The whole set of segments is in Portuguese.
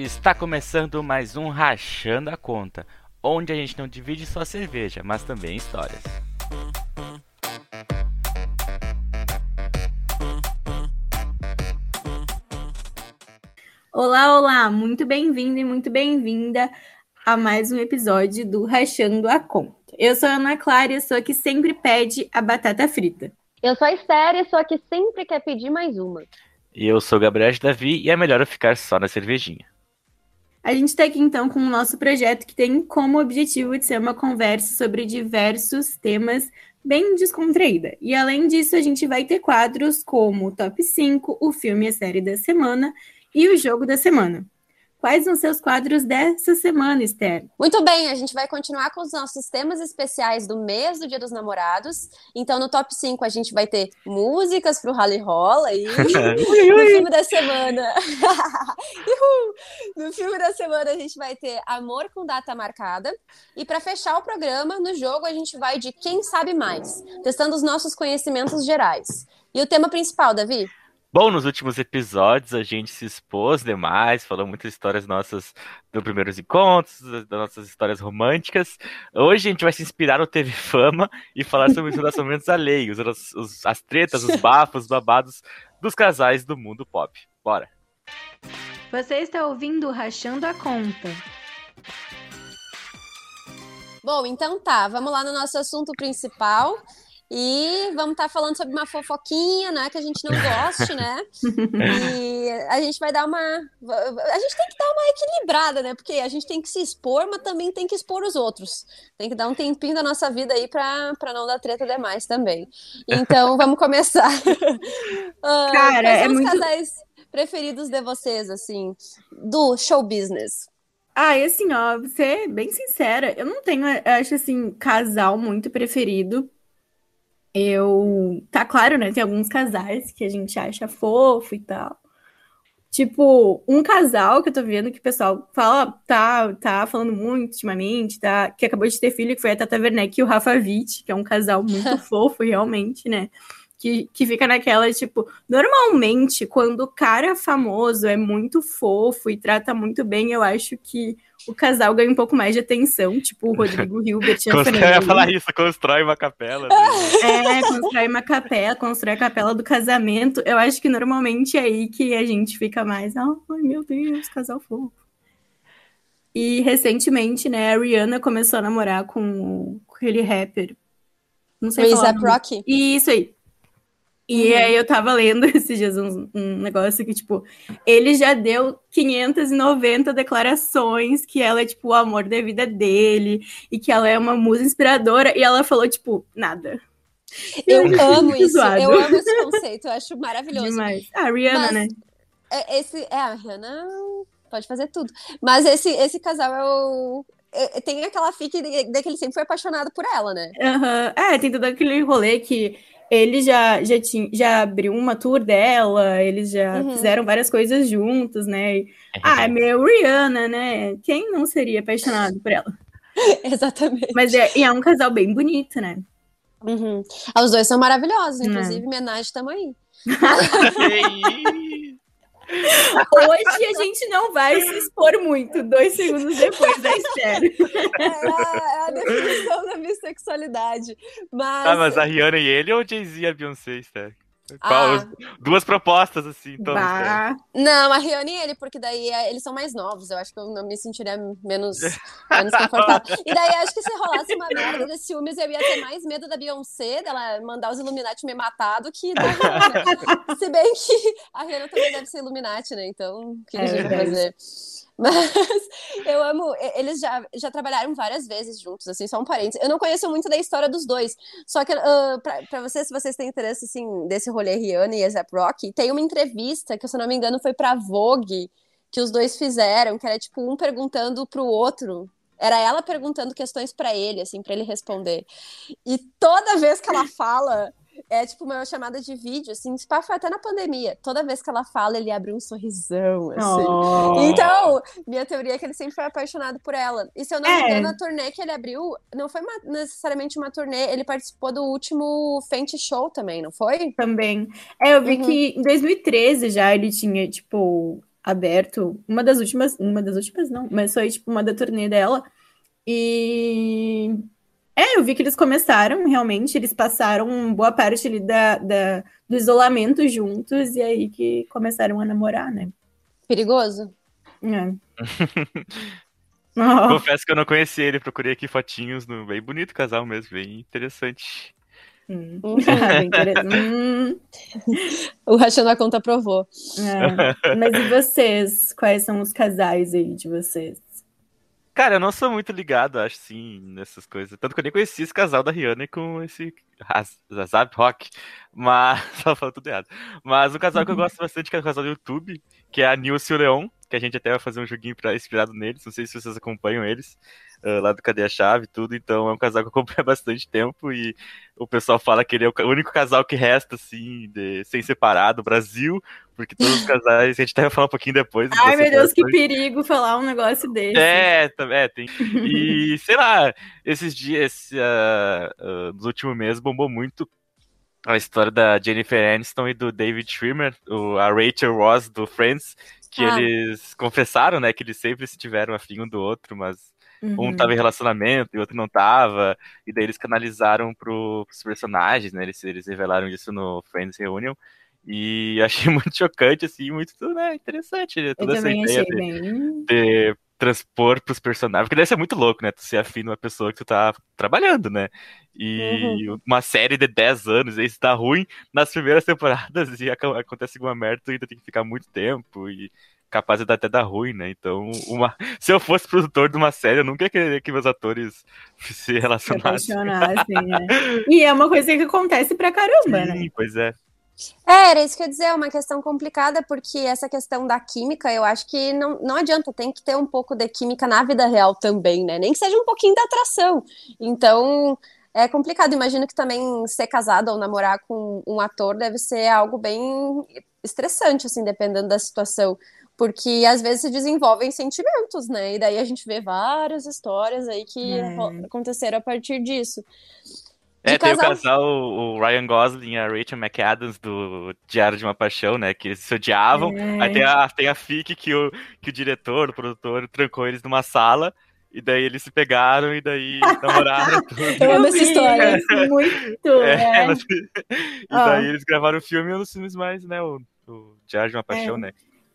Está começando mais um Rachando a Conta, onde a gente não divide só cerveja, mas também histórias. Olá, olá, muito bem-vindo e muito bem-vinda a mais um episódio do Rachando a Conta. Eu sou a Ana Clara e sou a que sempre pede a batata frita. Eu sou a Esther e sou a que sempre quer pedir mais uma. E eu sou o Gabriel de Davi e é melhor eu ficar só na cervejinha. A gente está aqui então com o nosso projeto que tem como objetivo de ser uma conversa sobre diversos temas bem descontraída. E além disso, a gente vai ter quadros como o Top 5, o filme e a série da semana e o jogo da semana. Quais são seus quadros dessa semana, Esther? Muito bem, a gente vai continuar com os nossos temas especiais do mês do Dia dos Namorados. Então, no top 5, a gente vai ter músicas pro Rally Rola e no filme da semana. no filme da semana, a gente vai ter Amor com Data Marcada. E para fechar o programa, no jogo, a gente vai de Quem Sabe Mais, testando os nossos conhecimentos gerais. E o tema principal, Davi? Bom, nos últimos episódios a gente se expôs demais, falou muitas histórias nossas dos primeiros encontros, das nossas histórias românticas. Hoje a gente vai se inspirar no TV Fama e falar sobre os relacionamentos alheios, os, os, as tretas, os bafos, os babados dos casais do mundo pop. Bora! Você está ouvindo Rachando a Conta. Bom, então tá, vamos lá no nosso assunto principal. E vamos estar tá falando sobre uma fofoquinha, né? Que a gente não goste, né? E a gente vai dar uma. A gente tem que dar uma equilibrada, né? Porque a gente tem que se expor, mas também tem que expor os outros. Tem que dar um tempinho da nossa vida aí para não dar treta demais também. Então, vamos começar. Ah, Cara, Quais são é os muito... casais preferidos de vocês, assim, do show business? Ah, e assim, ó, vou ser bem sincera, eu não tenho, eu acho assim, casal muito preferido. Eu. Tá claro, né? Tem alguns casais que a gente acha fofo e tal. Tipo, um casal que eu tô vendo que o pessoal fala, tá, tá falando muito ultimamente, tá, que acabou de ter filho, que foi a Tata Werneck e o Rafa Witt, que é um casal muito fofo, realmente, né? Que, que fica naquela, tipo, normalmente, quando o cara famoso é muito fofo e trata muito bem, eu acho que o casal ganha um pouco mais de atenção, tipo o Rodrigo Hilbert e a Constrói, Eu ia falar isso, constrói uma capela. É, constrói uma capela, constrói a capela do casamento. Eu acho que normalmente é aí que a gente fica mais, ai meu Deus, casal fofo. E recentemente, né, a Rihanna começou a namorar com, aquele rapper. Não sei falar. Rocky? Isso aí. E uhum. aí eu tava lendo esses dias um, um, negócio que, tipo, ele já deu 590 declarações que ela é, tipo, o amor da vida dele e que ela é uma musa inspiradora, e ela falou, tipo, nada. Eu, amo isso, zoado. eu amo esse conceito, eu acho maravilhoso. Demais. Ah, a Rihanna, Mas, né? É, esse, é, a Rihanna pode fazer tudo. Mas esse, esse casal é o, tem aquela fique de, de, que ele sempre foi apaixonado por ela, né? Uhum. É, tem todo aquele rolê que ele já, já, tinha, já abriu uma tour dela, eles já uhum. fizeram várias coisas juntos, né? E, ah, é meu Rihanna, né? Quem não seria apaixonado por ela? Exatamente. Mas é, e é um casal bem bonito, né? Uhum. Ah, os dois são maravilhosos, inclusive, é. Menage também. Hoje a gente não vai se expor muito, dois segundos depois da estéreo. É, é a definição da bissexualidade. Mas... Ah, mas a Rihanna e ele ou Jay-Z e a Beyoncé, Esther? Qual, ah. Duas propostas, assim, então. Não, a Rihanna e ele, porque daí é, eles são mais novos. Eu acho que eu não me sentiria menos, menos confortável. E daí acho que se rolasse uma merda de ciúmes, eu ia ter mais medo da Beyoncé, dela mandar os Illuminati me matar do que da Rihanna. se bem que a Rihanna também deve ser Illuminati, né? Então, o que a gente vai fazer? Mas eu amo. Eles já, já trabalharam várias vezes juntos, assim, só um parênteses. Eu não conheço muito da história dos dois. Só que, uh, pra, pra vocês, se vocês têm interesse, assim, desse rolê Rihanna e Zap Rock, tem uma entrevista que, se eu não me engano, foi pra Vogue que os dois fizeram, que era tipo um perguntando pro outro. Era ela perguntando questões para ele, assim, para ele responder. E toda vez que ela fala, é tipo uma chamada de vídeo, assim, pá, foi até na pandemia. Toda vez que ela fala, ele abre um sorrisão, assim. Oh. Então, minha teoria é que ele sempre foi apaixonado por ela. E se eu não me é. engano, a turnê que ele abriu não foi uma, necessariamente uma turnê, ele participou do último Fenty Show também, não foi? Também. É, eu vi uhum. que em 2013 já ele tinha, tipo, aberto, uma das últimas, uma das últimas não, mas foi tipo uma da turnê dela. E é, eu vi que eles começaram realmente, eles passaram boa parte ali da, da, do isolamento juntos, e aí que começaram a namorar, né? Perigoso? É. oh. Confesso que eu não conheci ele, procurei aqui fotinhos no bem bonito casal mesmo, bem interessante. Hum. hum. o Rachando a Conta provou. É. Mas e vocês? Quais são os casais aí de vocês? Cara, eu não sou muito ligado, acho, sim, nessas coisas. Tanto que eu nem conheci esse casal da Rihanna com esse Zazab Rock. Mas. Só falando tudo errado. Mas um casal que eu uhum. gosto bastante, que é o casal do YouTube, que é a Nilce e o Leon, que a gente até vai fazer um joguinho pra, inspirado neles. Não sei se vocês acompanham eles uh, lá do Cadê a Chave e tudo. Então é um casal que eu acompanho há bastante tempo e o pessoal fala que ele é o único casal que resta, assim, de, sem separar do Brasil, porque todos os casais, a gente até vai falar um pouquinho depois. Ai, meu Deus, que perigo falar um negócio desse. É, é tem. E, sei lá, esses dias, uh, uh, nos últimos meses, bombou muito a história da Jennifer Aniston e do David Schwimmer, o, a Rachel Ross do Friends, que ah. eles confessaram, né, que eles sempre estiveram afim um do outro, mas Uhum. Um tava em relacionamento e o outro não tava. E daí eles canalizaram pro, pros personagens, né? Eles, eles revelaram isso no Friends Reunion. E achei muito chocante, assim, muito né, interessante. Né, toda essa ideia de, bem... de transpor pros personagens. Porque deve ser muito louco, né? Tu ser afim de uma pessoa que tu tá trabalhando, né? E uhum. uma série de 10 anos, se tá ruim nas primeiras temporadas e acontece alguma merda, tu ainda tem que ficar muito tempo. E capaz de até dar ruim, né? Então, uma... se eu fosse produtor de uma série, eu nunca ia querer que meus atores se relacionassem. Se né? E é uma coisa que acontece pra caramba, Sim, né? Pois é. É, era isso que eu ia dizer, é uma questão complicada, porque essa questão da química, eu acho que não, não adianta, tem que ter um pouco de química na vida real também, né? Nem que seja um pouquinho da atração. Então, é complicado. Imagino que também ser casado ou namorar com um ator deve ser algo bem estressante, assim, dependendo da situação porque às vezes se desenvolvem sentimentos, né? E daí a gente vê várias histórias aí que é. aconteceram a partir disso. É, tem o casal, o Ryan Gosling e a Rachel McAdams do Diário de uma Paixão, né? Que eles se odiavam. É. Aí tem a, tem a FIC que o, que o diretor, o produtor, trancou eles numa sala. E daí eles se pegaram e daí namoraram. Tudo. Eu amo essa história. Muito. É, é. Elas... E daí oh. eles gravaram o filme e um dos filmes mais, né? O, o Diário de uma Paixão, é. né?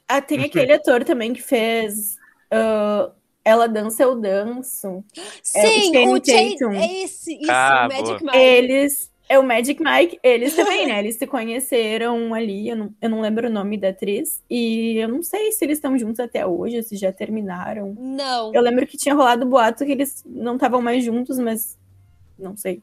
Ah, tem aquele ator também que fez uh, Ela Dança, Eu Danço. Sim, é, o, o Tatum. É esse, isso, ah, Magic Mike. Eles, é o Magic Mike, eles também, né? Eles se conheceram ali, eu não, eu não lembro o nome da atriz, e eu não sei se eles estão juntos até hoje, se já terminaram. Não. Eu lembro que tinha rolado boato que eles não estavam mais juntos, mas não sei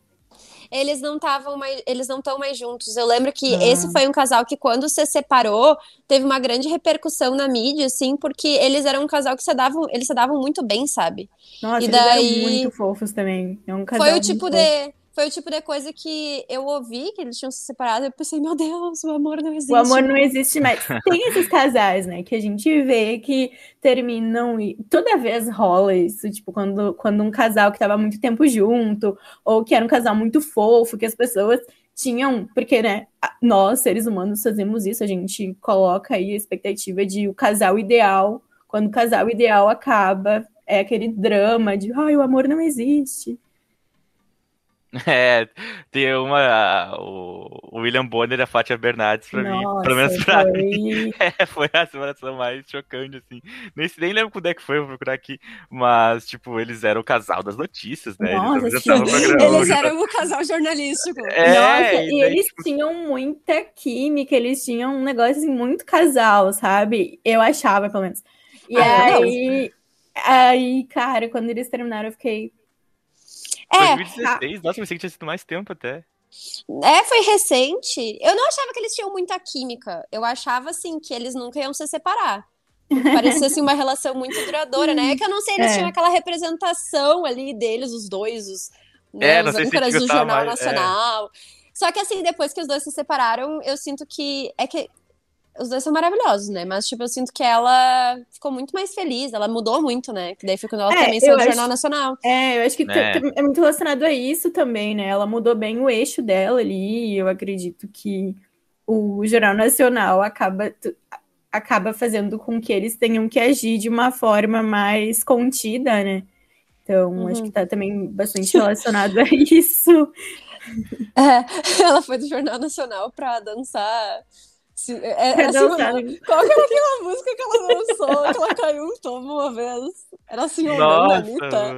eles não estavam mais, eles não estão mais juntos. Eu lembro que ah. esse foi um casal que quando se separou, teve uma grande repercussão na mídia, assim, porque eles eram um casal que se davam, eles se davam muito bem, sabe? Nossa, e daí... eles eram muito fofos também. É um casal foi o tipo de foi o tipo de coisa que eu ouvi que eles tinham se separado. Eu pensei, meu Deus, o amor não existe. O amor não existe mais. Tem esses casais, né, que a gente vê que terminam e toda vez rola isso, tipo, quando, quando um casal que tava muito tempo junto, ou que era um casal muito fofo, que as pessoas tinham, porque, né, nós, seres humanos, fazemos isso, a gente coloca aí a expectativa de o casal ideal, quando o casal ideal acaba, é aquele drama de, ai, o amor não existe. É, tem uma. O William Bonner e a Fátima Bernardes pra Nossa, mim. Pelo menos pra foi... mim. É, foi a separação mais chocante, assim. Nem, nem lembro quando é que foi, vou procurar aqui. Mas, tipo, eles eram o casal das notícias, né? Nossa, eles, eles eram o casal jornalístico. É, Nossa, e, e eles tipo... tinham muita química, eles tinham um negócio assim, muito casal, sabe? Eu achava, pelo menos. E ah, aí. Aí, cara, quando eles terminaram, eu fiquei, é. 2016, nossa, pensei que tinha sido mais tempo até. É, foi recente. Eu não achava que eles tinham muita química. Eu achava, assim, que eles nunca iam se separar. Parecia, assim, uma relação muito duradoura, né? É que eu não sei, eles é. tinham aquela representação ali deles, os dois, os, né, é, os âncoras do Jornal mais, é. Nacional. É. Só que, assim, depois que os dois se separaram, eu sinto que... É que os dois são maravilhosos, né? Mas, tipo, eu sinto que ela ficou muito mais feliz, ela mudou muito, né? Que daí foi quando ela é, também saiu do acho, Jornal Nacional. É, eu acho que é. é muito relacionado a isso também, né? Ela mudou bem o eixo dela ali, e eu acredito que o Jornal Nacional acaba. acaba fazendo com que eles tenham que agir de uma forma mais contida, né? Então, uhum. acho que tá também bastante relacionado a isso. É, ela foi do Jornal Nacional para dançar se, é, é assim, qual que era aquela música que ela lançou, que ela caiu um tomo uma vez? Era assim, o Nossa, Anitta.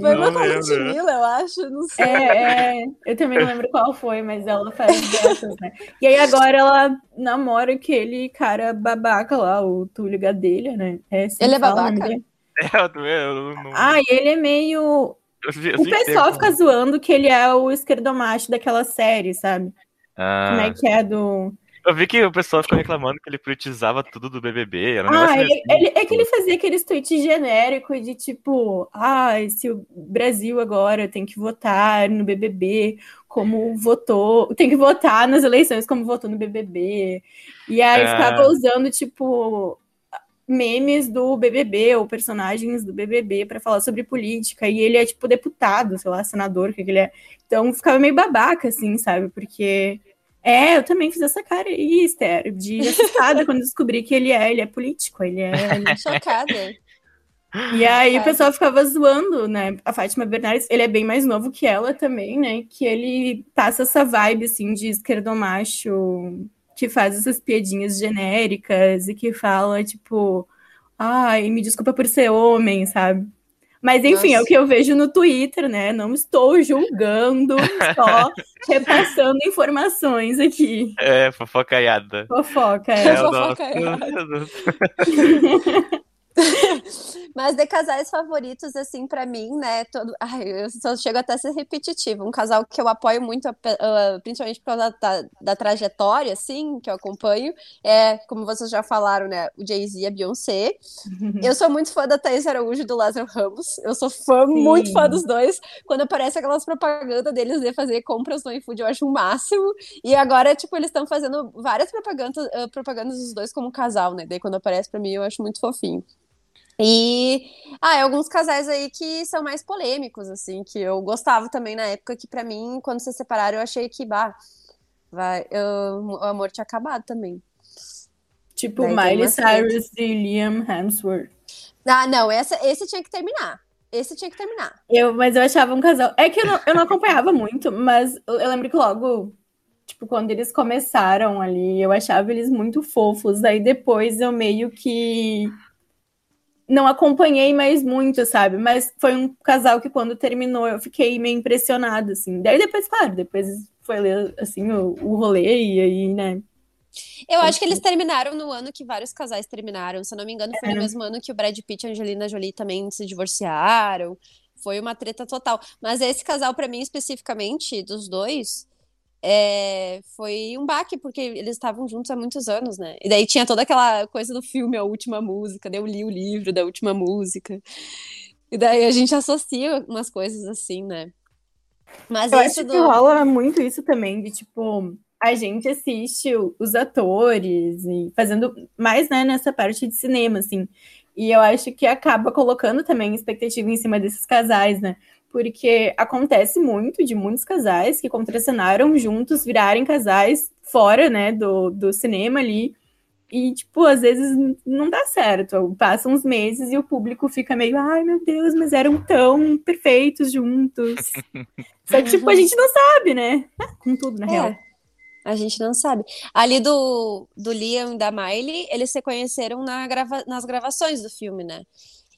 Foi uma com a Ludmilla, eu acho, não sei. É, é, eu também não lembro qual foi, mas ela faz dessas, né? E aí agora ela namora aquele cara babaca lá, o Túlio Gadelha, né? É assim ele é babaca? É, eu não... Ah, ele é meio... Vi, o pessoal fica zoando que ele é o esquerdomacho daquela série, sabe? Ah. Como é que é do... Eu vi que o pessoal ficou reclamando que ele politizava tudo do BBB. Era um ah, ele, assim. ele, é que ele fazia aqueles tweets genéricos de tipo, ah, se o Brasil agora tem que votar no BBB como votou, tem que votar nas eleições como votou no BBB. E aí é... ficava usando, tipo, memes do BBB ou personagens do BBB para falar sobre política. E ele é, tipo, deputado, sei lá, senador, que ele é. Então ficava meio babaca, assim, sabe? Porque é, eu também fiz essa cara aí, Esther, de assustada quando descobri que ele é, ele é político, ele é. Chocada. E aí o pessoal ficava zoando, né? A Fátima Bernardes, ele é bem mais novo que ela também, né? Que ele passa essa vibe, assim, de esquerdomacho, que faz essas piadinhas genéricas e que fala, tipo, ai, me desculpa por ser homem, sabe? Mas enfim, Nossa. é o que eu vejo no Twitter, né? Não estou julgando, só repassando informações aqui. É, fofocaiada. Fofoca, é. é fofocaiada. Mas de casais favoritos, assim, para mim, né? Todo... Ai, eu só chego até a ser repetitivo. Um casal que eu apoio muito, uh, principalmente por causa da, da, trajetória, assim, que eu acompanho, é, como vocês já falaram, né? O Jay-Z e a Beyoncé. eu sou muito fã da Thaís Araújo e do Lázaro Ramos. Eu sou fã, Sim. muito fã dos dois. Quando aparece aquelas propagandas deles de fazer compras no iFood, eu acho o máximo. E agora, tipo, eles estão fazendo várias propagandas, uh, propagandas dos dois como casal, né? Daí quando aparece para mim, eu acho muito fofinho. E ah, alguns casais aí que são mais polêmicos, assim, que eu gostava também na época, que para mim, quando se separaram, eu achei que, bah, vai, eu, o amor tinha acabado também. Tipo Daí Miley Cyrus e Liam Hemsworth. Ah, não, essa, esse tinha que terminar. Esse tinha que terminar. Eu, mas eu achava um casal. É que eu não, eu não acompanhava muito, mas eu, eu lembro que logo, tipo, quando eles começaram ali, eu achava eles muito fofos. Aí depois eu meio que não acompanhei mais muito, sabe? Mas foi um casal que quando terminou eu fiquei meio impressionada, assim. Daí depois, claro, depois foi ler, assim, o, o rolê e aí, né? Eu acho que eles terminaram no ano que vários casais terminaram. Se eu não me engano, foi é. no mesmo ano que o Brad Pitt e a Angelina Jolie também se divorciaram. Foi uma treta total. Mas esse casal, para mim, especificamente, dos dois, é, foi um baque, porque eles estavam juntos há muitos anos, né? E daí tinha toda aquela coisa do filme, a última música, daí eu li o livro da última música. E daí a gente associa umas coisas assim, né? Mas eu acho do... que rola muito isso também, de tipo, a gente assiste os atores e fazendo mais, né, nessa parte de cinema, assim. E eu acho que acaba colocando também expectativa em cima desses casais, né? Porque acontece muito de muitos casais que contracenaram juntos virarem casais fora, né, do, do cinema ali. E, tipo, às vezes não dá certo. Passam uns meses e o público fica meio, ai meu Deus, mas eram tão perfeitos juntos. Só que, tipo, a gente não sabe, né? Com tudo, na é, real. A gente não sabe. Ali do, do Liam e da Miley, eles se conheceram na grava nas gravações do filme, né?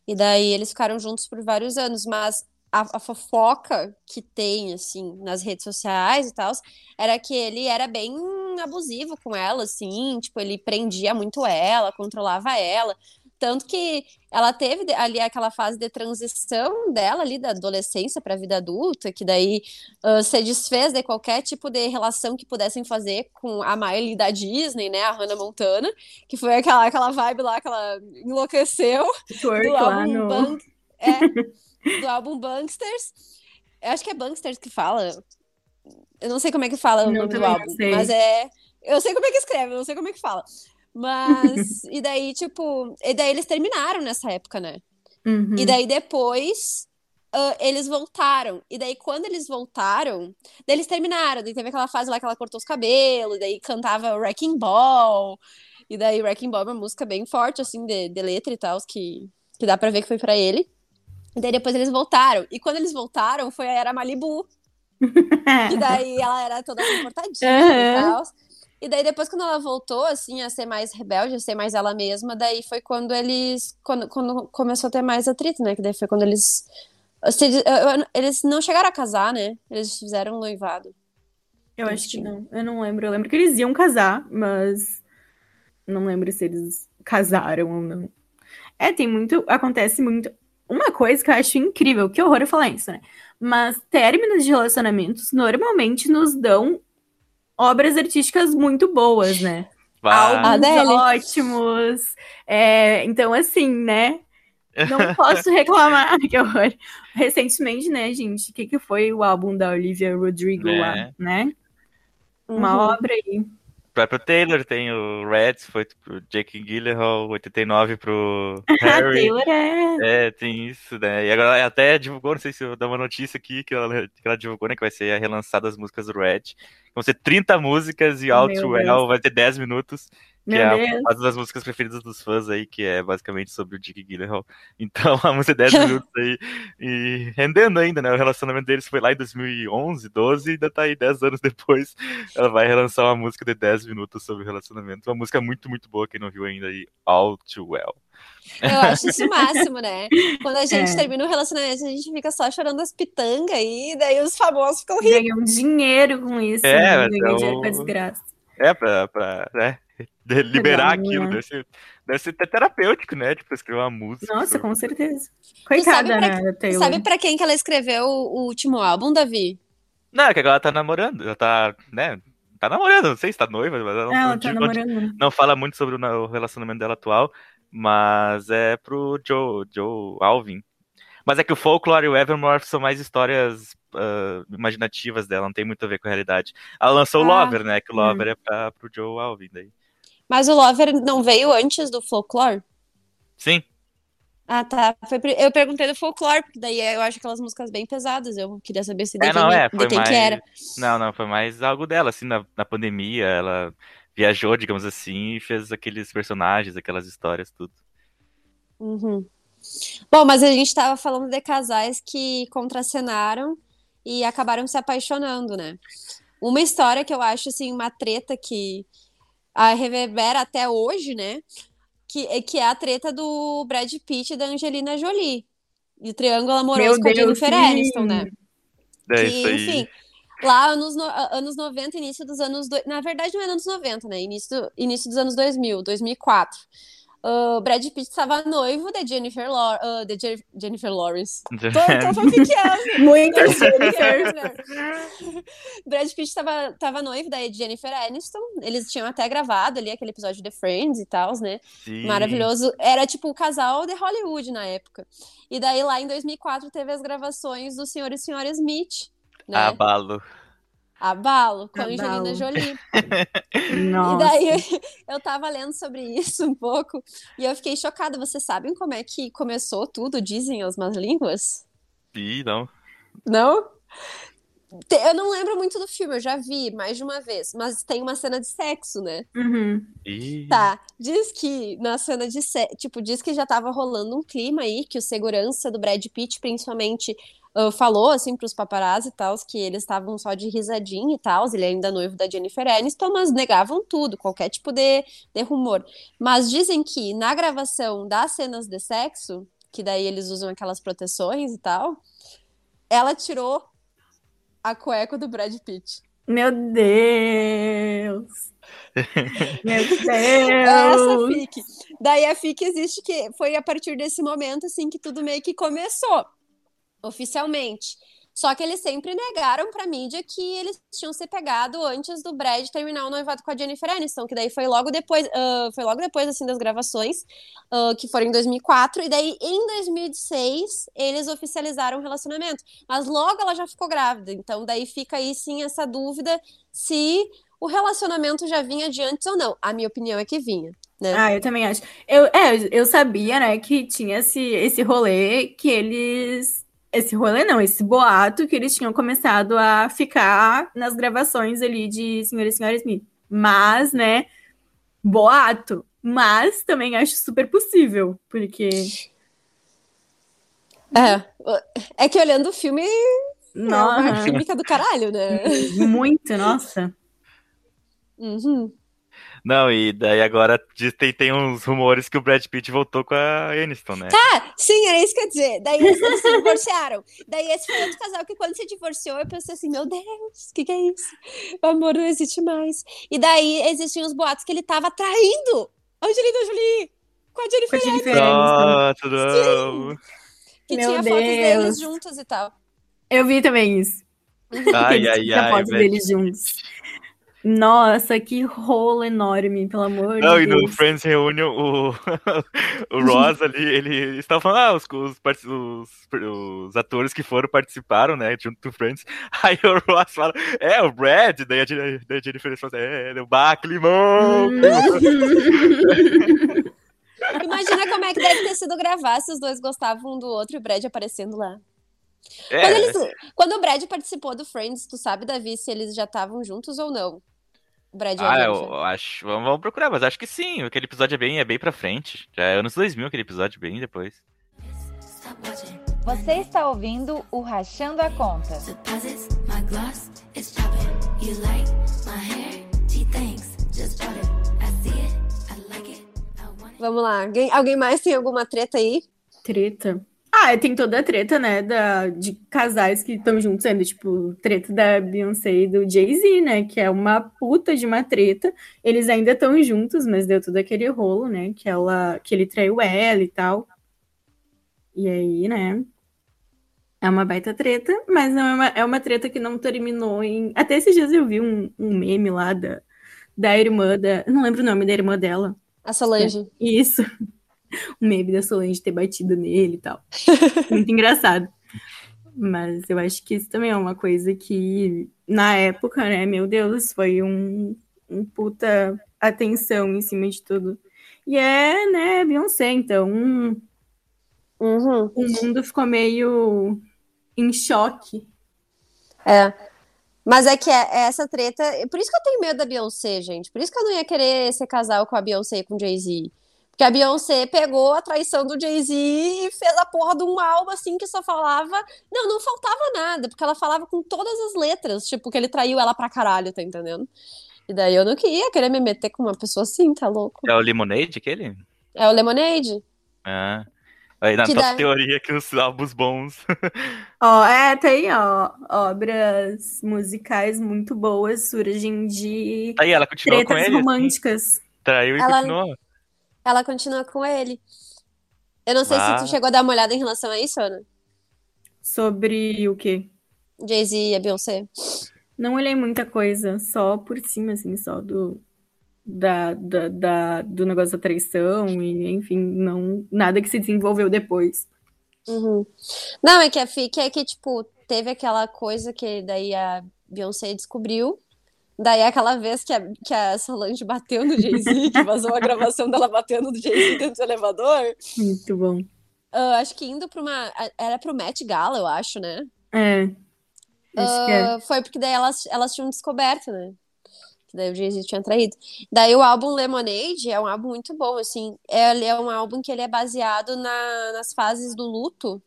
E daí eles ficaram juntos por vários anos, mas a, a, fofoca que tem, assim, nas redes sociais e tal, era que ele era bem abusivo com ela, assim, tipo, ele prendia muito ela, controlava ela. Tanto que ela teve ali aquela fase de transição dela ali da adolescência para a vida adulta, que daí uh, se desfez de qualquer tipo de relação que pudessem fazer com a Miley da Disney, né, a Hannah Montana, que foi aquela, aquela vibe lá que ela enlouqueceu. Twerk do álbum no... Bang... É, do álbum Banksters. Eu acho que é Banksters que fala. Eu não sei como é que fala o nome do álbum, mas é. Eu sei como é que escreve, eu não sei como é que fala. Mas. e daí, tipo. E daí eles terminaram nessa época, né? Uhum. E daí depois. Uh, eles voltaram. E daí, quando eles voltaram, eles terminaram. Daí teve aquela fase lá que ela cortou os cabelos, daí cantava Wrecking Ball. E daí Wrecking Ball é uma música bem forte, assim, de, de letra e tal, que, que dá pra ver que foi pra ele. E daí depois eles voltaram. E quando eles voltaram, foi a Era Malibu. e daí ela era toda comportadinha uhum. e tal. E daí depois quando ela voltou, assim, a ser mais rebelde, a ser mais ela mesma, daí foi quando eles... Quando, quando começou a ter mais atrito, né? Que daí foi quando eles... Eles não chegaram a casar, né? Eles fizeram um noivado. Eu acho que não. Eu não lembro. Eu lembro que eles iam casar, mas não lembro se eles casaram ou não. É, tem muito. Acontece muito. Uma coisa que eu acho incrível, que horror eu falar isso, né? Mas términos de relacionamentos normalmente nos dão obras artísticas muito boas, né? Álbuns ótimos. É, então, assim, né? Não posso reclamar, que horror. Recentemente, né, gente? O que, que foi o álbum da Olivia Rodrigo é. lá, né? Uma uhum. obra aí próprio Taylor tem o Reds, foi pro Jake Gyllenhaal, 89 pro Harry. Taylor é... É, tem isso, né? E agora até divulgou, não sei se eu dar uma notícia aqui, que ela, que ela divulgou, né, que vai ser a relançada das músicas do Red. Vão ser 30 músicas e All Too Well vai ter 10 minutos. Que Meu é uma das músicas preferidas dos fãs aí, que é basicamente sobre o Dick Gyllenhaal. Então, a música 10 minutos aí, e rendendo ainda, né? O relacionamento deles foi lá em 2011, 12, e ainda tá aí 10 anos depois. Ela vai relançar uma música de 10 minutos sobre o relacionamento. Uma música muito, muito boa, quem não viu ainda aí, All Too Well. Eu acho isso o máximo, né? Quando a gente é. termina um relacionamento, a gente fica só chorando as pitangas aí, daí os famosos ficam ricos. Ganham dinheiro com isso. É, né? Ganham dinheiro com desgraça. É, pra, pra né? De liberar Legal, aquilo. Né? Deve, ser, deve ser terapêutico, né? Tipo, escrever uma música. Nossa, com certeza. Coitada, né, Taylor. Sabe pra quem que ela escreveu o último álbum, Davi? Não, é que agora ela tá namorando. Ela tá, né? Tá namorando, não sei se tá noiva, mas ela não, ela tá namorando. não fala muito sobre o relacionamento dela atual, mas é pro Joe, Joe Alvin. Mas é que o Folklore e o Evermore são mais histórias uh, imaginativas dela, não tem muito a ver com a realidade. Ela lançou ah, o Lover, né? Que o Lover hum. é pra, pro Joe Alvin daí. Mas o Lover não veio antes do Folklore? Sim. Ah, tá. Foi, eu perguntei do Folklore, porque daí eu acho aquelas músicas bem pesadas. Eu queria saber se de, é, não, quem, é, de quem mais... que era. Não, não, foi mais algo dela, assim, na, na pandemia. Ela viajou, digamos assim, e fez aqueles personagens, aquelas histórias, tudo. Uhum. Bom, mas a gente estava falando de casais que contracenaram e acabaram se apaixonando, né? Uma história que eu acho, assim, uma treta que a reverbera até hoje, né? Que, é, que é a treta do Brad Pitt e da Angelina Jolie. E o triângulo amoroso Meu com a Jennifer Aniston, né? É que, enfim, lá anos, no, anos 90, início dos anos... Do... Na verdade, não é anos 90, né? Início, início dos anos 2000, 2004 o uh, Brad Pitt estava noivo de Jennifer, Lor uh, de Je Jennifer Lawrence. tô, tô fanfiqueando. Muitas Jennifer. Brad Pitt estava tava noivo da Jennifer Aniston. Eles tinham até gravado ali aquele episódio de Friends e tal, né? Sim. Maravilhoso. Era tipo o casal de Hollywood na época. E daí lá em 2004 teve as gravações do Senhor e Senhora Smith. Né? Abalo. Abalo com a Angelina Jolie. Nossa. E daí eu tava lendo sobre isso um pouco e eu fiquei chocada. Vocês sabem como é que começou tudo, dizem as más línguas? Ih, não. Não? Eu não lembro muito do filme, eu já vi mais de uma vez, mas tem uma cena de sexo, né? Uhum. Tá. Diz que na cena de sexo, tipo, diz que já tava rolando um clima aí, que o segurança do Brad Pitt, principalmente, uh, falou assim para os paparazzi e tal que eles estavam só de risadinha e tal, ele ainda noivo da Jennifer Aniston, mas negavam tudo, qualquer tipo de, de rumor. Mas dizem que na gravação das cenas de sexo, que daí eles usam aquelas proteções e tal, ela tirou a cueca do Brad Pitt. Meu Deus! Meu Deus! Essa fique. Daí a FIC existe que foi a partir desse momento assim que tudo meio que começou oficialmente. Só que eles sempre negaram pra mídia que eles tinham se pegado antes do Brad terminar o noivado com a Jennifer Aniston, que daí foi logo depois, uh, foi logo depois assim das gravações, uh, que foram em 2004, e daí em 2006 eles oficializaram o relacionamento. Mas logo ela já ficou grávida, então daí fica aí sim essa dúvida se o relacionamento já vinha de antes ou não. A minha opinião é que vinha. Né? Ah, eu também acho. Eu, é, eu sabia, né, que tinha esse, esse rolê que eles esse rolê não, esse boato que eles tinham começado a ficar nas gravações ali de Senhor e Senhora Smith. Mas, né, boato, mas também acho super possível, porque. É. É que olhando o filme. Nossa. É uma química do caralho, né? Muito, nossa. Uhum. Não, e daí agora tem, tem uns rumores que o Brad Pitt voltou com a Aniston, né? Tá, sim, era isso que eu ia dizer. Daí eles, eles se divorciaram. Daí esse foi outro casal que quando se divorciou, eu pensei assim, meu Deus, o que, que é isso? O amor não existe mais. E daí existiam os boatos que ele tava traindo a Angelina Jolie com a Jennifer Com a Jennifer Aniston. Não. Que Meu tinha fotos deles Deus. juntos e tal. Eu vi também isso. Ai, ai, ai, fotos velho. deles juntos. Nossa, que rolo enorme, pelo amor Não, de e no Deus. Friends Reunion, o, o Ross ali, ele estava falando, ah, os, os, os, os atores que foram participaram, né, junto do Friends. Aí o Ross fala, é, o Brad, daí a, Jennifer- daí a Jennifer fala, é, o Bah, climão, Hum. Imagina como é que deve ter sido gravar se os dois gostavam um do outro e o Brad aparecendo lá. Quando, É, eles- quando o Brad participou do Friends, tu sabe, Davi, se eles já estavam juntos ou não? Brad ah, Jennifer. eu acho, vamos, vamos procurar, mas acho que sim, aquele episódio é bem, é bem pra frente, já é anos 2000 aquele episódio, bem depois. Você está ouvindo o Rachando a Conta. Vamos lá. Alguém, alguém mais tem alguma treta aí? Treta. Ah, tem toda a treta, né, da, de casais que estão juntos ainda, tipo, treta da Beyoncé e do Jay-Z, né, que é uma puta de uma treta. Eles ainda estão juntos, mas deu todo aquele rolo, né, que ela, que ele traiu ela e tal. E aí, né, é uma baita treta, mas não é uma, é uma treta que não terminou em... Até esses dias eu vi um, um meme lá da, da irmã da... Não lembro o nome da irmã dela. A Solange. Isso. O meme da Solange ter batido nele e tal. Muito engraçado. Mas eu acho que isso também é uma coisa que, na época, né, meu Deus, foi um, um puta atenção em cima de tudo. E é, né, Beyoncé, então um- Uhum. o mundo ficou meio em choque. É. Mas é que é, é essa treta. Por isso que eu tenho medo da Beyoncé, gente. Por isso que eu não ia querer ser casal com a Beyoncé e com o Jay-Z. Porque a Beyoncé pegou a traição do Jay-Z e fez a porra de um álbum assim que só falava. Não, não faltava nada, porque ela falava com todas as letras, tipo, que ele traiu ela pra caralho, tá entendendo? E daí eu não queria querer me meter com uma pessoa assim, tá louco? É o Lemonade, aquele? É o Lemonade. Ah. Aí na Que tua dá- teoria que os álbuns bons. Ó, é, tem, ó, obras musicais muito boas surgem de Aí ela continuou com ele, assim, românticas. traiu e Ela- continuou. Ela continua com ele. Eu não sei Ah. se tu chegou a dar uma olhada em relação a isso, Ana. Sobre o quê? Jay-Z e a Beyoncé. Não olhei muita coisa, só por cima, assim, só do, da, da, da- do negócio da traição e, enfim, não, nada que se desenvolveu depois. Uhum. Não, é que a FIC é que, tipo, teve aquela coisa que daí a Beyoncé descobriu. Daí aquela vez que a, que a Solange bateu no Jay-Z, que vazou a gravação dela batendo no Jay-Z dentro do elevador. Muito bom. Ah, acho que indo pra uma. Era pro Met Gala, eu acho, né? É, acho que é. Ah, foi porque daí elas, elas tinham descoberto, né? Que daí o Jay-Z tinha traído. Daí o álbum Lemonade é um álbum muito bom, assim. É, ele é um álbum que ele é baseado na- nas fases do luto.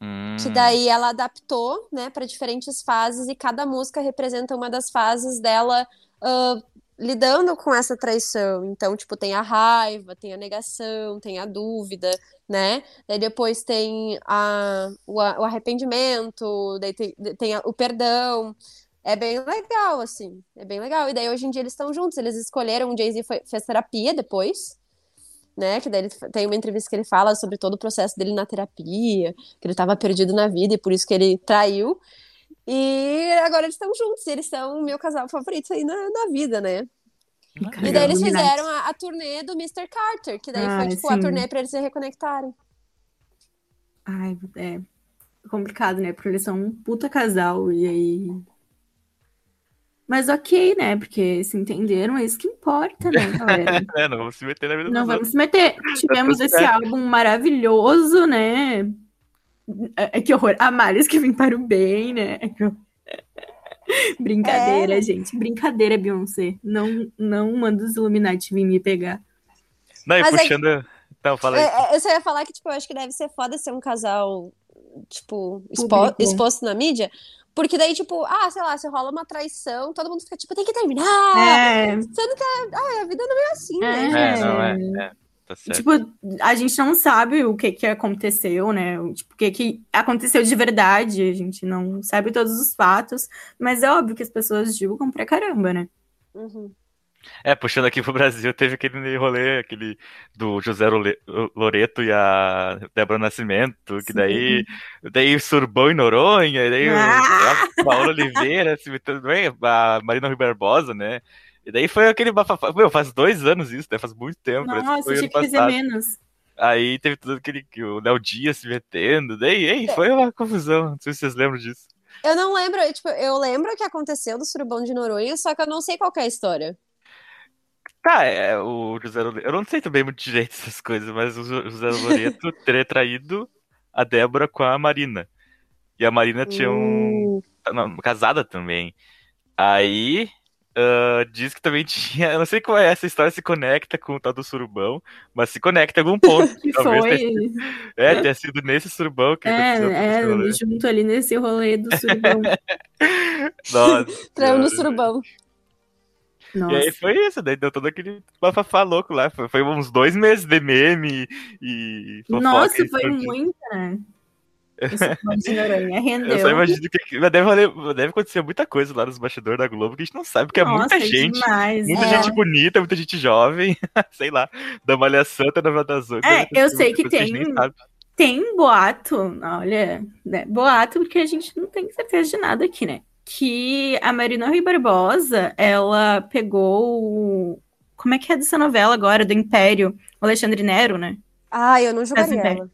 Hum. Que daí ela adaptou, né, para diferentes fases e cada música representa uma das fases dela ah, lidando com essa traição. Então, tipo, tem a raiva, tem a negação, tem a dúvida, né? Daí depois tem a, o, o arrependimento, daí tem, tem a- o perdão. É bem legal, assim. É bem legal. E daí hoje em dia eles estão juntos. Eles escolheram, o Jay-Z fez terapia depois né? Que daí ele tem uma entrevista que ele fala sobre todo o processo dele na terapia, que ele estava perdido na vida e por isso que ele traiu. E agora eles estão juntos, e eles são o meu casal favorito aí na, na vida, né? E daí eles fizeram a, a turnê do Mr. Carter, que daí Ah, foi tipo a turnê pra eles se reconectarem. Ai, é complicado, né? Porque eles são um puta casal e aí. Mas ok, né? Porque se entenderam, é isso que importa, né, galera? É, não vamos se meter na vida Não vamos se meter. Tivemos tudo esse certo. álbum maravilhoso, né? É, é que horror. Amálias que vem para o bem, né? Brincadeira, É. gente. Brincadeira, Beyoncé. Não, não manda os Illuminati vir me pegar. Não, e Mas é- puxando. Não, fala aí. É, é, eu só ia falar que, tipo, eu acho que deve ser foda ser um casal, tipo, expo- exposto na mídia. Porque daí, tipo, ah, sei lá, se rola uma traição, todo mundo fica, tipo, tem que terminar. É, Sendo que ah, a vida não é assim, né? É, não, é. é, tá certo. Tipo, a gente não sabe o que que aconteceu, né? O- Tipo, o que que aconteceu de verdade. A gente não sabe todos os fatos. Mas é óbvio que as pessoas julgam pra caramba, né? Uhum. É, puxando aqui pro Brasil, teve aquele rolê, aquele do José Loreto e a Débora Nascimento, que daí, daí o Surbão em Noronha, e daí o- Ah! a Paola Oliveira, se metendo bem, a Marina Rui Barbosa, né? E daí foi aquele bafafá. Meu, faz dois anos isso, né? Faz muito tempo. Nossa, ano que passado. menos. Aí teve tudo aquele que o Léo Dias se metendo, daí, ei, foi uma confusão. Não sei se vocês lembram disso. Eu não lembro, eu, tipo, eu lembro o que aconteceu do surubão de Noronha, só que eu não sei qual é a história. Tá, é, o José Loreto. Eu não sei também muito direito essas coisas, mas o Jo- José Loreto teria traído a Débora com a Marina. E a Marina tinha um. Não, casada também. Aí. ah, diz que também tinha. Eu não sei qual é essa história, se conecta com o tal do surubão, mas se conecta em algum ponto. Que Talvez foi. tenha, é, tenha sido nesse surubão que É, é, junto ali nesse rolê do surubão. Nossa. Traiu no senhora. Surubão. E aí Nossa. foi isso, daí deu todo aquele bafafá louco lá. Foi, foi uns dois meses de meme e fofoca Nossa, e foi tudo. muita, né? Noronha Eu só imagino que deve, deve acontecer muita coisa lá nos bastidores da Globo que a gente não sabe, porque é Nossa, muita gente. demais. Muita É. gente bonita, muita gente jovem, sei lá, da Malha Santa, da Novela das Oito. É, eu sei muita que tem-. Tem boato, olha, né, boato porque a gente não tem certeza de nada aqui, né? Que a Marina Rui Barbosa, ela pegou o... Como é que é dessa novela agora, do Império? O Alexandre Nero, né? Ah, eu não julgaria ela.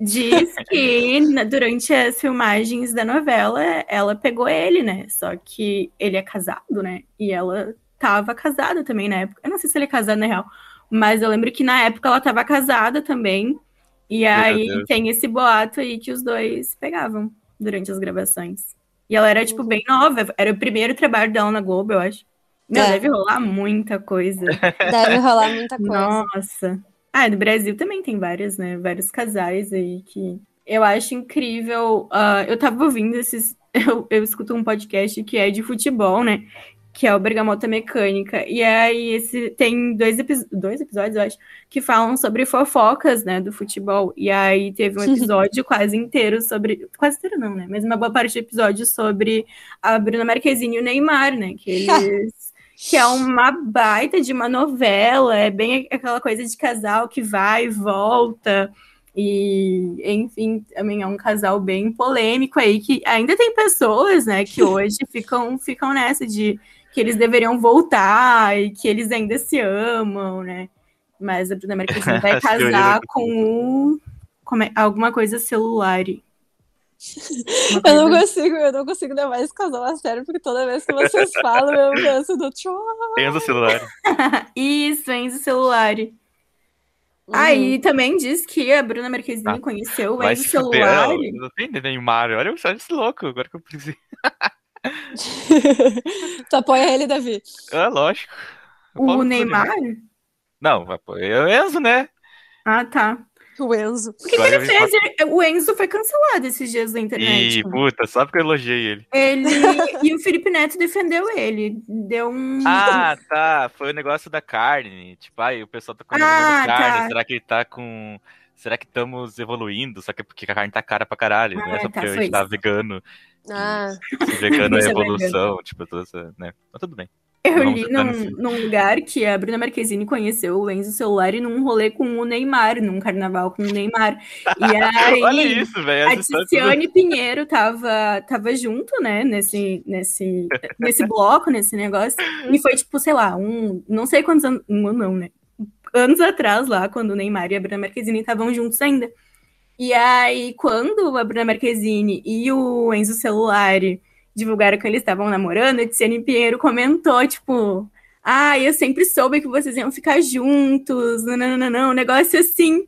Diz que durante as filmagens da novela, ela pegou ele, né? Só que ele é casado, né? E ela tava casada também na época. Eu não sei se ele é casado na real, mas eu lembro que na época ela tava casada também. E aí tem esse boato aí que os dois pegavam durante as gravações. E ela era, tipo, bem nova. Era o primeiro trabalho dela na Globo, eu acho. Meu, É. deve rolar muita coisa. Deve rolar muita coisa. Nossa. Ah, no Brasil também tem vários, né? Vários casais aí que eu acho incrível. ah, eu tava ouvindo esses. Eu, eu escuto um podcast que é de futebol, né? Que é o Bergamota Mecânica. E aí esse tem dois, epi- dois episódios, eu acho, que falam sobre fofocas, né, do futebol. E aí teve um episódio quase inteiro sobre. Quase inteiro não, né? Mas uma boa parte do episódio sobre a Bruna Marquezine e o Neymar, né? Que eles que é uma baita de uma novela, é bem aquela coisa de casal que vai e volta. E, enfim, também é um casal bem polêmico aí, que ainda tem pessoas, né, que hoje ficam, ficam nessa de que eles deveriam voltar e que eles ainda se amam, né? Mas a Bruna Marquezine vai As teorias casar com o, como é- alguma coisa celular. Eu não consigo, eu não consigo levar esse casal a sério, porque toda vez que vocês falam, eu penso no tchau. Tem o celular. Isso, Enzo Celular. Uhum. Aí também diz que a Bruna Marquezine Ah, conheceu o Vai Enzo Celular. não, não tem Neymar. Olha só esse louco, agora que eu pensei. Tu apoia ele, Davi. Ah, lógico. Eu O Neymar? Não, vai pôr é o Enzo, né? Ah, tá. O Enzo. O que, que ele eu fez? O Enzo foi cancelado esses dias na internet. E, puta, só porque eu elogiei ele. Ele e o Felipe Neto defendeu ele. Deu um. Ah, tá. Foi o negócio da carne. Tipo, ai, o pessoal tá comendo Ah, carne. tá. Será que ele tá com. Será que estamos evoluindo? Só que é porque a carne tá cara pra caralho, Ah, né? Só tá, porque a foi gente tá vegano. Ah, vegano é evolução, tipo, toda essa, né? Mas tudo bem. Eu Vamos li num, num lugar que a Bruna Marquezine conheceu o Enzo Celular e num rolê com o Neymar, num carnaval com o Neymar. E aí. Olha isso, velho. A história Ticiane Pinheiro tava, tava junto, né, nesse, nesse, nesse bloco, nesse negócio. E foi, tipo, sei lá, um. Não sei quantos anos. Um ano não, né? Anos atrás, lá, quando o Neymar e a Bruna Marquezine estavam juntos ainda. E aí, quando a Bruna Marquezine e o Enzo Celulari divulgaram que eles estavam namorando, a Ticiane Pinheiro comentou, tipo. Ah, eu sempre soube que vocês iam ficar juntos, não, não, não, não, um negócio assim.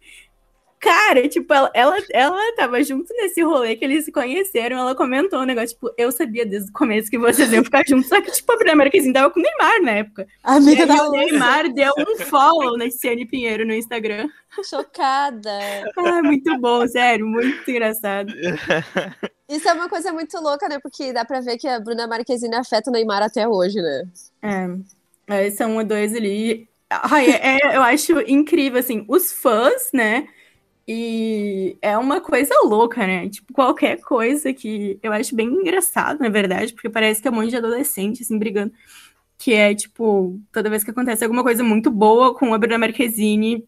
Cara, tipo, ela, ela, ela tava junto nesse rolê que eles se conheceram. Ela comentou um negócio, tipo, eu sabia desde o começo que vocês iam ficar juntos. Só que, tipo, a Bruna Marquezine tava com o Neymar na época. Amiga e aí, da o. Neymar deu um follow na Ciane Pinheiro no Instagram. Chocada. Ah, muito bom, sério, muito engraçado. Isso é uma coisa muito louca, né? Porque dá pra ver que a Bruna Marquezine afeta o Neymar até hoje, né? É, é, são dois ali. Ai, é, é- eu acho incrível, assim, os fãs, né? E é uma coisa louca, né? Tipo, qualquer coisa que eu acho bem engraçado, na verdade, porque parece que é um monte de adolescente, assim, brigando. Que é, tipo, toda vez que acontece alguma coisa muito boa com a Bruna Marquezine,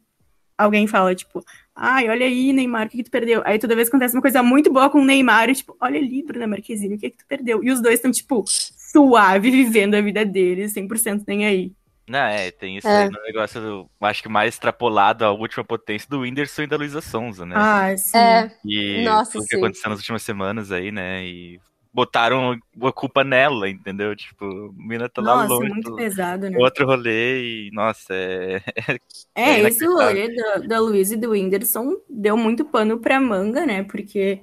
alguém fala, tipo, ai, olha aí, Neymar, o que, que tu perdeu? Aí toda vez que acontece uma coisa muito boa com o Neymar, é tipo, olha ali, Bruna Marquezine, o que, que tu perdeu? E os dois estão, tipo, suave, vivendo a vida deles, 100% nem aí. Não, é, tem isso É. aí no negócio, do, acho que mais extrapolado à última potência do Whindersson e da Luísa Sonza, né? Ah, sim. É, E Nossa, tudo que sim. aconteceu nas últimas semanas aí, né? E botaram a culpa nela, entendeu? Tipo, a mina tá lá Nossa, longe, muito do- pesado, né? outro rolê e, nossa, é... É, É esse rolê da, da Luísa e do Whindersson deu muito pano pra manga, né? Porque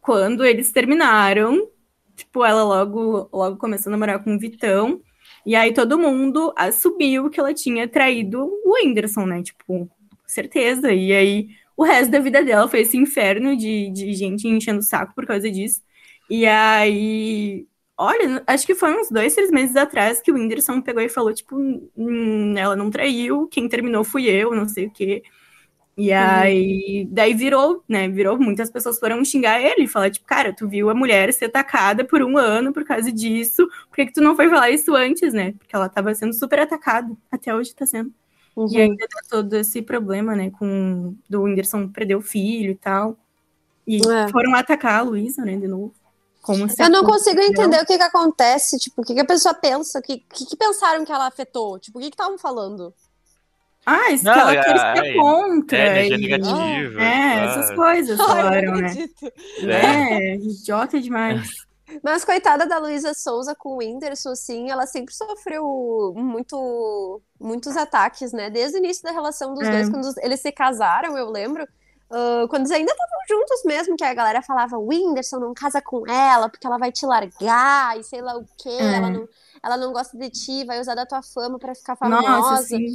quando eles terminaram, tipo, ela logo, logo começou a namorar com o Vitão. E aí todo mundo assumiu que ela tinha traído o Whindersson, né? Tipo, certeza. E aí o resto da vida dela foi esse inferno de, de gente enchendo o saco por causa disso. E aí, olha, acho que foi uns dois, três meses atrás que o Whindersson pegou e falou, tipo, "Hum, ela não traiu, quem terminou fui eu, não sei o quê. E aí, daí virou, né? Virou, muitas pessoas foram xingar ele e falar, tipo, cara, tu viu a mulher ser atacada por um ano por causa disso, por que, que tu não foi falar isso antes, né? Porque ela tava sendo super atacada, até hoje tá sendo. Uhum. E ainda tá todo esse problema, né, com do Whindersson perder o filho e tal. E É. foram atacar a Luísa, né, de novo. Como se Eu não consigo entender o que que acontece, tipo, o que que a pessoa pensa, o que, que que pensaram que ela afetou, tipo, o que que estavam falando? Ah, isso Não, que ela é- quer é- ser contra. é, energia e- negativa. É, ah, essas coisas não né? acredito. É, idiota demais. Mas coitada da Luísa Souza com o Whindersson, assim, ela sempre sofreu muito, muitos ataques, né? Desde o início da relação dos É. dois, quando eles se casaram, eu lembro. ah, quando eles ainda estavam juntos mesmo, que a galera falava, o Whindersson não casa com ela, porque ela vai te largar, e sei lá o quê, É. ela, não, ela não gosta de ti, vai usar da tua fama pra ficar famosa. Nossa, sim.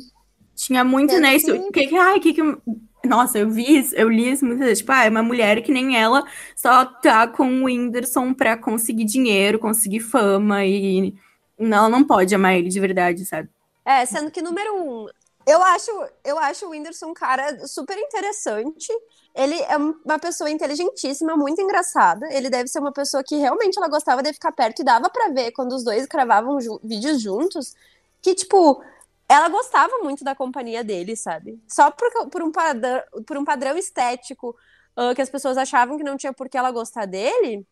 Tinha muito, né? Isso, que- que, ai, que, que. Nossa, eu vi isso, eu li isso muitas vezes. Tipo, ah, é uma mulher que nem ela só tá com o Whindersson pra conseguir dinheiro, conseguir fama e ela não pode amar ele de verdade, sabe? É, sendo que número um, eu acho, eu acho o Whindersson um cara super interessante. Ele é uma pessoa inteligentíssima, muito engraçada. Ele deve ser uma pessoa que realmente ela gostava de ficar perto e dava pra ver quando os dois gravavam vídeos juntos, que tipo, ela gostava muito da companhia dele, sabe? Só por, por, um, padrão, por um padrão estético ah, que as pessoas achavam que não tinha por que ela gostar dele,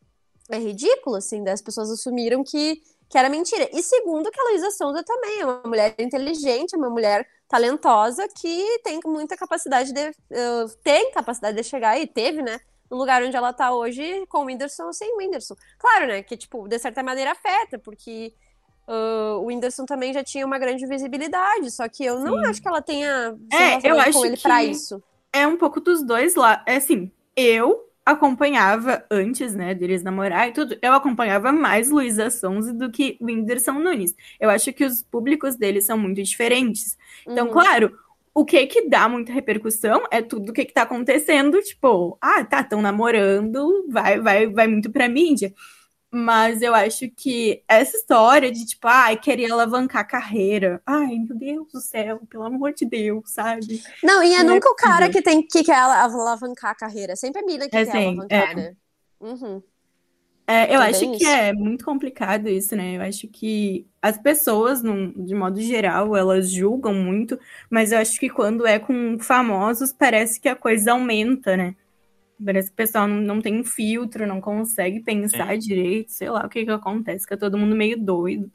é ridículo, assim, daí as pessoas assumiram que, que era mentira. E segundo, que a Luísa Sonza também é uma mulher inteligente, uma mulher talentosa que tem muita capacidade de. eh, tem capacidade de chegar e teve, né? No lugar onde ela tá hoje, com o Whindersson ou sem o Whindersson. Claro, né? Que, tipo, de certa maneira afeta, porque ah, o Whindersson também já tinha uma grande visibilidade, só que eu não Sim. acho que ela tenha É, eu acho com ele que- isso. É um pouco dos dois lá. É assim, eu acompanhava antes, né, deles namorar e tudo, eu acompanhava mais Luísa Sonza do que Whindersson Nunes. Eu acho que os públicos deles são muito diferentes. Então, Uhum. claro, o que que dá muita repercussão é tudo o que que tá acontecendo, tipo, ah, tá, estão namorando, vai, vai, vai muito pra mídia. Mas eu acho que essa história de, tipo, ai, queria alavancar a carreira. Ai, meu Deus do céu, pelo amor de Deus, sabe? Não, e é Não é nunca o cara que tem que quer ala- alavancar a carreira. Sempre a mina que É quer sim, alavancar, é. né? Uhum. É, eu Também acho que isso. é muito complicado isso, né? Eu acho que as pessoas, num- de modo geral, elas julgam muito, mas eu acho que quando é com famosos, parece que a coisa aumenta, né? Parece que o pessoal não, não tem um filtro, não consegue pensar direito, sei lá o que que acontece, fica todo mundo meio doido.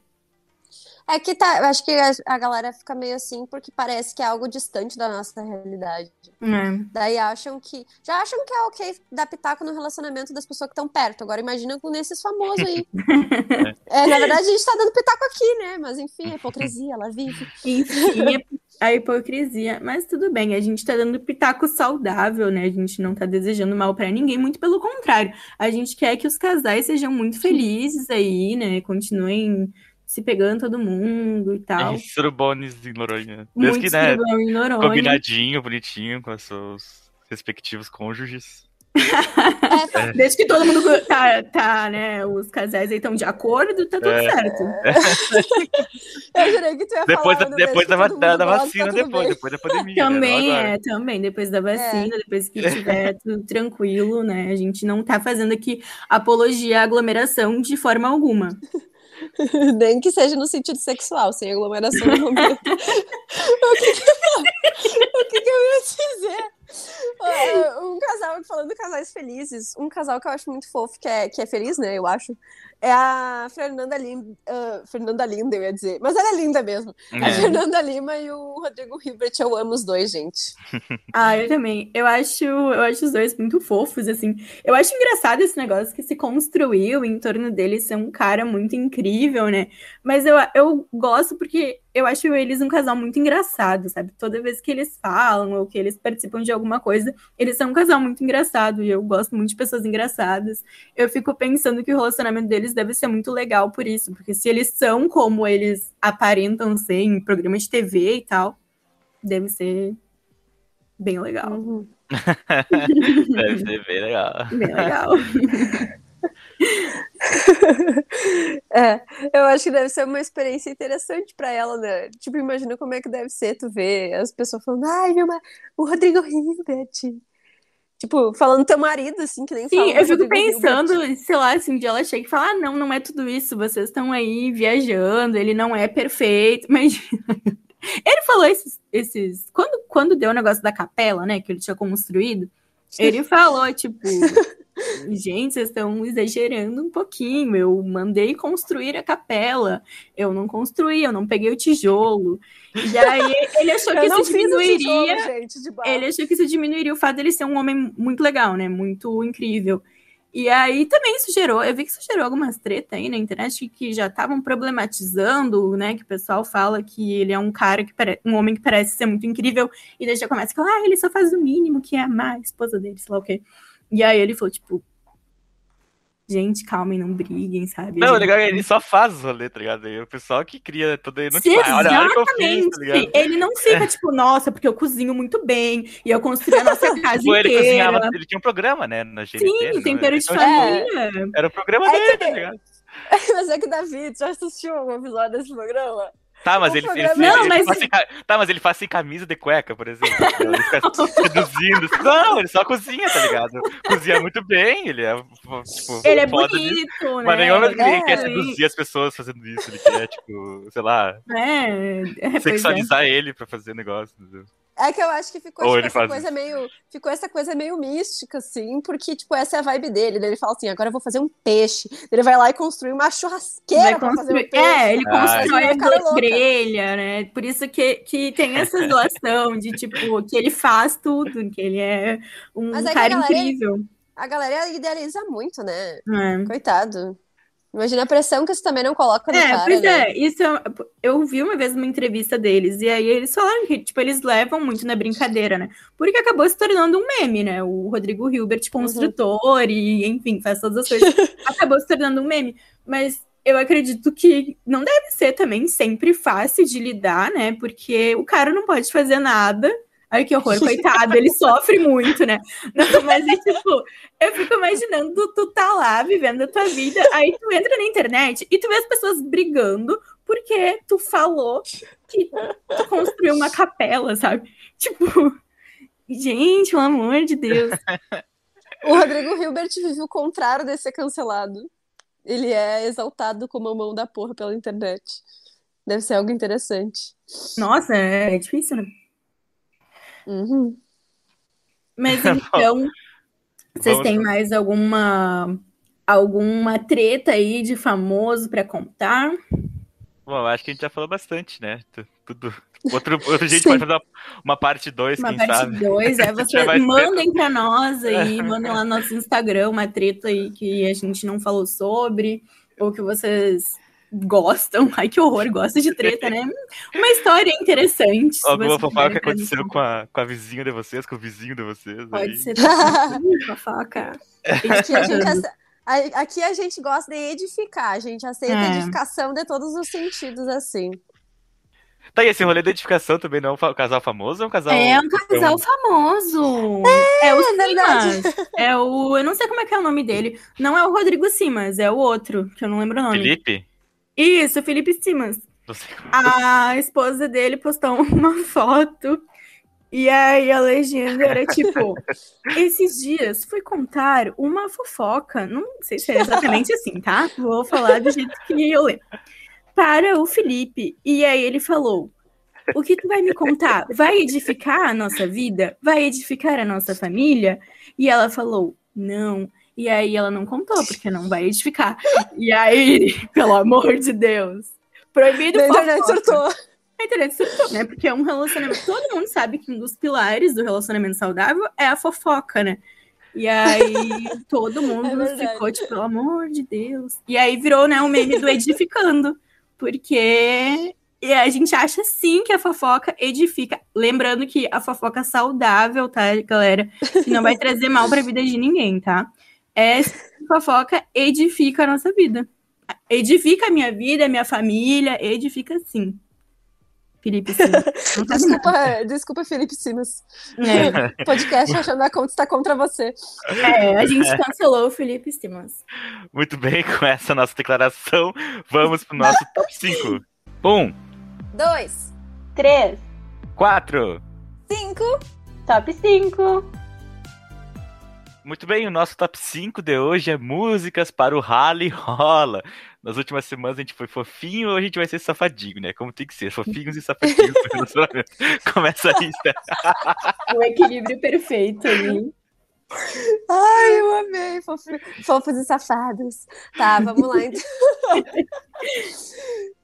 É que tá, eu acho que a, a galera fica meio assim porque parece que é algo distante da nossa realidade. É. Daí acham que. Já acham que é ok dar pitaco no relacionamento das pessoas que estão perto. Agora imagina com esses famosos aí. é, na verdade, a gente tá dando pitaco aqui, né? Mas enfim, a hipocrisia, ela vive. Enfim, a hipocrisia. Mas tudo bem, a gente tá dando pitaco saudável, né? A gente não tá desejando mal pra ninguém, muito pelo contrário. A gente quer que os casais sejam muito felizes aí, né? Continuem se pegando todo mundo e tal. É, Surubones em Noronha. Desde Muito que, né, em Noronha. combinadinho, bonitinho, com os seus respectivos cônjuges. É, Desde que todo mundo tá, tá, né? Os casais aí estão de acordo, tá tudo É. certo. eu jurei que tu ia Depois, falar. da, né, depois da, da, da gosta, vacina, tá depois, depois da pandemia. né, Também agora. é, também, depois da vacina, depois que tiver tudo tranquilo, né? A gente não tá fazendo aqui apologia à aglomeração de forma alguma. Nem que seja no sentido sexual, sem aglomeração no momento. o, que que, o que que eu ia dizer? Ah, Um casal, falando de casais felizes, um casal que eu acho muito fofo, que é, que é feliz, né? Eu acho. É a Fernanda Lima. Fernanda Linda, eu ia dizer. Mas ela é linda mesmo. A É. Fernanda Lima e o Rodrigo Hilbert, eu amo os dois, gente. Ah, eu também. Eu acho, eu acho os dois muito fofos, assim. Eu acho engraçado esse negócio que se construiu em torno deles ser um cara muito incrível, né? Mas eu, eu gosto porque eu acho eles um casal muito engraçado, sabe? Toda vez que eles falam ou que eles participam de alguma coisa, eles são um casal muito engraçado e eu gosto muito de pessoas engraçadas. Eu fico pensando que o relacionamento deles deve ser muito legal por isso, porque se eles são como eles aparentam ser em programas de TV e tal, deve ser bem legal. Uhum. Deve ser bem legal. Bem legal. É, eu acho que deve ser uma experiência interessante pra ela, né? Tipo, imagina como é que deve ser tu ver as pessoas falando, ai, meu, ma- o Rodrigo Hilbert. Tipo, falando teu marido, assim, que nem Sim, eu fico Rodrigo Hilbert. pensando, sei lá, se um dia ela chega e fala, ah, não, não é tudo isso, vocês estão aí viajando, ele não é perfeito, mas ele falou esses, esses, quando, quando deu o negócio da capela, né, que ele tinha construído, ele falou, tipo, gente, vocês estão exagerando um pouquinho, eu mandei construir a capela, eu não construí, eu não peguei o tijolo, e aí ele achou que isso diminuiria... tijolo, gente. Ele achou que isso diminuiria o fato dele ser um homem muito legal, né? Muito incrível. E aí também isso gerou, eu vi que isso gerou algumas tretas aí na internet que já estavam problematizando, né? Que o pessoal fala que ele é um cara que pare... um homem que parece ser muito incrível, e daí já começa a falar, ah, ele só faz o mínimo, que é amar a esposa dele, sei lá o quê. E aí ele falou, tipo, gente, calmem, não briguem, sabe? Não, o Gente, legal é que ele só faz os rolê, tá ligado? E o pessoal que cria todo ele não Sim, tipo, ah, olha, olha o que eu fiz, tá ligado? Ele não fica tipo, nossa, porque eu cozinho muito bem e eu construí a nossa casa Tipo, ele inteira. cozinhava, ele tinha um programa, né, na GNT. Sim, né? tempero de família. Era o programa É dele, que- tá ligado? Mas é que, Davi, tu já assistiu algum episódio desse programa? Tá, mas ele, ele, Não, ele mas- faz tá, mas ele faz sem camisa de cueca, por exemplo. entendeu? Ele fica seduzindo. Não, ele só cozinha, tá ligado? Cozinha muito bem, ele é tipo, Ele é foda nisso. bonito, né? Mas nenhum momento que ele É, quer seduzir as pessoas fazendo isso. Ele quer, tipo, sei lá, É, é, é. sexualizar ele pra fazer negócio. Entendeu? É que eu acho que ficou, Ou tipo, essa faz coisa meio. Ficou essa coisa meio mística, assim, porque, tipo, essa é a vibe dele. Daí Ele fala assim, agora eu vou fazer um peixe. Ele vai lá e construi uma churrasqueira Vai pra fazer um construir, peixe. é, ele Ah, constrói é. a Cara grelha, né? Por isso que, que tem essa doação de, tipo, que ele faz tudo, que ele é um Mas é que a cara galera- incrível. A galera idealiza muito, né? É. Coitado. Imagina a pressão que isso também não coloca no É, cara, pois né? é, isso eu, eu vi uma vez uma entrevista deles, e aí eles falaram que, tipo, eles levam muito na brincadeira, né? Porque acabou se tornando um meme, né? O Rodrigo Hilbert, construtor, e enfim, faz todas as coisas. acabou se tornando um meme. Mas eu acredito que não deve ser também sempre fácil de lidar, né? Porque o cara não pode fazer nada. Ai, que horror, coitado, ele sofre muito, né? Não, mas é tipo, eu fico imaginando tu tá lá vivendo a tua vida, aí tu entra na internet e tu vê as pessoas brigando porque tu falou que tu construiu uma capela, sabe? Tipo, gente, pelo amor de Deus. O Rodrigo Hilbert vive o contrário de ser cancelado. Ele é exaltado como a mão da porra pela internet. Deve ser algo interessante. Nossa, é difícil, né? Uhum. Mas então, vocês têm mais alguma alguma treta aí de famoso pra contar? Bom, acho que a gente já falou bastante, né? Tu- Tudo. Outro, outro gente pode fazer uma, uma parte 2, Uma quem parte sabe? 2, é vocês mandem pra nós aí, mandem lá no nosso Instagram uma treta aí que a gente não falou sobre, ou que vocês gostam. Ai, que horror, gosta de treta, né? Uma história interessante. Alguma fofoca aconteceu com a, com a vizinha de vocês, com o vizinho de vocês. Pode aí. ser fofoca. Aqui a, gente, aqui a gente gosta de edificar, a gente aceita É. edificação de todos os sentidos, assim. Tá, e esse rolê da edificação também não é um casal famoso ou é um casal. É um casal famoso. É, o é verdade. Simas. É o. Eu não sei como é que é o nome dele. Não é o Rodrigo Simas, é o outro, que eu não lembro o nome. Felipe? Isso, Felipe Simas. Não. A esposa dele postou uma foto. E aí a legenda era tipo: Esses dias fui contar uma fofoca. Não sei se é exatamente assim, tá? Vou falar do jeito que eu lembro. Para o Felipe. E aí ele falou: O que tu vai me contar? Vai edificar a nossa vida? Vai edificar a nossa família? E ela falou: Não. E aí ela não contou, porque não vai edificar. E aí, pelo amor de Deus. Proibido A internet surtou. A internet surtou, né? Porque é um relacionamento. Todo mundo sabe que um dos pilares do relacionamento saudável é a fofoca, né? E aí todo mundo É ficou tipo, pelo amor de Deus. E aí virou, né, o meme do edificando. Porque e a gente acha sim que a fofoca edifica. Lembrando que a fofoca saudável, tá, galera? Que não vai trazer mal pra vida de ninguém, tá? É fofoca edifica a nossa vida. Edifica a minha vida, a minha família, edifica sim. Felipe, sim. Não sabe nada. Desculpa, desculpa, Felipe Simas. É, Podcast achando a conta está contra você. é, a gente cancelou o Felipe Simas. Muito bem, com essa nossa declaração, vamos pro nosso top 5. Um, Dois, 3, quatro. cinco. top 5. Muito bem, o nosso top 5 de hoje é músicas para o Rally Rola. Nas últimas semanas a gente foi fofinho, hoje a gente vai ser safadinho, né? Como tem que ser, fofinhos e safadinhos. Começa aí, Steph. O equilíbrio perfeito ali. Ai, eu amei. Fofo- Fofos e safados. Tá, vamos lá então.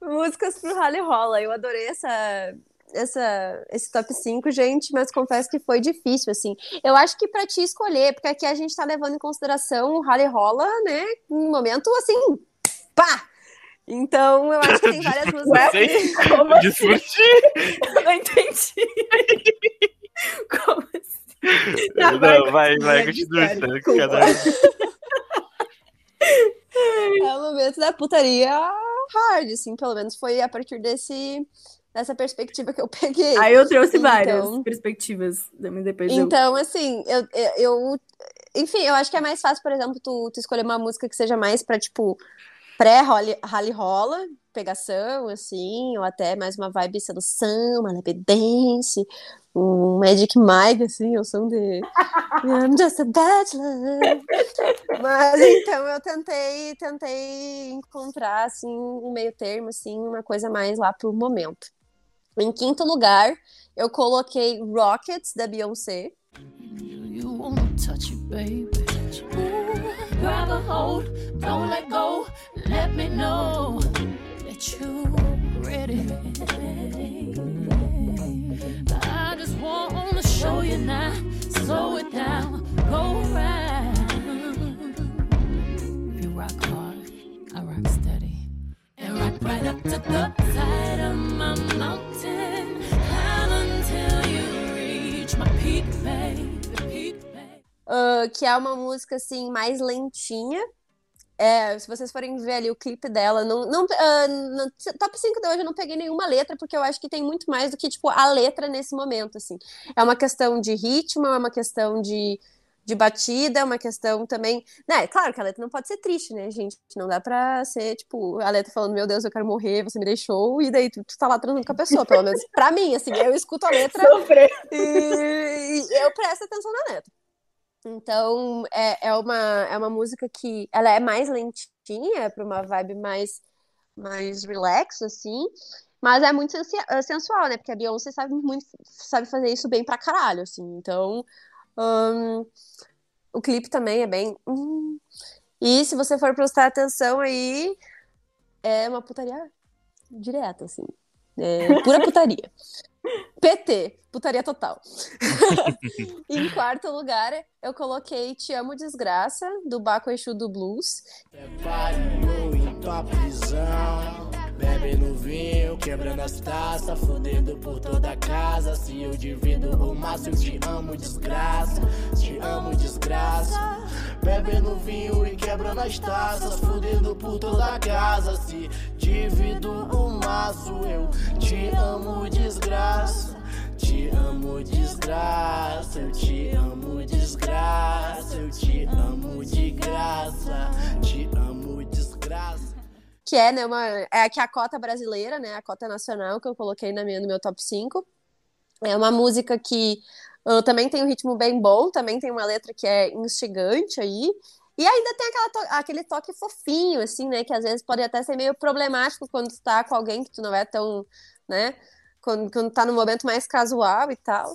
Músicas pro Rally Rola. Eu adorei essa, essa, esse top 5, gente, mas confesso que foi difícil, assim. Eu acho que pra te escolher, porque aqui a gente tá levando em consideração o Rally Rola, né? Um momento assim, pá! Então, eu acho que tem várias músicas. Não Como assim? discutir. Eu não entendi. Como assim? Tá, Não, vai, vai, continua. desculpa. cada- É o momento da putaria hard, assim, pelo menos foi a partir desse, dessa perspectiva que eu peguei. Aí eu trouxe várias Então- perspectivas. mas Depois eu... Então, assim, eu, eu, eu- Enfim, eu acho que é mais fácil, por exemplo, tu, tu escolher uma música que seja mais pra, tipo, pré-rally rally rola, pegação, assim, ou até mais uma vibe sedução, uma leve dance, um Magic Mike, assim, o som de I'm just a bachelor. Mas então eu tentei, tentei encontrar, assim, um meio termo, assim, uma coisa mais lá pro momento. Em quinto lugar, eu coloquei Rockets, da Beyoncé. You wanna touch it, baby. Que é uma música assim mais lentinha. É, se vocês forem ver ali o clipe dela, não, não, ah, no top 5 de hoje eu não peguei nenhuma letra, porque eu acho que tem muito mais do que, tipo, a letra nesse momento, assim. É uma questão de ritmo, é uma questão de, de batida, é uma questão também... Né, claro que a letra não pode ser triste, né, gente? Não dá pra ser, tipo, a letra falando, meu Deus, eu quero morrer, você me deixou, e daí tu, tu tá lá transando com a pessoa, pelo menos pra mim, assim, eu escuto a letra e, e eu presto atenção na letra. Então, é, é, uma, é uma música que ela é mais lentinha, para uma vibe mais, mais relax, assim, mas é muito sensual, né? Porque a Beyoncé sabe muito, sabe fazer isso bem pra caralho, assim. Então, hum, o clipe também é bem. hum. E se você for prestar atenção aí, é uma putaria direto, assim. É, pura putaria. PT, putaria total. em quarto lugar, eu coloquei Te Amo Desgraça, do Baco Exu do Blues. Em tua prisão. Bebe no vinho, quebrando as taças, fudendo por toda a casa. Se eu divido o eu te amo, desgraça. Te amo, desgraça. Bebe no vinho e quebrando as taças, fudendo por toda a casa. Se divido o maço, eu te amo, desgraça. Te amo, desgraça. Eu te amo, desgraça. Eu te amo de graça. Te amo, desgraça. Que é, né, uma, é aqui a cota brasileira, né, a cota nacional que eu coloquei na minha, no meu top 5. É uma música que uh, também tem um ritmo bem bom, também tem uma letra que é instigante aí, e ainda tem to aquele toque fofinho, assim, né, que às vezes pode até ser meio problemático quando tu tá com alguém que tu não é tão, né, quando, quando tá no momento mais casual e tal.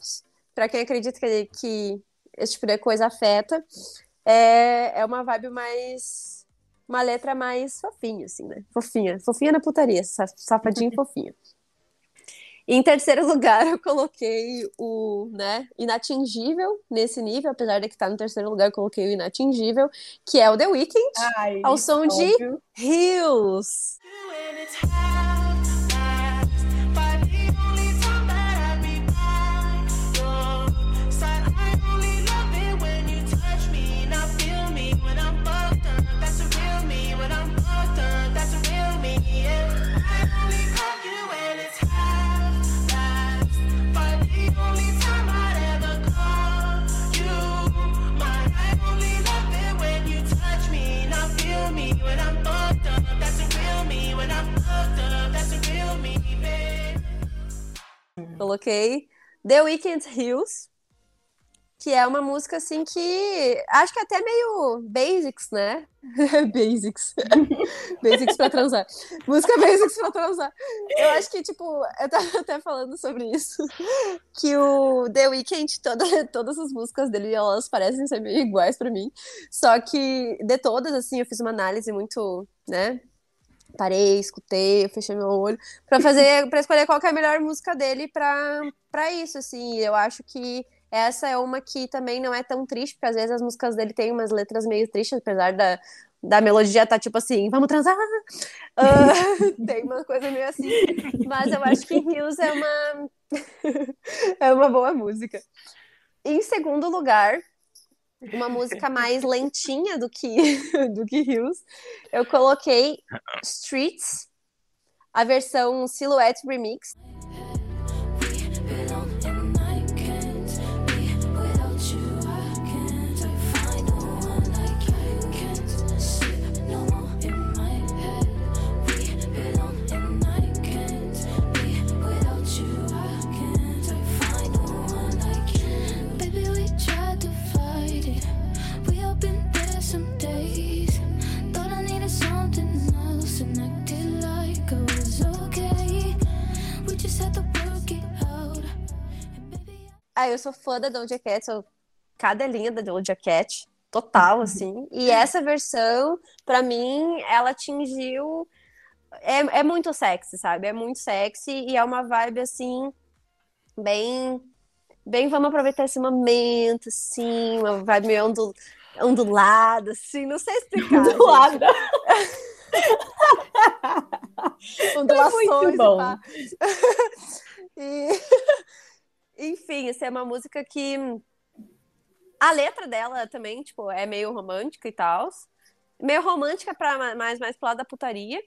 Pra quem acredita que, que esse tipo de coisa afeta, é, é uma vibe mais uma letra mais fofinha, assim, né? Fofinha. Fofinha na putaria, safadinha e fofinha. Em terceiro lugar, eu coloquei o, né, Inatingível nesse nível, apesar de que tá no terceiro lugar, eu coloquei o Inatingível, que é o The Weeknd, Ai, ao som óbvio. de Hills. Coloquei The Weeknd Hills, que é uma música assim que acho que é até meio basics, né? basics. basics pra transar. Música basics pra transar. Eu acho que, tipo, eu tava até falando sobre isso, que o The Weeknd, toda, todas as músicas dele, elas parecem ser meio iguais pra mim. Só que de todas, assim, eu fiz uma análise muito, né? Parei, escutei, eu fechei meu olho pra fazer, para escolher qual é a melhor música dele pra, pra isso, assim. Eu acho que essa é uma que também não é tão triste, porque às vezes as músicas dele têm umas letras meio tristes, apesar da, da melodia tá tipo assim, vamos transar! Uh, tem uma coisa meio assim. Mas eu acho que Hills é uma, é uma boa música. Em segundo lugar, uma música mais lentinha do que, do que Hills, eu coloquei Streets, a versão Silhouette Remix. Ah, eu sou fã da Doja Cat, sou cadelinha da Doja Cat, total, assim. E essa versão, pra mim, ela atingiu. É, é muito sexy, sabe? É muito sexy e é uma vibe, assim, bem. Bem, vamos aproveitar esse momento, assim, uma vibe meio ondul... ondulada, assim, não sei explicar. Lado. ondulações Muito e bom. E, enfim, essa é uma música que a letra dela também, tipo, é meio romântica e tal. Meio romântica para mais mais pro lado da putaria.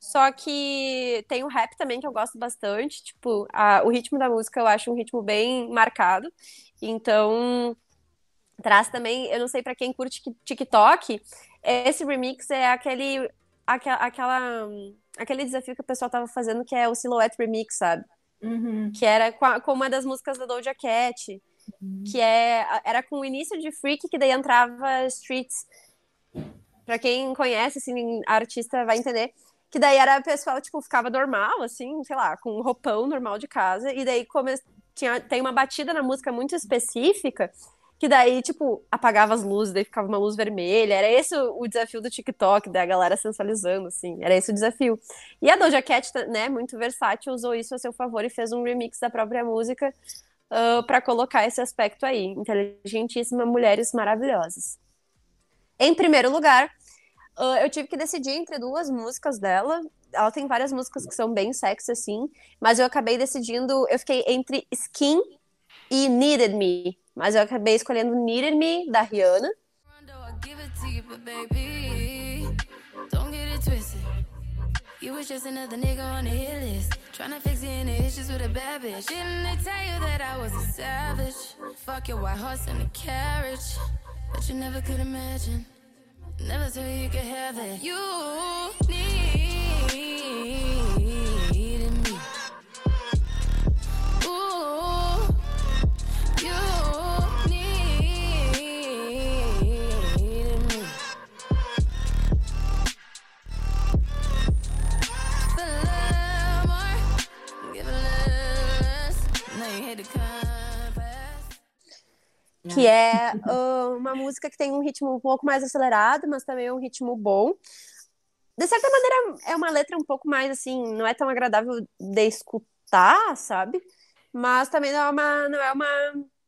Só que tem o rap também que eu gosto bastante, tipo, a- o ritmo da música eu acho um ritmo bem marcado. Então, traz também, eu não sei pra quem curte TikTok, esse remix é aquele aque- aquela aquele desafio que o pessoal tava fazendo que é o Silhouette Remix, sabe? Uhum. que era com, a- com uma das músicas da Doja Cat, que é era com o início de Freak que daí entrava Streets. Pra quem conhece assim, a artista vai entender que daí era o pessoal tipo ficava normal assim, sei lá, com um roupão normal de casa e daí come... tinha tem uma batida na música muito específica Que daí, tipo, apagava as luzes, daí ficava uma luz vermelha. Era esse o, desafio do TikTok, da galera sensualizando, assim. Era esse o desafio. E a Doja Cat, né, muito versátil, usou isso a seu favor e fez um remix da própria música uh, para colocar esse aspecto aí. Inteligentíssima, mulheres maravilhosas. Em primeiro lugar, uh, eu tive que decidir entre duas músicas dela. Ela tem várias músicas que são bem sexy, assim, mas eu acabei decidindo. Eu fiquei entre Skin e Needed Me. Mas eu acabei escolhendo Needed Me, da Rihanna. To was just another nigga on the list. Tryna fix with a that I was savage? Fuck your and carriage. But you never could imagine. Never you could have it. You needed me. Ooh, que é ah, uma música que tem um ritmo um pouco mais acelerado, mas também um ritmo bom. De certa maneira, é uma letra um pouco mais assim, não é tão agradável de escutar, sabe? Mas também não é uma, não é uma,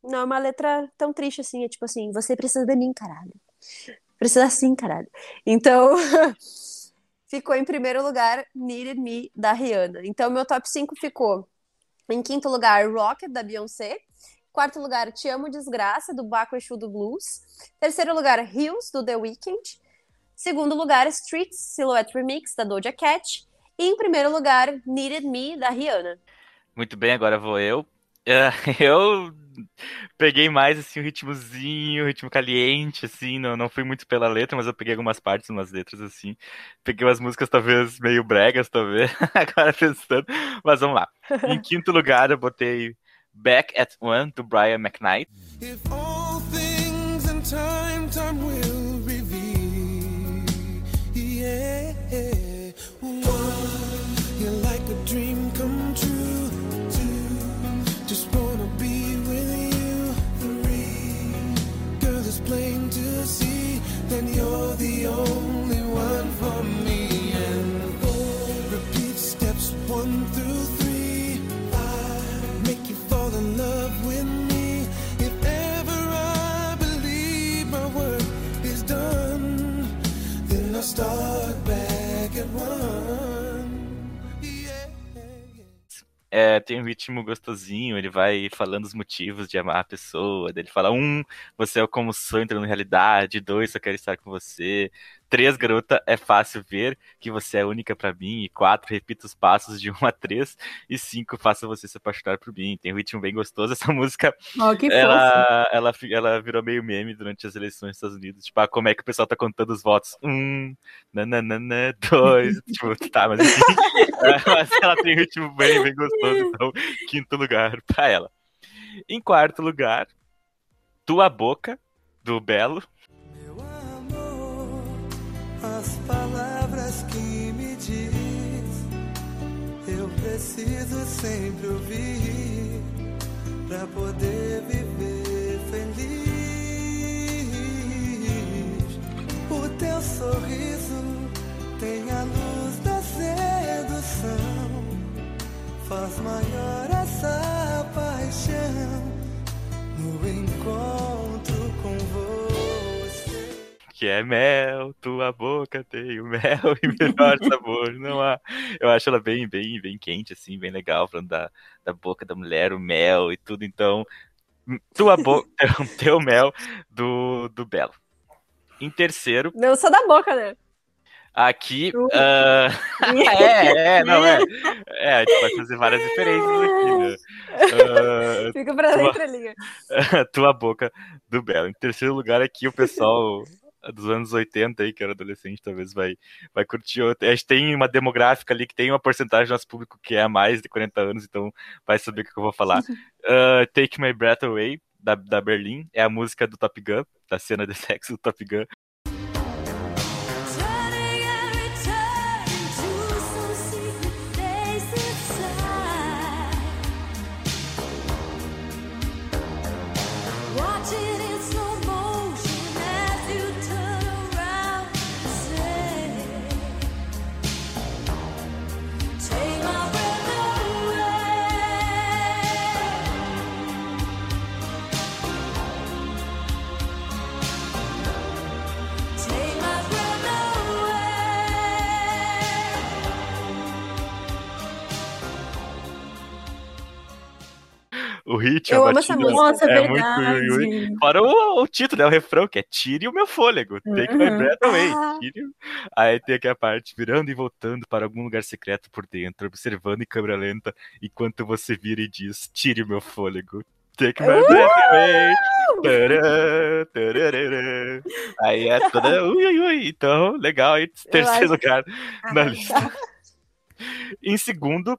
não é uma letra tão triste assim, é tipo assim, você precisa de mim, caralho. Precisa sim, caralho. Então, ficou em primeiro lugar Needed Me da Rihanna. Então, meu top 5 ficou em quinto lugar Rocket da Beyoncé. Quarto lugar, Te Amo Desgraça, do Baco Exu do Blues. Terceiro lugar, Hills, do The Weeknd. Segundo lugar, Streets Silhouette Remix, da Doja Cat. E em primeiro lugar, Needed Me, da Rihanna. Muito bem, agora vou eu. Eu peguei mais assim o ritmozinho, o ritmo caliente, assim, não, não fui muito pela letra, mas eu peguei algumas partes, umas letras assim. Peguei umas músicas talvez meio bregas, talvez, agora pensando, mas vamos lá. Em quinto lugar eu botei Back at One, do Brian McKnight. If all things in time, time will É, tem um ritmo gostosinho, ele vai falando os motivos de amar a pessoa. Ele fala: um, você é como sonho entrando na realidade. Dois, só quero estar com você. Três, garota, é fácil ver que você é única pra mim. E quatro, repita os passos de um a três. E cinco, faça você se apaixonar por mim. Tem um ritmo bem gostoso. Essa música Ó, que ela, ela, ela virou meio meme durante as eleições dos Estados Unidos. Tipo, ah, como é que o pessoal tá contando os votos? Um, nananana, dois. tipo, tá, mas enfim. Mas ela tem um ritmo bem, bem gostoso. Então, quinto lugar pra ela. Em quarto lugar, Tua Boca, do Belo. Preciso sempre ouvir pra poder viver feliz. O teu sorriso tem a luz da sedução, faz maior essa paixão no encontro. Que é mel, tua boca tem o mel e melhor sabor. Não há. Eu acho ela bem, bem, bem quente, assim, bem legal, falando da, da boca da mulher, o mel e tudo. Então, tua boca, teu, mel do, do Belo. Em terceiro, Não só da boca, né? aqui. ah, é, é, não é. É, a gente pode fazer várias referências aqui, né? Ah, Fica pra Tua- entrelinha. tua boca do Belo. Em terceiro lugar, aqui o pessoal dos anos 80 aí, que era adolescente, talvez vai, vai curtir. outra. A gente tem uma demográfica ali que tem uma porcentagem do nosso público que é mais de 40 anos, então vai saber o que eu vou falar. Ah, Take My Breath Away, da, da Berlim, é a música do Top Gun, da cena de sexo do Top Gun. O ritmo, Eu a batida. Nossa, é muito verdade. ruim. Fora o, o título, né? O refrão, que é Tire o meu fôlego. Take my Uhum. breath away. Tire... Aí tem aqui a parte, virando e voltando para algum lugar secreto por dentro, observando em câmera lenta, enquanto você vira e diz, tire o meu fôlego. Take my breath away. Tará. Aí é toda. Ui, ui, ui. Então, legal. Aí, terceiro lugar na Ah, lista. Em segundo,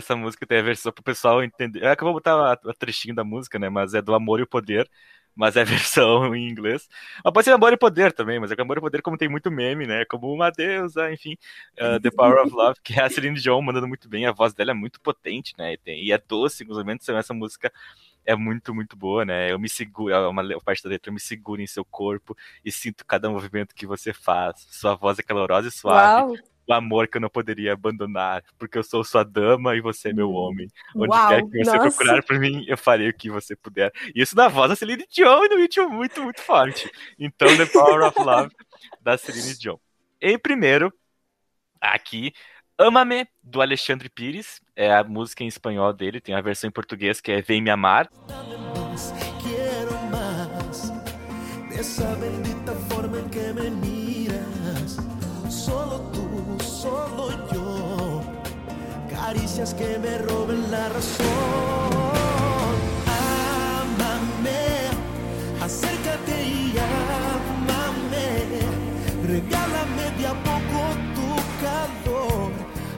Essa música tem a versão pro pessoal entender. É que eu vou botar a, a trechinho da música, né? Mas é do Amor e o Poder. Mas é a versão em inglês. Mas pode ser Amor e Poder também, mas é que Amor e Poder, como tem muito meme, né? Como uma deusa, enfim. uh, The Power of Love, que é a Celine Dion mandando muito bem. A voz dela é muito potente, né? E, tem- e é doce, inclusive. Essa música é muito, muito boa, né? Eu me seguro, é uma parte da letra, eu me seguro em seu corpo e sinto cada movimento que você faz. Sua voz é calorosa e suave. Uau. O amor que eu não poderia abandonar, porque eu sou sua dama e você é meu homem. Onde Uau, quer que você nossa. procurar por mim, eu farei o que você puder. Isso na voz da Celine Dion e no ritmo muito, muito forte. Então, The Power of Love, da Celine Dion. Em primeiro, aqui, Ama-me, do Alexandre Pires. É a música em espanhol dele, tem a versão em português que é Vem Me Amar. más, quiero más de esa bendita que me roben la razón. Ámame, acércate y ámame, regálame de a poco tu calor.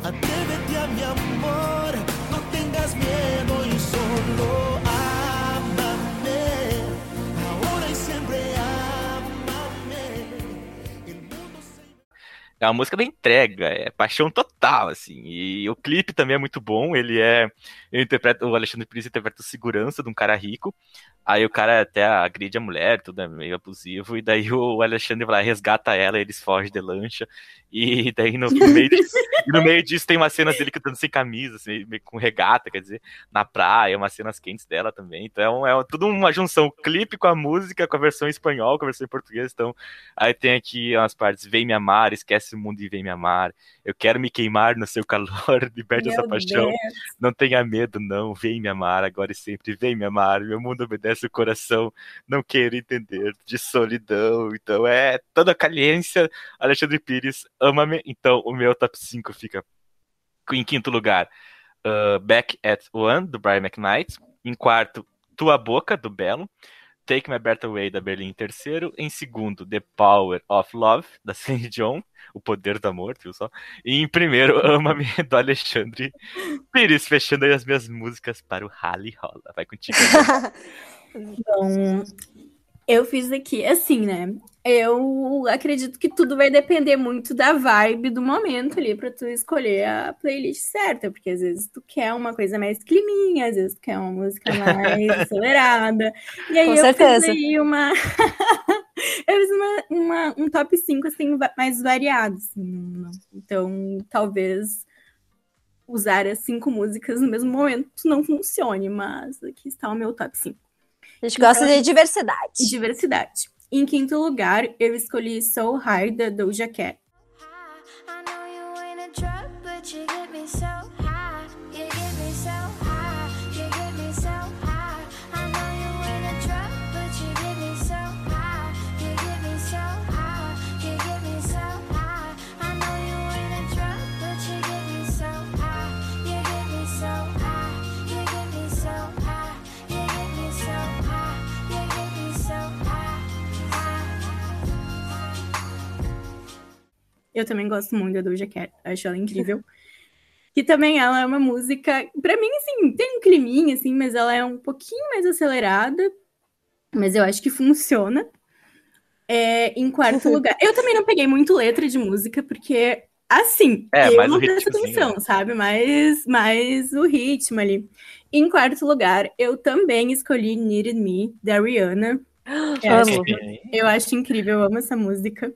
Atrévete a mi amor, É uma música da entrega, é paixão total, assim. E o clipe também é muito bom. Ele é. Ele interpreta, o Alexandre Pires interpreta o segurança de um cara rico. Aí o cara até agride a mulher, tudo é meio abusivo. E daí o Alexandre vai lá, resgata ela, eles fogem de lancha. E daí no, meio, disso, no meio disso tem umas cenas dele cantando sem camisa, assim, meio com regata, quer dizer, na praia, umas cenas quentes dela também. Então é, um- é tudo uma junção, o clipe com a música, com a versão em espanhol, com a versão em português. Então Aí tem aqui umas partes, vem me amar, esquece o mundo e vem me amar. Eu quero me queimar no seu calor, liberte essa paixão. Deus. Não tenha medo, não, vem me amar, agora e sempre, vem me amar. Meu mundo obedece o coração, não quero entender de solidão. Então é toda a caliência. Alexandre Pires, ama-me. Então o meu top 5 fica em quinto lugar, uh, Back at One, do Brian McKnight. Em quarto, Tua Boca, do Belo. Take My Breath Away, da Berlim, em terceiro. Em segundo, The Power of Love, da Celine Dion. O Poder do Amor, viu só? E em primeiro, Ama-me, do Alexandre Pires, fechando aí as minhas músicas para o Rally Rola. Vai contigo. Então, eu fiz aqui assim, né? Eu acredito que tudo vai depender muito da vibe do momento ali pra tu escolher a playlist certa, porque às vezes tu quer uma coisa mais climinha, às vezes tu quer uma música mais acelerada. E aí Com eu certeza. fiz aí uma eu fiz uma, uma- um top 5 assim mais variado, assim. Então, talvez usar as cinco músicas no mesmo momento não funcione, mas aqui está o meu top 5 A gente gosta de diversidade. diversidade. Em quinto lugar, eu escolhi So High da Doja Cat. Eu também gosto muito da Doja Cat, acho ela incrível. Que também ela é uma música, pra mim, assim, tem um climinha, assim, mas ela é um pouquinho mais acelerada. Mas eu acho que funciona. É, em quarto lugar. Eu também não peguei muito letra de música, porque, assim, É, eu não presto atenção, sabe? Mas, mas o ritmo ali. Em quarto lugar, eu também escolhi Needed Me, da Rihanna. Eu acho, Amo. eu acho incrível, eu amo essa música.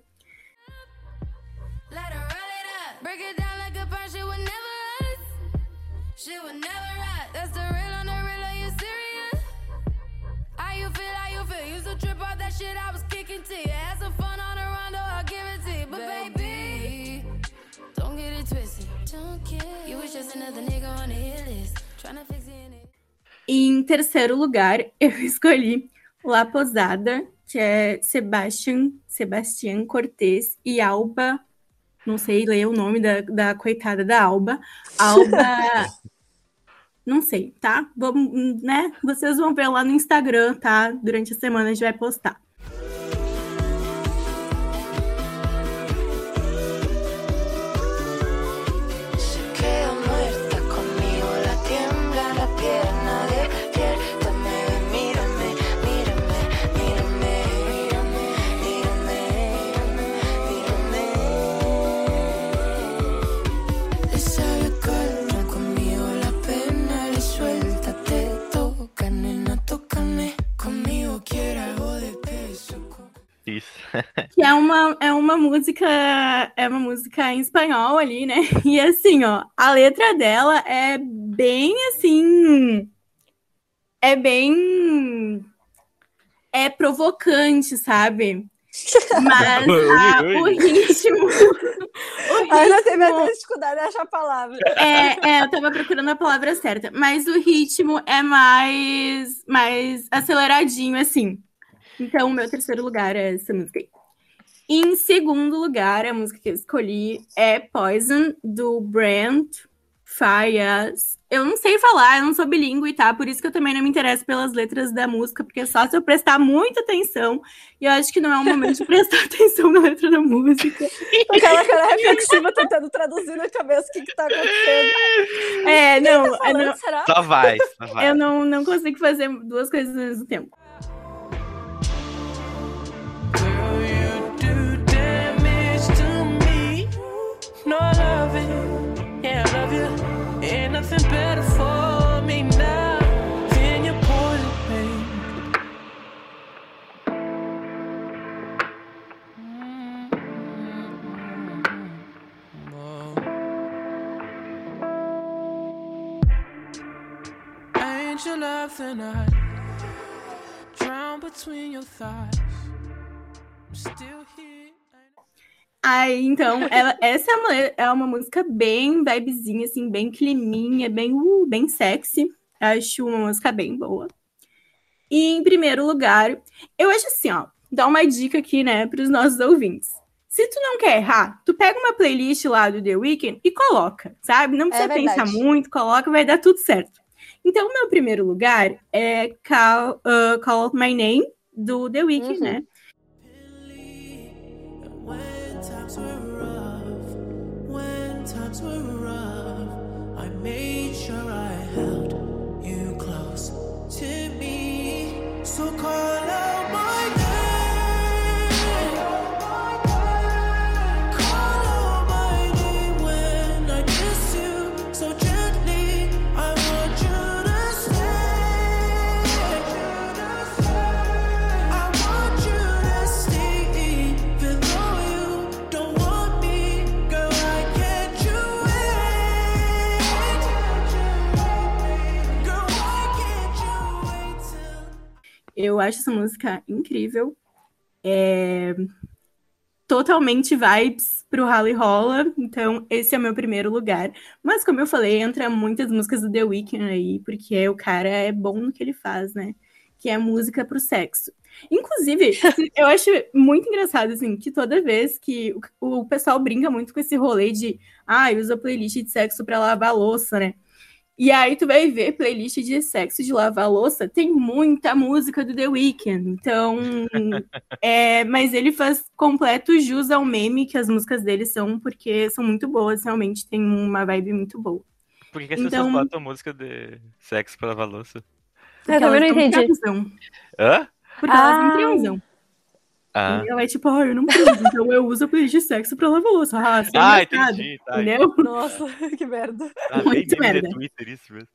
Em terceiro lugar, eu escolhi La Posada, que é Sebastian, Sebastián Cortés e Alba. Não sei ler o nome da, da coitada da Alba. Alba. Não sei, tá? Vamos, né? Vocês vão ver lá no Instagram, tá? Durante a semana a gente vai postar. Que é uma, é uma música, é uma música em espanhol ali, né? E assim, ó, a letra dela é bem assim. É bem. É provocante, sabe? Mas a- o ritmo. o Ai, não tem ritmo- mais dificuldade de achar a palavra. é, é, eu tava procurando a palavra certa, mas o ritmo é mais, mais aceleradinho, assim. Então, o meu terceiro lugar é essa música aí. Em segundo lugar, a música que eu escolhi é Poison, do Brent Fayas. Eu não sei falar, eu não sou bilíngue, tá? Por isso que eu também não me interesso pelas letras da música, porque é só se eu prestar muita atenção. E eu acho que não é o momento de prestar atenção na letra da música. Aquela cara reflexiva tentando traduzir na cabeça o que, que tá acontecendo. É, não, Tá eu falando, não, será? Só vai, só vai. Eu não, não consigo fazer duas coisas ao mesmo tempo. Love you. Ain't nothing better for me now than your poison, babe. Mm-hmm. Ain't your love tonight? Drown between your thighs. I'm still. Aí, então, ela- essa é uma, é uma música bem vibezinha, assim, bem climinha, bem, uh, bem sexy. Acho uma música bem boa. E em primeiro lugar, eu acho assim, ó, dá uma dica aqui, né, para os nossos ouvintes. Se tu não quer errar, tu pega uma playlist lá do The Weeknd e coloca, sabe? Não precisa verdade. pensar muito, coloca, vai dar tudo certo. Então, o meu primeiro lugar é Call, uh, Call My Name, do The Weeknd, Uhum. né? Made sure I held you close to me. So call Eu acho essa música incrível. É totalmente vibes pro Rally Rola, então esse é o meu primeiro lugar. Mas como eu falei, entra muitas músicas do The Weeknd aí, porque o cara é bom no que ele faz, né? Que é música pro sexo. Inclusive, eu acho muito engraçado, assim, que toda vez que o, o pessoal brinca muito com esse rolê de ah, usa playlist de sexo pra lavar louça, né? E aí tu vai ver playlist de sexo de lavar louça, tem muita música do The Weeknd. Então, é, mas ele faz completo jus ao meme que as músicas dele são, porque são muito boas, realmente tem uma vibe muito boa. Por que, que as Então- pessoas botam música de sexo pra lavar louça? Eu também não elas entendi. Hã? Porque elas Ah. não transam. Ah, E ela é tipo, ah, eu não transo, então eu uso a playlist de sexo pra lavar louça. Ah, é ah engraçado, entendi. Tá, Entendeu? Nossa, que merda. Ah, Muito de merda. Twitter isso mesmo.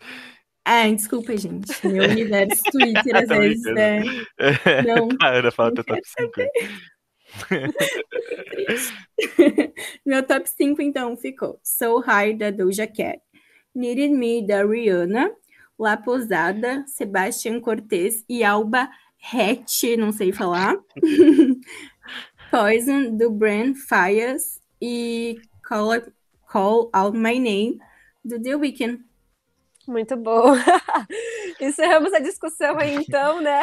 Ah, desculpa, gente. Meu universo Twitter, às vezes, brincando. é... Não, A Ana fala não teu top 5. Meu top 5, então, ficou So High, da Doja Cat, Needed Me, da Rihanna, La Posada, Sebastian Cortez e Alba Hatch, não sei falar, Poison, do Brand Fias e Call, Call Out My Name, do The Weeknd. Muito bom. Encerramos a discussão aí, então, né?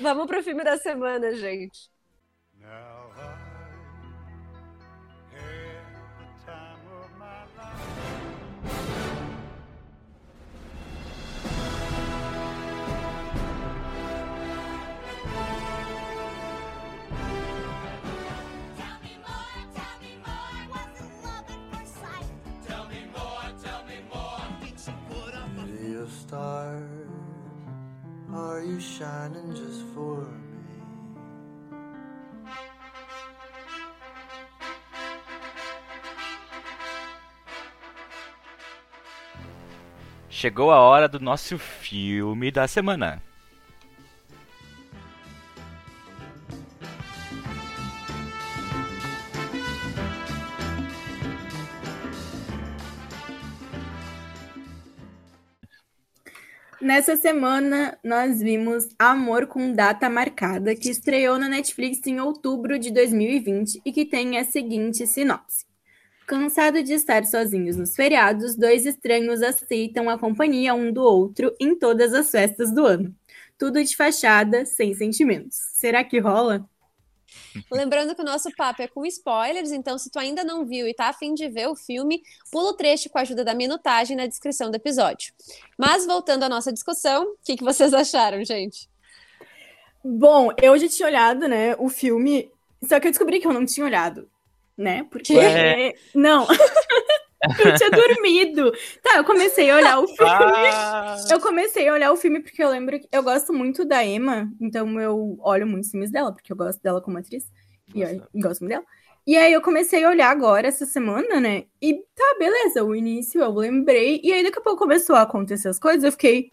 Vamos pro filme da semana, gente. Stars, are you shining just for me? Chegou a hora do nosso filme da semana. Nessa semana, nós vimos Amor com Data Marcada, que estreou na Netflix em outubro de 2020 e que tem a seguinte sinopse. Cansado de estar sozinhos nos feriados, dois estranhos aceitam a companhia um do outro em todas as festas do ano. Tudo de fachada, sem sentimentos. Será que rola? Lembrando que o nosso papo é com spoilers, então se tu ainda não viu e tá afim de ver o filme, pula o trecho com a ajuda da minutagem na descrição do episódio. Mas voltando à nossa discussão, o que, que vocês acharam, gente? Bom, eu já tinha olhado, né, o filme, só que eu descobri que eu não tinha olhado, né? Porque. Ué. Não. eu tinha dormido. Tá, eu comecei a olhar o filme. Ah, Eu comecei a olhar o filme porque eu lembro que eu gosto muito da Emma, então eu olho muitos filmes dela, porque eu gosto dela como atriz. E eu gosto muito dela. E aí eu comecei a olhar agora essa semana, né? E tá, beleza, o início eu lembrei. E aí daqui a pouco começou a acontecer as coisas, eu fiquei.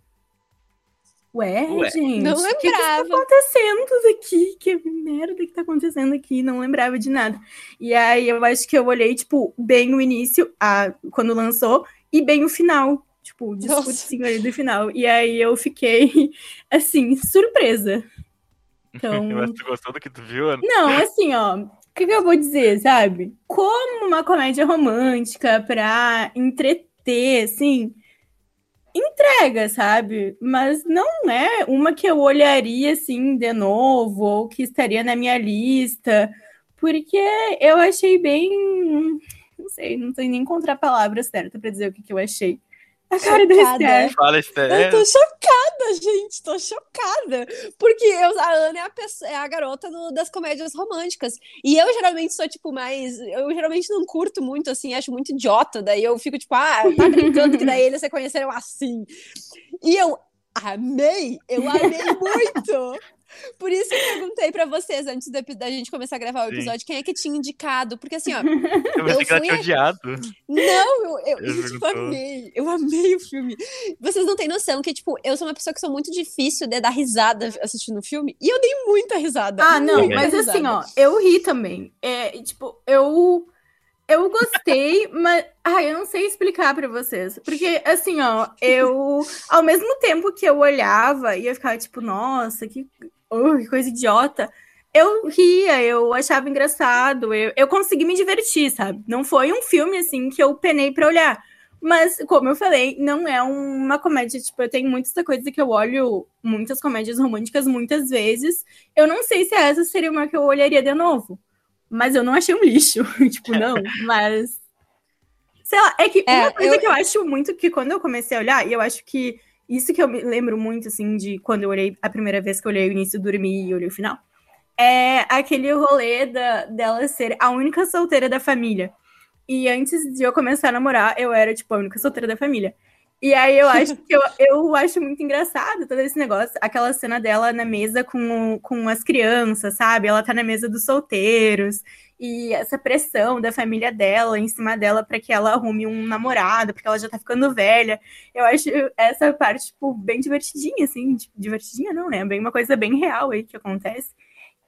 Ué, Ué. gente. Não O que, que está lembrava. acontecendo aqui? Que merda que tá acontecendo aqui? Não lembrava de nada. E aí eu acho que eu olhei, tipo, bem o início, a, quando lançou, e bem o final. Tipo, o discursinho ali do final. E aí eu fiquei, assim, surpresa. Então. Mas tu gostou do que tu viu, Ana? Não, assim, ó. O que, que eu vou dizer, sabe? Como uma comédia romântica pra entreter, assim, entrega, sabe? Mas não é uma que eu olharia, assim, de novo, ou que estaria na minha lista, porque eu achei bem. Não sei, não sei nem encontrar a palavra certa pra dizer o que, que eu achei. A cara da Chocada. Esther. Fala, Esther. Eu tô chocada, gente, tô chocada. Porque eu- a Ana é a, pessoa- é a garota do- das comédias românticas. E eu geralmente sou, tipo, mais. Eu geralmente não curto muito, assim, acho muito idiota. Daí eu fico, tipo, ah, tá brincando que daí eles se conheceram assim. E eu amei, eu amei muito. Por isso que eu perguntei pra vocês antes epi- da gente começar a gravar o Sim. episódio quem é que tinha indicado. Porque assim, ó, Eu pensei eu que ela tinha odiado. não, eu, eu, Eu tipo, amei. Eu amei o filme. Vocês não têm noção que, tipo, eu sou uma pessoa que sou muito difícil de dar risada assistindo o filme. E eu dei muita risada. Ah, não, mas risada. assim, ó, eu ri também. É, e, tipo, eu eu gostei, mas ai, eu não sei explicar pra vocês, porque assim, ó, eu ao mesmo tempo que eu olhava e eu ficava tipo, nossa, que, oh, que coisa idiota. Eu ria, eu achava engraçado, eu, eu consegui me divertir, sabe? Não foi um filme assim que eu penei pra olhar. Mas, como eu falei, não é uma comédia. Tipo, eu tenho muita coisa que eu olho muitas comédias românticas muitas vezes. Eu não sei se essa seria uma que eu olharia de novo. Mas eu não achei um lixo. tipo, não. Mas. Sei lá, é que É, uma coisa eu- que eu acho muito que quando eu comecei a olhar, e eu acho que isso que eu me lembro muito, assim, de quando eu olhei a primeira vez que eu olhei o início, dormi e olhei o final, é aquele rolê da, dela ser a única solteira da família. E antes de eu começar a namorar, eu era, tipo, a única solteira da família. E aí eu acho que eu, eu acho muito engraçado todo esse negócio, aquela cena dela na mesa com, com as crianças, sabe? Ela tá na mesa dos solteiros, e essa pressão da família dela em cima dela para que ela arrume um namorado, porque ela já tá ficando velha. Eu acho essa parte, tipo, bem divertidinha, assim. Divertidinha não, né? Bem uma coisa bem real aí que acontece.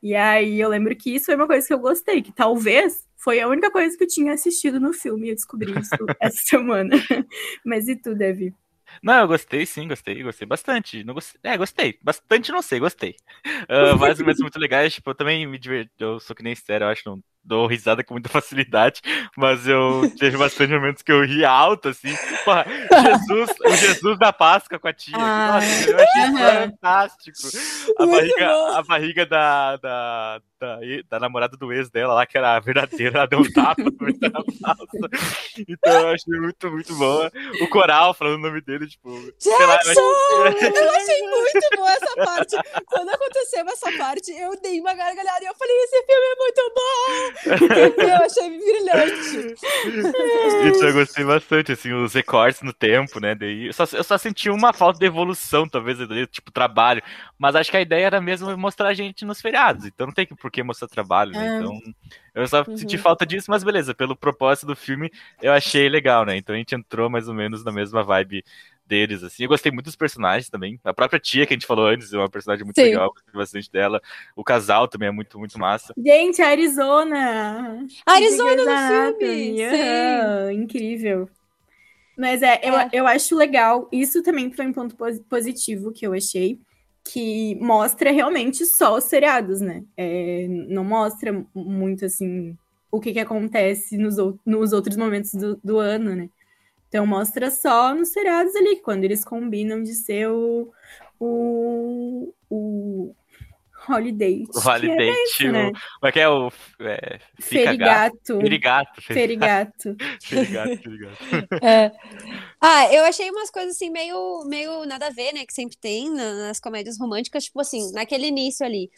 E aí eu lembro que isso foi uma coisa que eu gostei, que talvez foi a única coisa que eu tinha assistido no filme e eu descobri isso essa semana. Mas e tu, Davi? Não, eu gostei sim, gostei, gostei bastante. Não gostei, é, gostei. Bastante não sei, gostei. Uh, vários momentos muito legais, tipo, eu também me diverti. Eu sou que nem sério, eu acho, não dou risada com muita facilidade, mas eu teve bastante momentos que eu ri alto, assim. Porra, Jesus, o Jesus da Páscoa com a tia. Ah, Nossa, eu achei fantástico. A Muito barriga, bom. a barriga da, da, da, da namorada do ex dela lá, que era a verdadeira, ela deu um tapa falsa. Então eu achei muito, muito boa. O coral falando o nome dele, tipo. sei lá, eu Jackson! Eu achei muito boa essa parte. Quando aconteceu essa parte, eu dei uma gargalhada e eu falei: esse filme é muito bom! Eu achei brilhante. Isso eu gostei bastante, assim, os recortes no tempo, né? Daí, eu, só, eu só senti uma falta de evolução, talvez, daí, tipo, trabalho. Mas acho que a ideia era mesmo mostrar a gente nos feriados. Então não tem por que mostrar trabalho, né? Ah. Então. Eu só Uhum. senti falta disso, mas beleza, pelo propósito do filme, eu achei legal, né? Então a gente entrou mais ou menos na mesma vibe deles, assim. Eu gostei muito dos personagens também. A própria tia que a gente falou antes é uma personagem muito Sim. legal, gostei bastante dela. O casal também é muito, muito massa. Gente, Arizona! Arizona Grey's no filme! Incrível. Mas é, eu, É. eu acho legal. Isso também foi um ponto pos- positivo que eu achei. Que mostra realmente só os seriados, né? É, não mostra muito, assim, o que, que acontece nos, nos outros momentos do, do ano, né? Então mostra só nos seriados ali, quando eles combinam de ser o, o, o Holiday. O Holiday, isso, né? Como é que é o. É. Ferigato. Ferigato. Ferigato. Ferigato, ferigato. É. Ah, eu achei umas coisas assim meio, meio nada a ver, né? Que sempre tem na- nas comédias românticas, tipo assim, naquele início ali.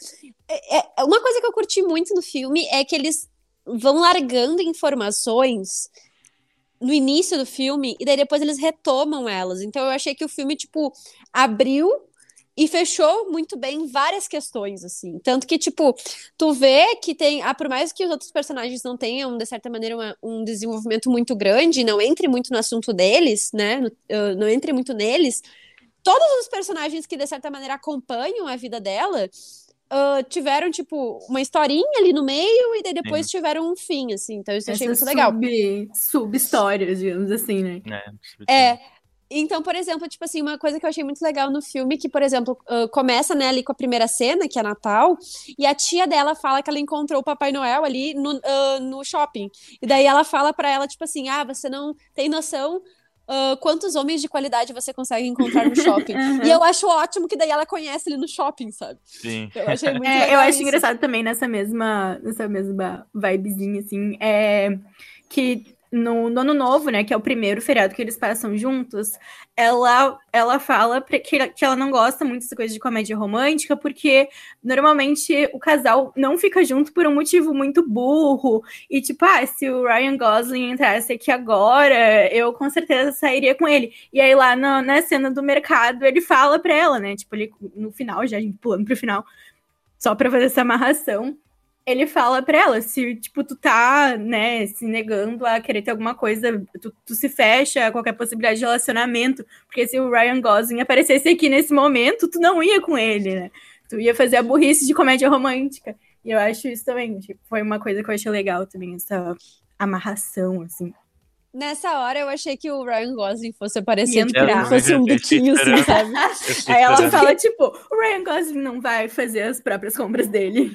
É- é- uma coisa que eu curti muito no filme é que eles vão largando informações no início do filme e daí depois eles retomam elas. Então eu achei que o filme, tipo, abriu e fechou muito bem várias questões, assim. Tanto que, tipo, tu vê que tem, ah, por mais que os outros personagens não tenham, de certa maneira, uma- um desenvolvimento muito grande, não entre muito no assunto deles, né? no- ah, não entre muito neles, todos os personagens que, de certa maneira, acompanham a vida dela. Ah, tiveram, tipo, uma historinha ali no meio e daí depois tiveram um fim, assim. Então, isso eu achei muito legal. sub- Sub-histórias, digamos assim, né? É. Então, por exemplo, tipo assim, uma coisa que eu achei muito legal no filme, que, por exemplo, ah, começa, né, ali com a primeira cena, que é Natal, e a tia dela fala que ela encontrou o Papai Noel ali no, ah, no shopping. E daí ela fala pra ela, tipo assim, ah, você não tem noção ah, quantos homens de qualidade você consegue encontrar no shopping. Uhum. E eu acho ótimo que daí ela conhece ele no shopping, sabe? Sim. Eu achei muito É, legal eu acho isso. engraçado também nessa mesma, nessa mesma vibezinha, assim, é que no, no Ano Novo, né, que é o primeiro feriado que eles passam juntos, ela, ela fala que, que ela não gosta muito dessa coisa de comédia romântica, porque normalmente o casal não fica junto por um motivo muito burro, e tipo, ah, se o Ryan Gosling entrasse aqui agora, eu com certeza sairia com ele. E aí lá na, na cena do mercado, ele fala pra ela, né, tipo, ali no final, já pulando pro final, só pra fazer essa amarração, ele fala pra ela, se, tipo, tu tá, né, se negando a querer ter alguma coisa, tu, tu se fecha a qualquer possibilidade de relacionamento, porque se o Ryan Gosling aparecesse aqui nesse momento, tu não ia com ele, né? Tu ia fazer a burrice de comédia romântica. E eu acho isso também, tipo, foi uma coisa que eu achei legal também, essa amarração, assim. Nessa hora eu achei que o Ryan Gosling fosse aparecer, Ia tipo, entrar. fosse um biquinho, assim, sabe? Aí ela fala, tipo, o Ryan Gosling não vai fazer as próprias compras dele.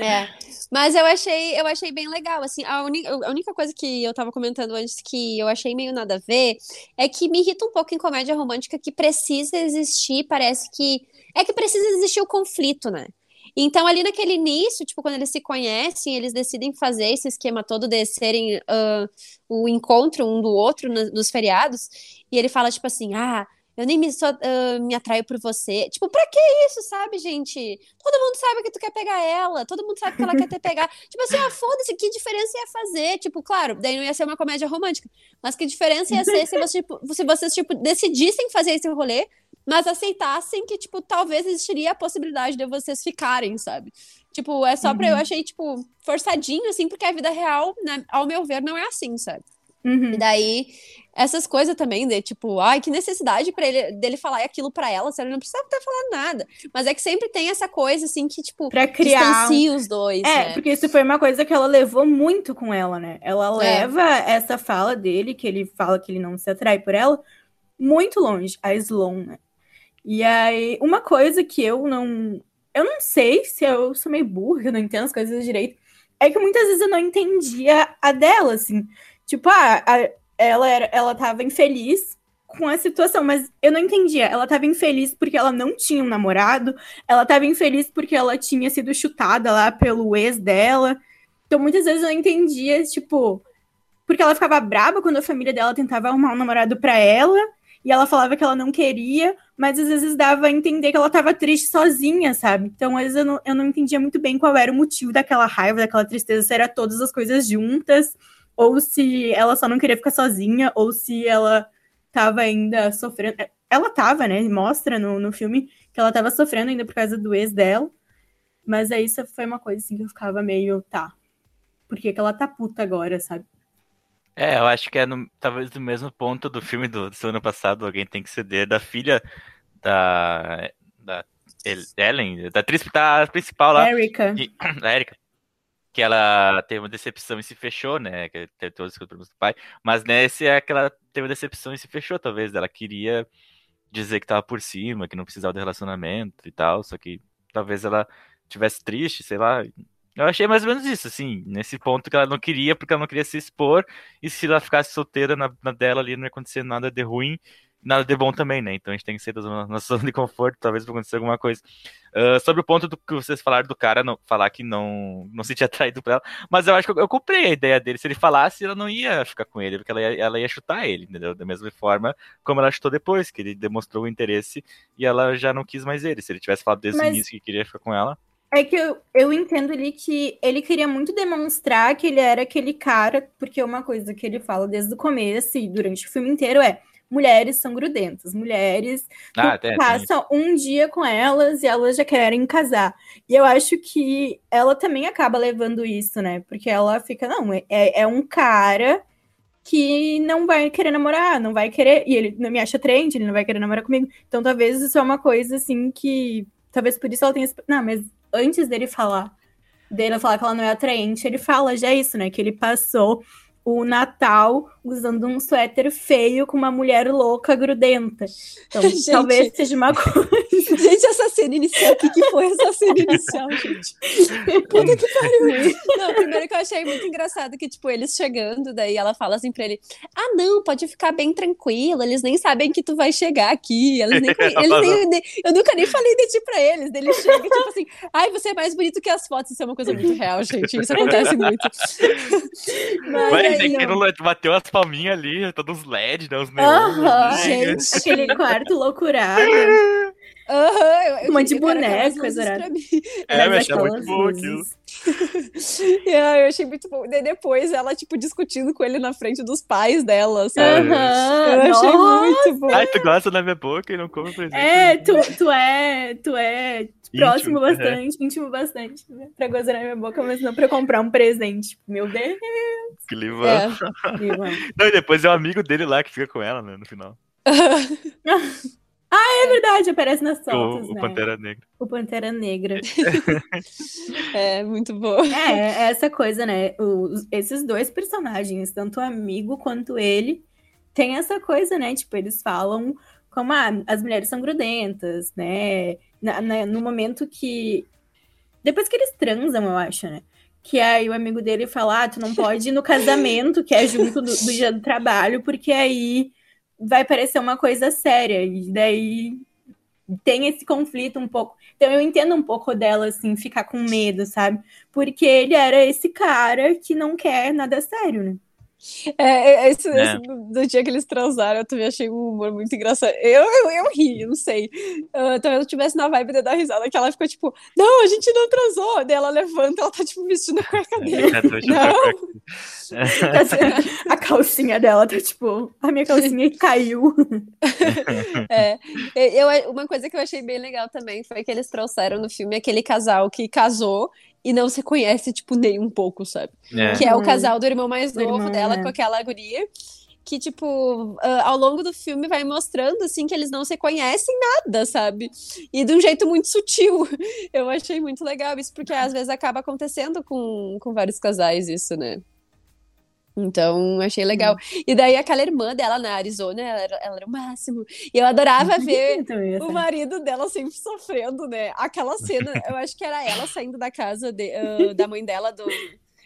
É, mas eu achei, eu achei bem legal, assim, a, uni- a única coisa que eu tava comentando antes que eu achei meio nada a ver é que me irrita um pouco em comédia romântica que precisa existir, parece que, é que precisa existir o conflito, né? Então, ali naquele início, tipo, quando eles se conhecem, eles decidem fazer esse esquema todo de serem ah, o encontro um do outro no- nos feriados, e ele fala, tipo assim, ah, eu nem me, só, ah, me atraio por você. Tipo, pra que isso, sabe, gente? Todo mundo sabe que tu quer pegar ela, todo mundo sabe que ela quer te pegar. Tipo assim, ah, foda-se, que diferença ia fazer? Tipo, claro, daí não ia ser uma comédia romântica, mas que diferença ia ser se, você, tipo, se vocês, tipo, decidissem fazer esse rolê, mas aceitassem que, tipo, talvez existiria a possibilidade de vocês ficarem, sabe? Tipo, é só pra eu achei, tipo, forçadinho, assim, porque a vida real, né, ao meu ver, não é assim, sabe? Uhum. E daí, essas coisas também, de tipo, ai, que necessidade para ele dele falar aquilo pra ela, ele não precisava estar falando nada. Mas é que sempre tem essa coisa, assim, que, tipo, Pra criar. distancia os dois, É, né? porque isso foi uma coisa que ela levou muito com ela, né? Ela É. leva essa fala dele, que ele fala que ele não se atrai por ela, muito longe, a Sloan, né? E aí, uma coisa que eu não. Eu não sei se eu sou meio burra, eu não entendo as coisas direito. É que muitas vezes eu não entendia a dela, assim. Tipo, ah, a- ela, era, ela tava infeliz com a situação, mas eu não entendia. Ela tava infeliz porque ela não tinha um namorado, ela tava infeliz porque ela tinha sido chutada lá pelo ex dela. Então, muitas vezes eu não entendia, tipo, porque ela ficava braba quando a família dela tentava arrumar um namorado pra ela, e ela falava que ela não queria, mas às vezes dava a entender que ela tava triste sozinha, sabe? Então, às vezes eu não, eu não entendia muito bem qual era o motivo daquela raiva, daquela tristeza, se era todas as coisas juntas, ou se ela só não queria ficar sozinha, ou se ela tava ainda sofrendo. Ela tava, né? Mostra no, no filme que ela tava sofrendo ainda por causa do ex dela. Mas aí isso foi uma coisa assim que eu ficava meio, tá. Por que, que ela tá puta agora, sabe? É, eu acho que é no- talvez no mesmo ponto do filme do, do ano passado, alguém tem que ceder da filha da, da El- Ellen, da atriz da principal lá, Erika. da Erika, que ela teve uma decepção e se fechou, né? Que teve todos os problemas do pai, mas nesse é que ela teve uma decepção e se fechou, talvez. Ela queria dizer que tava por cima, que não precisava de relacionamento e tal, só que talvez ela tivesse triste, sei lá. Eu achei mais ou menos isso, assim, nesse ponto que ela não queria, porque ela não queria se expor, e se ela ficasse solteira na, na dela ali, não ia acontecer nada de ruim, nada de bom também, né? Então a gente tem que sair da nossa zona de conforto, talvez vai acontecer alguma coisa. Ah, sobre o ponto do que vocês falaram do cara não, falar que não, não se tinha atraído por ela, mas eu acho que eu, eu comprei a ideia dele. Se ele falasse, ela não ia ficar com ele, porque ela ia, ela ia chutar ele, entendeu? Da mesma forma como ela chutou depois, que ele demonstrou o interesse e ela já não quis mais ele. Se ele tivesse falado desde o Mas- início que queria ficar com ela. É que eu, eu entendo ali que ele queria muito demonstrar que ele era aquele cara, porque uma coisa que ele fala desde o começo e durante o filme inteiro é mulheres são grudentas, mulheres Ah, tem passa um dia com elas e elas já querem casar. E eu acho que ela também acaba levando isso, né? Porque ela fica, não, é, é um cara que não vai querer namorar, não vai querer, e ele não me acha atraente, ele não vai querer namorar comigo. Então talvez isso é uma coisa assim que, talvez por isso ela tenha, não, mas antes dele falar, dele falar que ela não é atraente, ele fala já isso, né? Que ele passou o Natal usando um suéter feio com uma mulher louca grudenta. Então, Gente. talvez seja uma coisa. Gente, essa cena inicial, o que, que foi essa cena inicial, gente? Puta que pariu. Não, primeiro que eu achei muito engraçado que, tipo, eles chegando, daí ela fala assim pra ele: Ah, não, pode ficar bem tranquilo, eles nem sabem que tu vai chegar aqui. Eles nem, eles nem- nem- eu nunca nem falei de ti pra eles. Daí Ele chega, tipo assim, ai, você é mais bonito que as fotos. Isso é uma coisa muito real, gente. Isso acontece muito. Mas, Vai aí, dizer que não. não bateu as palminhas ali, todos os LED, né? Os neons. Gente. Aquele quarto loucurado. Eu, Um monte de luzes coisa mim. É, eu achei muito bom aquilo. E aí, eu achei muito bom. Daí depois ela, tipo, discutindo com ele na frente dos pais dela, sabe? Aham, Eu achei nossa. muito bom. Ai, tu gosta da minha boca e não come presente. É, tu, tu é, tu é próximo Íntimo, é. bastante, íntimo bastante, né? Pra gozar na minha boca, mas não pra comprar um presente. Meu Deus. Clima. É. Não, e depois é o amigo dele lá que fica com ela, né, no final. É verdade, aparece nas fotos, o, o né? Pantera Negra. O Pantera Negra. É, muito bom. É, é essa coisa, né? Os- esses dois personagens, tanto o amigo quanto ele, tem essa coisa, né? Tipo, eles falam como ah, as mulheres são grudentas, né? Na- na- no momento que. Depois que eles transam, eu acho, né? Que aí o amigo dele fala: ah, tu não pode ir no casamento, que é junto do, do dia do trabalho, porque aí vai parecer uma coisa séria. E daí tem esse conflito um pouco. Então eu entendo um pouco dela, assim, ficar com medo, sabe? Porque ele era esse cara que não quer nada sério, né? É, é, esse, É. esse do, do dia que eles transaram, eu também achei um humor muito engraçado. Eu, eu, eu ri, eu não sei. Ah, talvez eu tivesse na vibe de dar risada, que ela ficou tipo, não, a gente não transou. Daí ela levanta, ela tá tipo vestindo a cueca dele. É, tô achando Não, A calcinha dela tá tipo, a minha calcinha caiu. É, eu, uma coisa que eu achei bem legal também foi que eles trouxeram no filme aquele casal que casou e não se conhece, tipo, nem um pouco, sabe? É. Que é o Uhum. casal do irmão mais novo irmão, dela é. com aquela guria. Que, tipo, ah, ao longo do filme vai mostrando, assim, que eles não se conhecem nada, sabe? E de um jeito muito sutil. Eu achei muito legal isso, porque às vezes acaba acontecendo com, com vários casais isso, né? Então, achei legal. E daí aquela irmã dela na Arizona, ela era, ela era o máximo. E eu adorava ver o marido dela sempre sofrendo, né? Aquela cena, eu acho que era ela saindo da casa de- ah, da mãe dela do.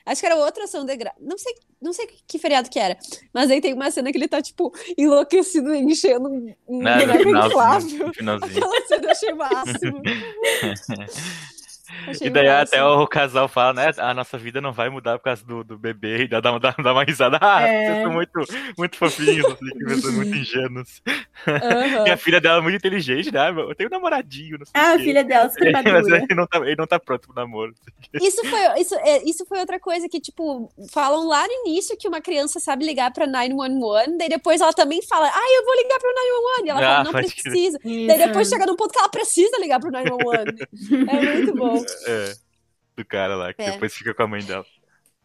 Acho que era outra ação de gra... Não sei, não sei que feriado que era. Mas aí tem uma cena que ele tá, tipo, enlouquecido, enchendo um Né, no boneco finalzinho, inflável. no finalzinho. Aquela cena eu achei o máximo. Achei E daí o até o casal fala, né? A nossa vida não vai mudar por causa do, do bebê. E dá, dá, dá, uma risada. Ah, É. vocês são muito, muito fofinhos, assim, que vocês são muito ingênuos. Aham. E a filha dela é muito inteligente, né? Eu tenho um namoradinho, não sei Ah, a filha dela super Mas madura. ele não, tá, ele não tá pronto pro namoro. Isso foi, isso, é, isso foi outra coisa que, tipo, falam lá no início que uma criança sabe ligar pra 911, daí depois ela também fala, ah, eu vou ligar pro 911. E ela Ah, fala, não precisa. Daí depois chega num ponto que ela precisa ligar pro 911. é muito bom. É, do cara lá, que É. depois fica com a mãe dela.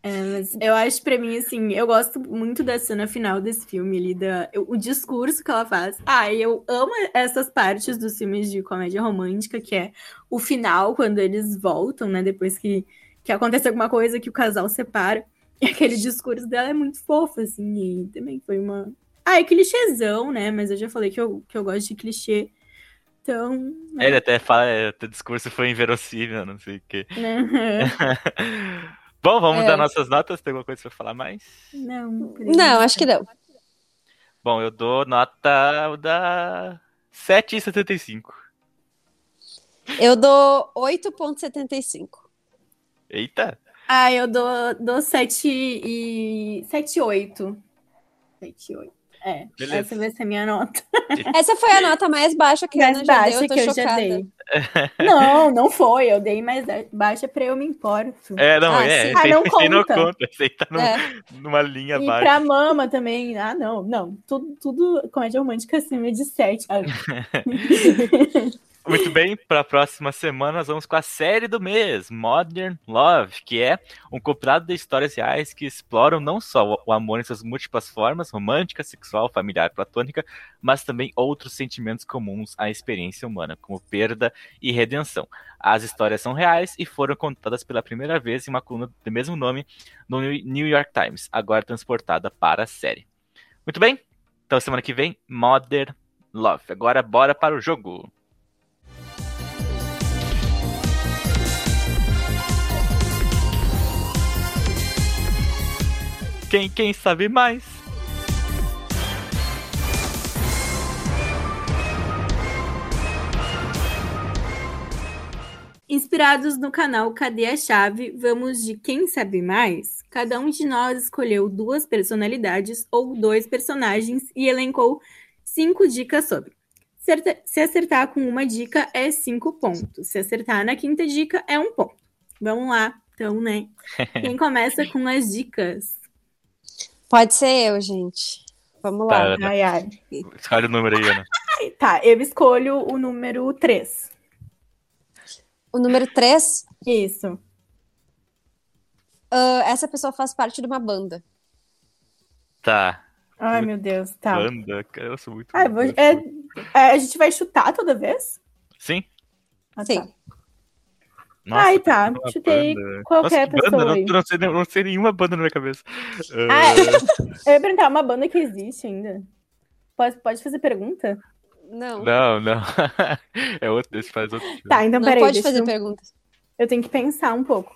É, mas eu acho pra mim, assim, eu gosto muito da cena final desse filme ali, da, eu- o discurso que ela faz. Ah, e eu amo essas partes dos filmes de comédia romântica, que é o final, quando eles voltam, né? Depois que, que acontece alguma coisa que o casal separa. E aquele discurso dela é muito fofo, assim, e também foi uma. Ah, é clichêzão, né? Mas eu já falei que eu, que eu gosto de clichê. Então. É, Ele até fala, é, teu discurso foi inverossímil, não sei o quê. né? Bom, vamos É. dar nossas notas. Tem alguma coisa pra falar mais? Não, Não, acho que não. Bom, eu dou nota da 7,75. É. Eu dou 8,75. Eita! Ah, eu dou, dou 7 e. 7 e 8. 7 e 8. É, Beleza. essa vai ser minha nota. Essa foi a nota mais baixa que Mais Ana já baixa deu, eu tô que eu já dei. Não, não foi. Eu dei mais baixa pra eu me importo. É, não, Ah, é. sim. Ah, não aí não conta. conta. Aí tá num- É. numa linha E abaixo. pra mama também. Ah, não, não. Tudo, tudo comédia romântica acima de 7. Muito bem, para a próxima semana nós vamos com a série do mês, Modern Love, que é um compilado de histórias reais que exploram não só o- amor em suas múltiplas formas, romântica, sexual, familiar, platônica, mas também outros sentimentos comuns à experiência humana, como perda e redenção. As histórias são reais e foram contadas pela primeira vez em uma coluna do mesmo nome no New York Times, agora transportada para a série. Muito bem, então semana que vem, Modern Love. Agora bora para o jogo. Quem, quem sabe mais? Inspirados no canal Cadê a Chave, vamos de quem sabe mais? Cada um de nós escolheu duas personalidades ou dois personagens e elencou cinco dicas sobre. Se acertar com uma dica, é cinco pontos. Se acertar na quinta dica, é um ponto. Vamos lá, então, né? Quem começa com as dicas? Pode ser eu, gente. Vamos Tá, lá. Ana. Ai, ai. Escolhe o número aí, Ana. Tá, eu escolho o número 3. O número 3, Isso. essa pessoa faz parte de uma banda. Tá. Ai, meu Deus, tá. Banda, cara, eu sou muito. Ah, é- é, a gente vai chutar toda vez? Sim? Ah, Sim. tá. Nossa, Ai, tá. Chutei banda. qualquer Nossa, pessoa banda, não, não, sei, não sei nenhuma banda na minha cabeça. Ah, Ah, Eu ia perguntar, uma banda que existe ainda? Pode, pode fazer pergunta? Não. Não, não. É outro, esse faz outro. filme. Tá, então Não peraí. pode fazer eu... perguntas. eu tenho que pensar um pouco.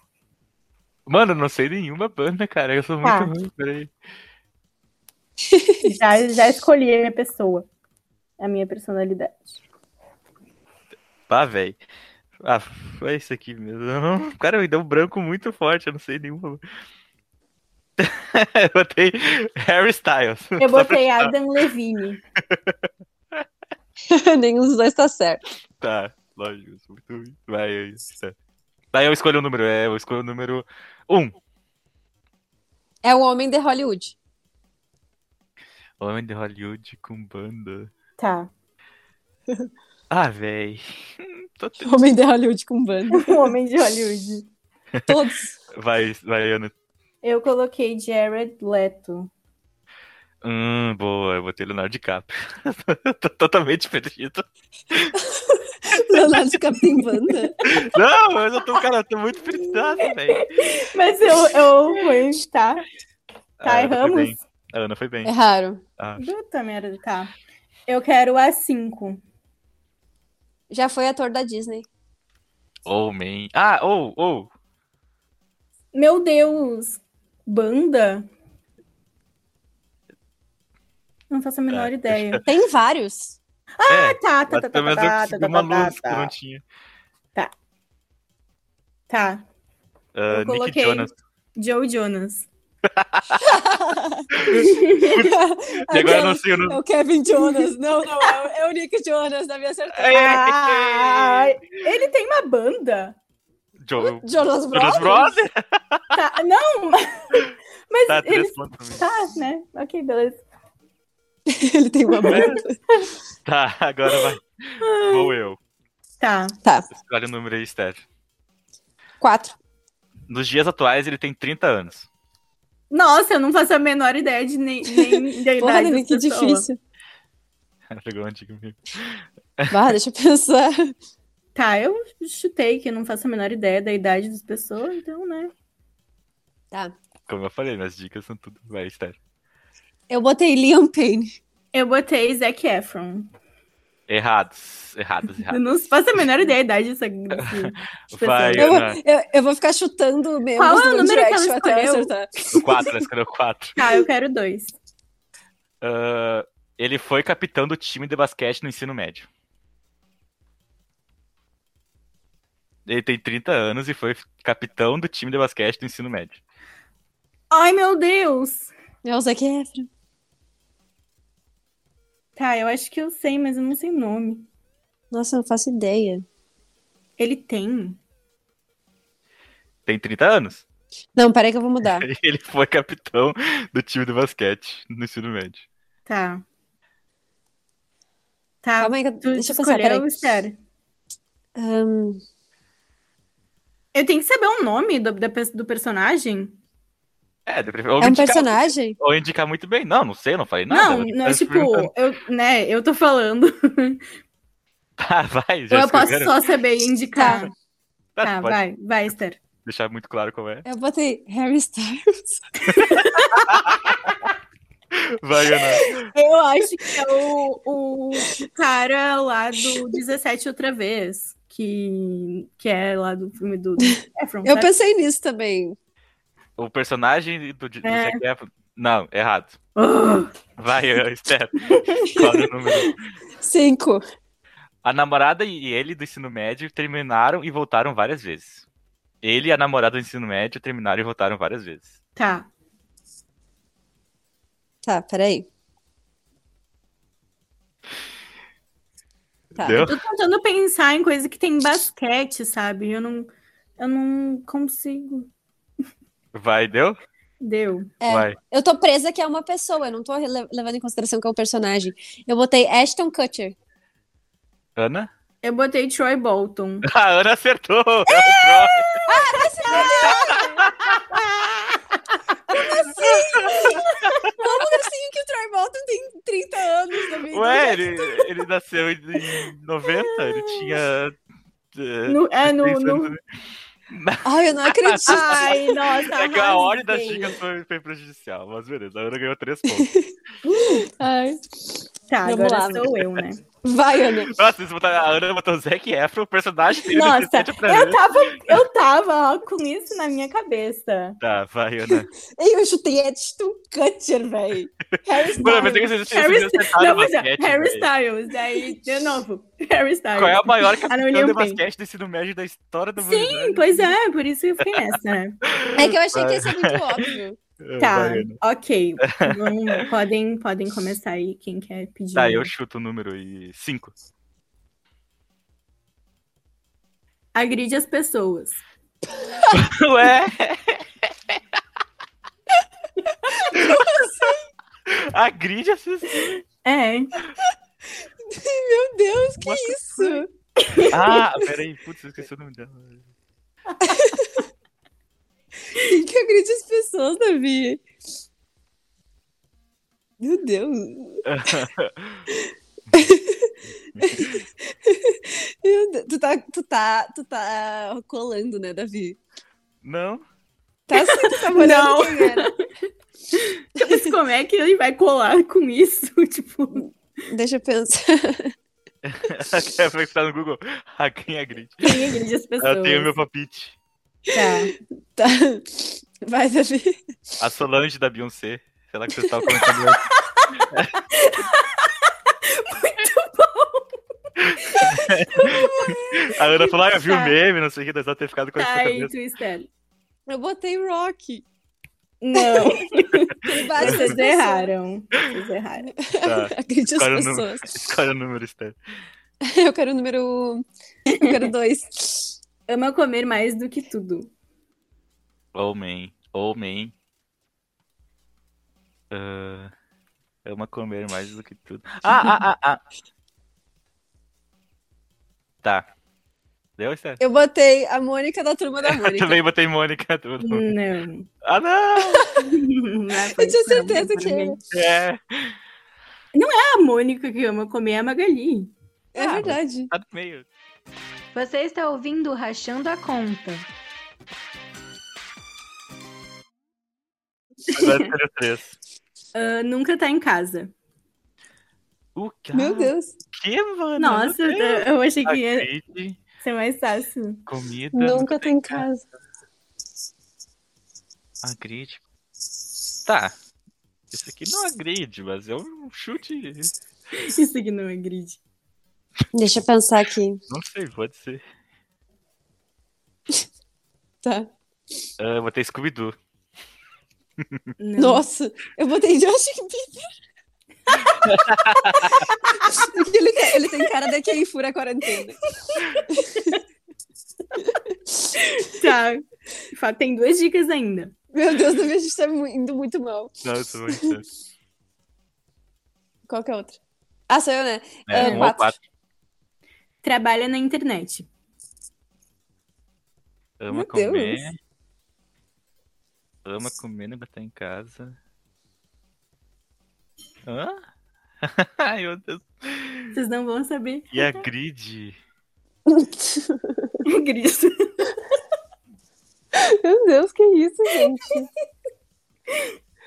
Mano, eu não sei nenhuma banda, cara. Eu sou muito Tá. ruim, peraí. Já, já escolhi a minha pessoa. A minha personalidade. Ah, velho. Ah, foi isso aqui mesmo. Não- Cara, me deu um branco muito forte, eu não sei nenhuma. eu botei Harry Styles. Eu botei. Adam Levine. Nenhum dos dois tá certo. Tá, lógico. sou Muito ruim. Vai, é isso. Daí eu escolho o número, é, eu escolho o número 1. É o homem de Hollywood. Homem de Hollywood com banda. Tá. Ah, véi. Tô te- Homem de Hollywood com banda. Homem de Hollywood. Todos. Vai, vai, Ana. Eu coloquei Jared Leto. Hum, boa, eu botei Leonardo DiCaprio. Tô totalmente perdido. Leonardo DiCaprio tem banda. Não, mas eu tô, cara, eu tô muito fritado, velho. Mas eu, eu fui, tá? Tá, erramos? bem. A Ana foi bem. É raro. Ah, Puta merda, tá. Eu quero a 5. Já foi ator da Disney. oh, man. Ah, oh, oh. Meu Deus! Banda? Não faço a menor É, ideia. Tem vários. É, Ah, tá, tá, tá, tá, menos eu tá, consegui tá, uma tá, luz que tá, não tinha. Tá, Ah, Eu Nick coloquei. Jonas. Joe Jonas. E agora eu não sei o nome. É o Kevin Jonas. Não, não, é o, é Nick Jonas, da minha certeza. Ah, ele tem uma banda? Joe- Jonas Brothers? Jonas Brothers? Tá, não, mas Tá, ele tá, né? Ok, beleza. Ele tem uma banda. Tá, agora vai. Vou eu. Tá. Tá, Escolhe o número aí, Steph. quatro. Nos dias atuais, ele tem 30 anos. Nossa, eu não faço a menor ideia de nem, nem da Porra, idade Nini, das que pessoas. difícil. Pegou um antigo comigo. Vá, deixa eu pensar. Tá, eu chutei que eu não faço a menor ideia da idade das pessoas, então, né? Tá. Como eu falei, minhas dicas são tudo. Vai, Steph. Eu botei Liam Payne. Eu botei Zac Efron. Errados. Errados, Eu errados. não faço a menor ideia da idade dessa, desse- Vai, Eu, vou- eu, eu vou ficar chutando membros Qual é o número que ela até escolheu? acertar. O 4, ela escolheu 4. Tá, eu quero dois. ele foi capitão do time de basquete no ensino médio. Ele tem 30 anos e foi capitão do time de basquete do ensino médio. Ai, meu Deus! É o Zac Efron. Tá, eu acho que eu sei, mas eu não sei o nome. Nossa, eu não faço ideia. Ele tem. Tem 30 anos. Não, peraí que eu vou mudar. Ele foi capitão do time de basquete no ensino médio. Tá. Tá. Calma aí, que eu- Tu deixa eu pensar, peraí. Esther? Ahn, Eu tenho que saber o nome do, do personagem? É, ou é um indicar- personagem? Ou indicar muito bem. Não, não sei, não falei nada. não, não é tipo, eu, né, eu tô falando. Tá, vai, Ou já eu posso só saber indicar. Tá. Tá, Tá, vai, vai, Esther. deixar muito claro qual é. Eu botei Harry Styles. Vai, Ana. Eu acho que é o, o cara lá do 17 outra vez. Que, que é lá do filme do, do Efron, Eu pensei nisso também. O personagem do, do É. Zac Efron- Não, errado. Ah, Vai, Esther. Qual é o número? Cinco. A namorada e ele do ensino médio terminaram e voltaram várias vezes. Ele e a namorada do ensino médio terminaram e voltaram várias vezes. tá. Tá, peraí. Tá. Deu? Eu tô tentando pensar em coisa que tem basquete, sabe? Eu não, eu não consigo. Vai, deu? Deu. É. Vai. Eu tô presa que é uma pessoa, eu não tô levando em consideração que é um personagem. Eu botei Ashton Kutcher. Ana? Eu botei Troy Bolton. A Ana acertou! É o Troy. Como assim que o Troy Bolton tem 30 anos vida? Ué, ele, ele nasceu em 90, ele tinha. No, é, no, 16 no... Ai, eu não acredito. Ai, nossa, É que a ordem das dicas foi, foi prejudicial, mas beleza, a Ana ganhou 3 pontos. Ai. Tá, Vamos agora lá. sou eu, né? Vai, Ana. Nossa, vocês botaram, a Ana botou o Zac Efron, o personagem dele Nossa, eu tava, eu tava ó, com isso na minha cabeça. Tá, vai, Ana. Eu chutei Ashton Kutcher, velho. Harry Mano, eu pensei que Styles. Harry, não, mas é, basquete, Harry velho. Styles, daí, de novo, Harry Styles. Qual é a maior Liam de basquete do ensino médio da história do Sim, pois é, por isso eu fiquei nessa, né? É que eu achei que ia ser muito óbvio. Tá, Vai, Ana. ok. Vamos- podem, podem começar aí, quem quer pedir. Tá, eu chuto o número e 5. Agride as pessoas. Ué? Agride as pessoas. É, Meu Deus, que isso? Ah, peraí, putz, eu esqueci o nome dela. Quem que agride as pessoas, Davi? Meu Deus. Meu Deus. Tu tá, tu tá, tu tá colando, né, Davi? Não? Tá sim, tu tá Não. quem era. mas como é que ele vai colar com isso? Tipo, Deixa eu pensar. Quer pensar no Google? Ah, quem agride? quem agride as pessoas? Eu tenho meu palpite. Tá. Tá. Vai, Davi. A Solange da Beyoncé. Sei lá que vocês estavam comentando antes. A Ana falou, ah, eu vi o meme, não sei o que, deve ter ficado com essa aí, cabeça. Twister. Eu botei Rock. Não, vocês erraram. Vocês erraram. Tá. Agride as número. pessoas. Escolhe o número, Esther. Eu quero o número. Eu quero dois. Ama comer mais do que tudo. Homem. Homem. Ah, ama comer mais do que tudo. Ah, ah, ah, ah. Tá. Deu, Esther? Eu botei a Mônica da turma da Mônica. Também botei Mônica. Não. Ah, não! Não é, Eu tinha não, certeza que era. É, A Mônica que ama comer é a Magali. É Ah, verdade. tá no meio. Você está ouvindo Rachando a Conta. Agora três. Ah, nunca tá em casa. O que? Meu Deus. que, mano? Nossa, Deus. eu achei que ia Agride, ser mais fácil. comida. Nunca tem casa. Agride. Tá. Isso aqui não agride, mas é um chute. Isso aqui não é grid. Deixa eu pensar aqui. Não sei, pode ser. Tá. Eu botei Scooby-Doo. Não. Nossa, eu botei Justin Bieber. Ele, tem, ele tem cara de quem fura a quarentena. Tá. Tem duas dicas ainda. Meu Deus, a gente tá indo muito mal. Nossa, muito. Qual que é a outra? Ah, sou eu, né? É, Ah, um ou quatro. Trabalha na internet. Ama Meu comer. Deus. Ama comer, não botar em casa. Hã? Ai, meu Deus. Vocês não vão saber. E agride. Gris. Meu Deus, que isso, gente?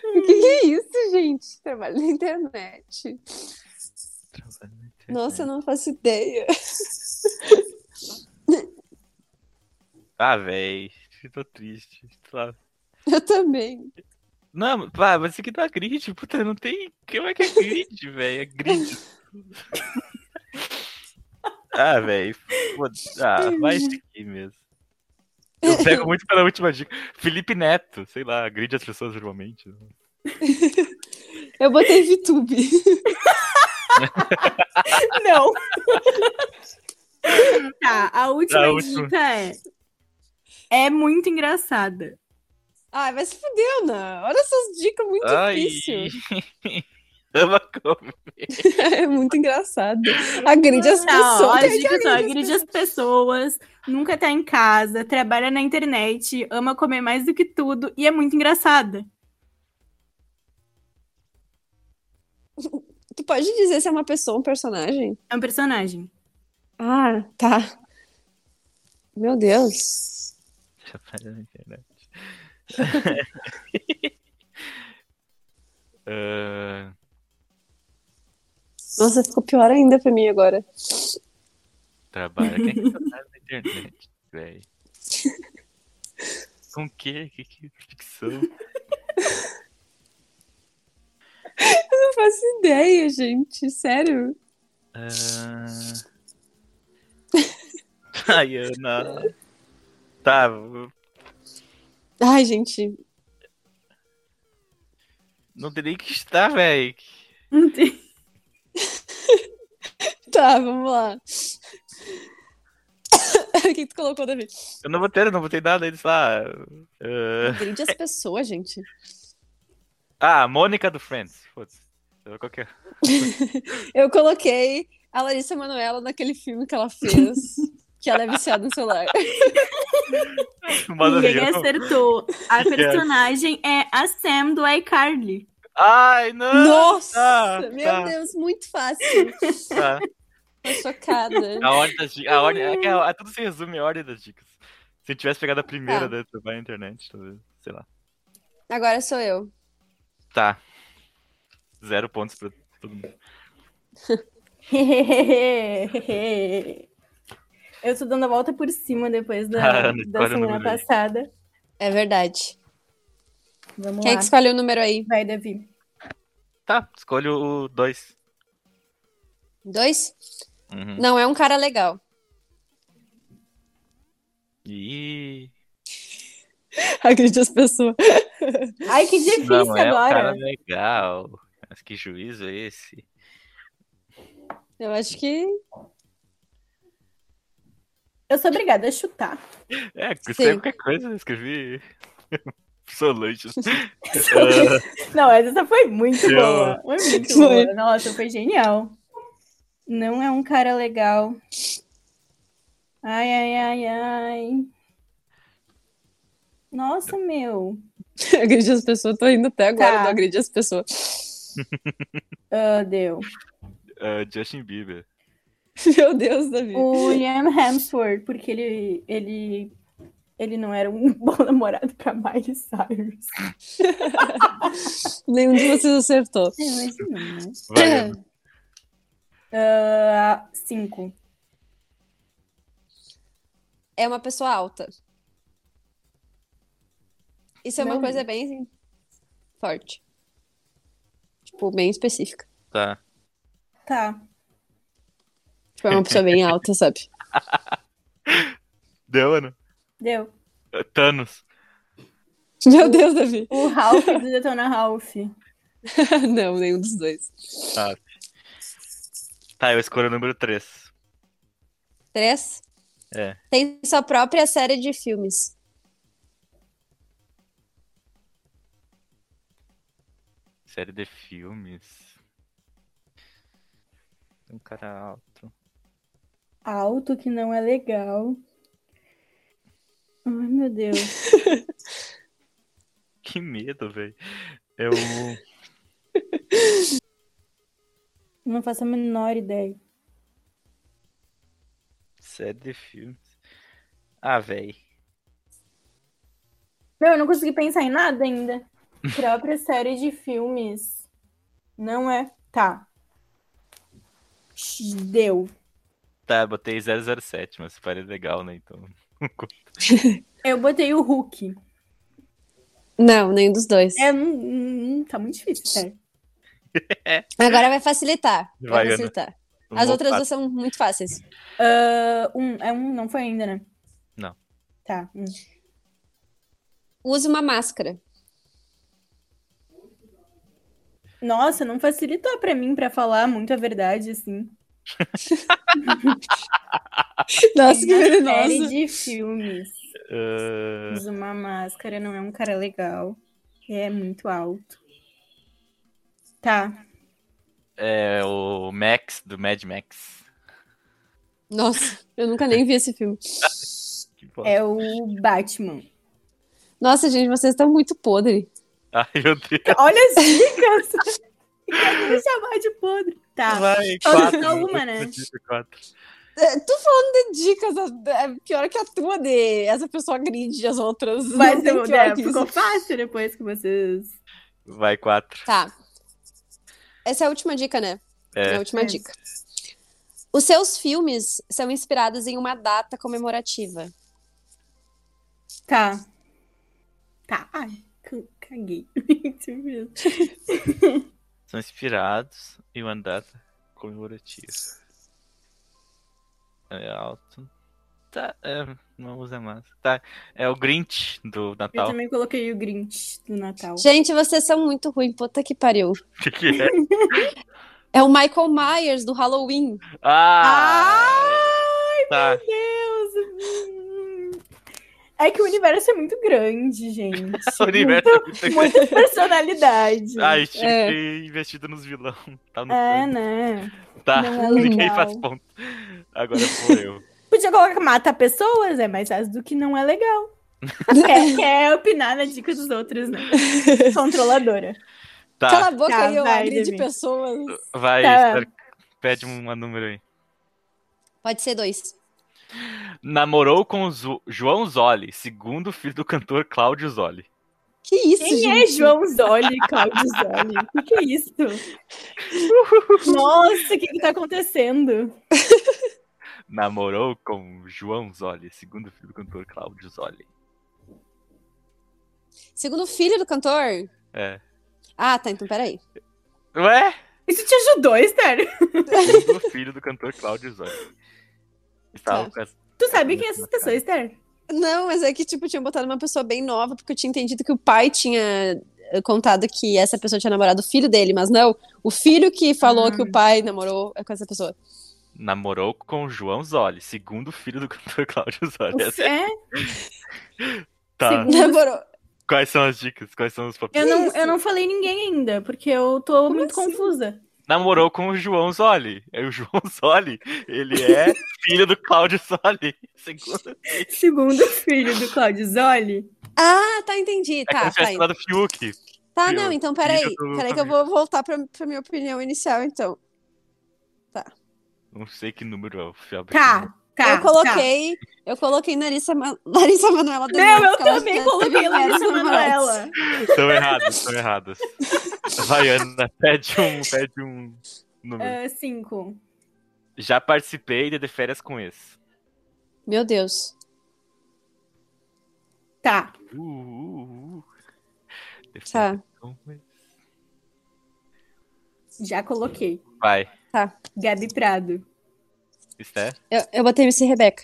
O que, que é isso, gente? Trabalho na internet. Trabalho na internet. Nossa, eu não faço ideia. Ah, véi. Tô triste. Lá. Eu também. Não, pá, mas isso aqui não agride, puta, não tem. Como é que é grid, velho? É grid. ah, velho. Ah, vai aqui mesmo. Eu pego muito pela última dica. Felipe Neto, sei lá, agride as pessoas normalmente. Eu botei VTube. Não. tá, a última A última. dica é. É muito engraçada. Ai, vai se fuder, Ana. Olha essas dicas muito Ai. difíceis. Ama comer. É muito engraçado. Agride as Não, pessoas. olha, dica só, agride as agride as pessoas, nunca tá em casa, trabalha na internet, ama comer mais do que tudo e é muito engraçada. Tu pode dizer se é uma pessoa ou um personagem? É um personagem. Ah, tá. Meu Deus. Trabalha na internet. Ah, Nossa, ficou pior ainda pra mim agora. Trabalha. Quem é que trabalha na internet, velho? Com o quê? Que, que ficção? Faço ideia, gente. Sério. Ah... Ai, Ana. Tá, Ai, gente. não tem nem que estar, velho. Não tem. Tá, vamos lá. O que tu colocou, Davi? Eu não botei, eu não botei nada, eles lá. ah, Agride as pessoas, gente. Ah, Mônica do Friends. Foda-se. Qualquer. Eu coloquei a Larissa Manoela naquele filme que ela fez, que ela é viciada no celular. Ninguém acertou. A personagem é a Sam do iCarly. Ai, não! Nossa! tá, meu tá. Deus, muito fácil. Tá. Tô chocada. A ordem das dicas. A ordem, é a- a- tudo se resume à ordem das dicas. Se eu tivesse pegado a primeira, Tá. tu vai na internet, talvez. Sei lá. Agora sou eu. Tá. Zero pontos pra todo mundo. Eu tô dando a volta por cima depois Ah, da, Ana, da semana aí. passada. É verdade. Vamos Quem é lá. que escolhe o número aí? Vai, Davi. Tá, escolho o 2. Dois? Uhum. Não, é um cara legal. Ih. Agride as pessoas. Ai, que difícil Não, é um agora. cara legal. Mas que juízo é esse? Eu acho que. Eu sou obrigada a chutar. É, escreve qualquer coisa, eu escrevi. Solange. Ah, Não, mas essa foi muito Eu- boa. Foi muito Foi. boa. Nossa, foi genial. Não é um cara legal. Ai, ai, ai, ai. Nossa, meu. Agride as pessoas. Tô indo até agora Tá. do agride as pessoas. Ah, deu. ah, Justin Bieber. Meu Deus, Davi. O Liam Hemsworth, porque ele, ele, ele não era um bom namorado pra Miley Cyrus. Nenhum de vocês acertou. É, mas não, né? Vai. Ah, cinco. É uma pessoa alta. Isso é uma Não. coisa bem forte. Tipo, bem específica. Tá. Tá. Tipo, é uma pessoa bem alta, sabe? Deu, Ana? Deu. Ah, Thanos. Meu Deus, Davi. O Ralph do Detona Ralph. Não, nenhum dos dois. Tá. Tá, eu escolho o número 3. Três? É. Tem sua própria série de filmes. Série de filmes. Um cara alto. Alto que não é legal. Ai, meu Deus. Que medo, velho. Eu. Não faço a menor ideia. Série de filmes. Ah, velho. Meu, eu não consegui pensar em nada ainda. Própria série de filmes. Não é? Tá. X, Deu. Tá, botei 007, mas parece legal, né? Então. Eu botei o Hulk. Não, nenhum dos dois. É, não, não- tá muito difícil, sério. Agora vai facilitar. Vai, Vai, Ana. facilitar. Um As outras duas são muito fáceis. Ah, um, é um, não foi ainda, né? Não. Tá. um. Use uma máscara. Nossa, não facilitou pra mim pra falar muito a verdade, assim. Nossa, que Uma série venenosa. de filmes. Ah, Usa uma máscara, não é um cara legal. É muito alto. Tá. é o Max, do Mad Max. Nossa, eu nunca nem vi esse filme. É o Batman. Nossa, gente, vocês estão muito podre. Ai, meu Deus. Olha as dicas! Quer me chamar de podre. Tá. Vai, quatro. só uma, né? Quatro. É, Tu falando de dicas, é pior que a tua de essa pessoa agride as outras. Mas Não tem eu, pior que ficou fácil depois que vocês. Vai, quatro. Tá. Essa é a última dica, né? É. a última É. dica. Os seus filmes são inspirados em uma data comemorativa. Tá. Tá. Ai, caguei. Isso mesmo. São inspirados em uma data comemorativa. É alto. Tá, é, não usa mais. Tá, é o Grinch do Eu Natal. também coloquei o Grinch do Natal. Gente, vocês são muito ruins, puta que pariu. O que, que é? É o Michael Myers do Halloween. Ah! Ai, Tá. meu Deus! É que o universo é muito grande, gente. O universo é muito grande. Muita personalidade. Ai, tinha É. que ter investido nos vilão. Tá no É, sangue. né? Tá, não é ninguém legal. faz ponto. Agora vou eu. Podia colocar mata pessoas, é mais fácil do que não é legal. quer, quer opinar na dica dos outros, né? Controladora. Tá, Cala a boca Tá, aí, vai, agride Demi. pessoas. vai, Tá. Esther, pede um número aí. Pode ser dois. Namorou com o Zo- João Zoli, segundo filho do cantor Cláudio Zoli. Que isso, Quem gente? é João Zoli, Cláudio Zoli? O que, que é isso? Nossa, o que, que tá acontecendo? Namorou com João Zoli, segundo filho do cantor Cláudio Zoli. Segundo filho do cantor? É. Ah, tá, então peraí. Ué? Isso te ajudou, Esther? Segundo filho do cantor Cláudio Zoli. Estava Tá. com essa- Tu sabe quem é essas pessoas, Esther? Não, mas é que, tipo, tinha botado uma pessoa bem nova, porque eu tinha entendido que o pai tinha eh, contado que essa pessoa tinha namorado o filho dele, mas não. O filho que falou Ah. que o pai namorou é com essa pessoa. Namorou com João Zoli, segundo filho do cantor Cláudio Zoli. Essa é... É, Tá. segundo- Namorou. Quais são as dicas? Quais são os papéis? eu não, eu não falei ninguém ainda, porque eu tô Como muito assim? confusa. Namorou com o João Zoli. É o João Zoli. Ele é filho do Cláudio Zoli. Segundo. Segundo filho do Cláudio Zoli. Ah, tá, entendi. É Tá, se tivesse tá. falado Fiuk. Tá, filho- não, então peraí. do Peraí que eu vou voltar pra, pra minha opinião inicial, então. Não sei que número é o Fiel. Tá, tá. eu coloquei, eu coloquei Larissa. Larissa Manoela Tá. Não, eu também coloquei Larissa. Manoela. Estão errados, estão errados. Vai, Ana, pede um, pede um número. Ah, cinco. Já participei de De Férias com esse. Meu Deus. Tá. Uh, uh, uh. De Tá. Já coloquei. Vai, Gabi Prado. Esther. Eu, eu botei MC Rebeca.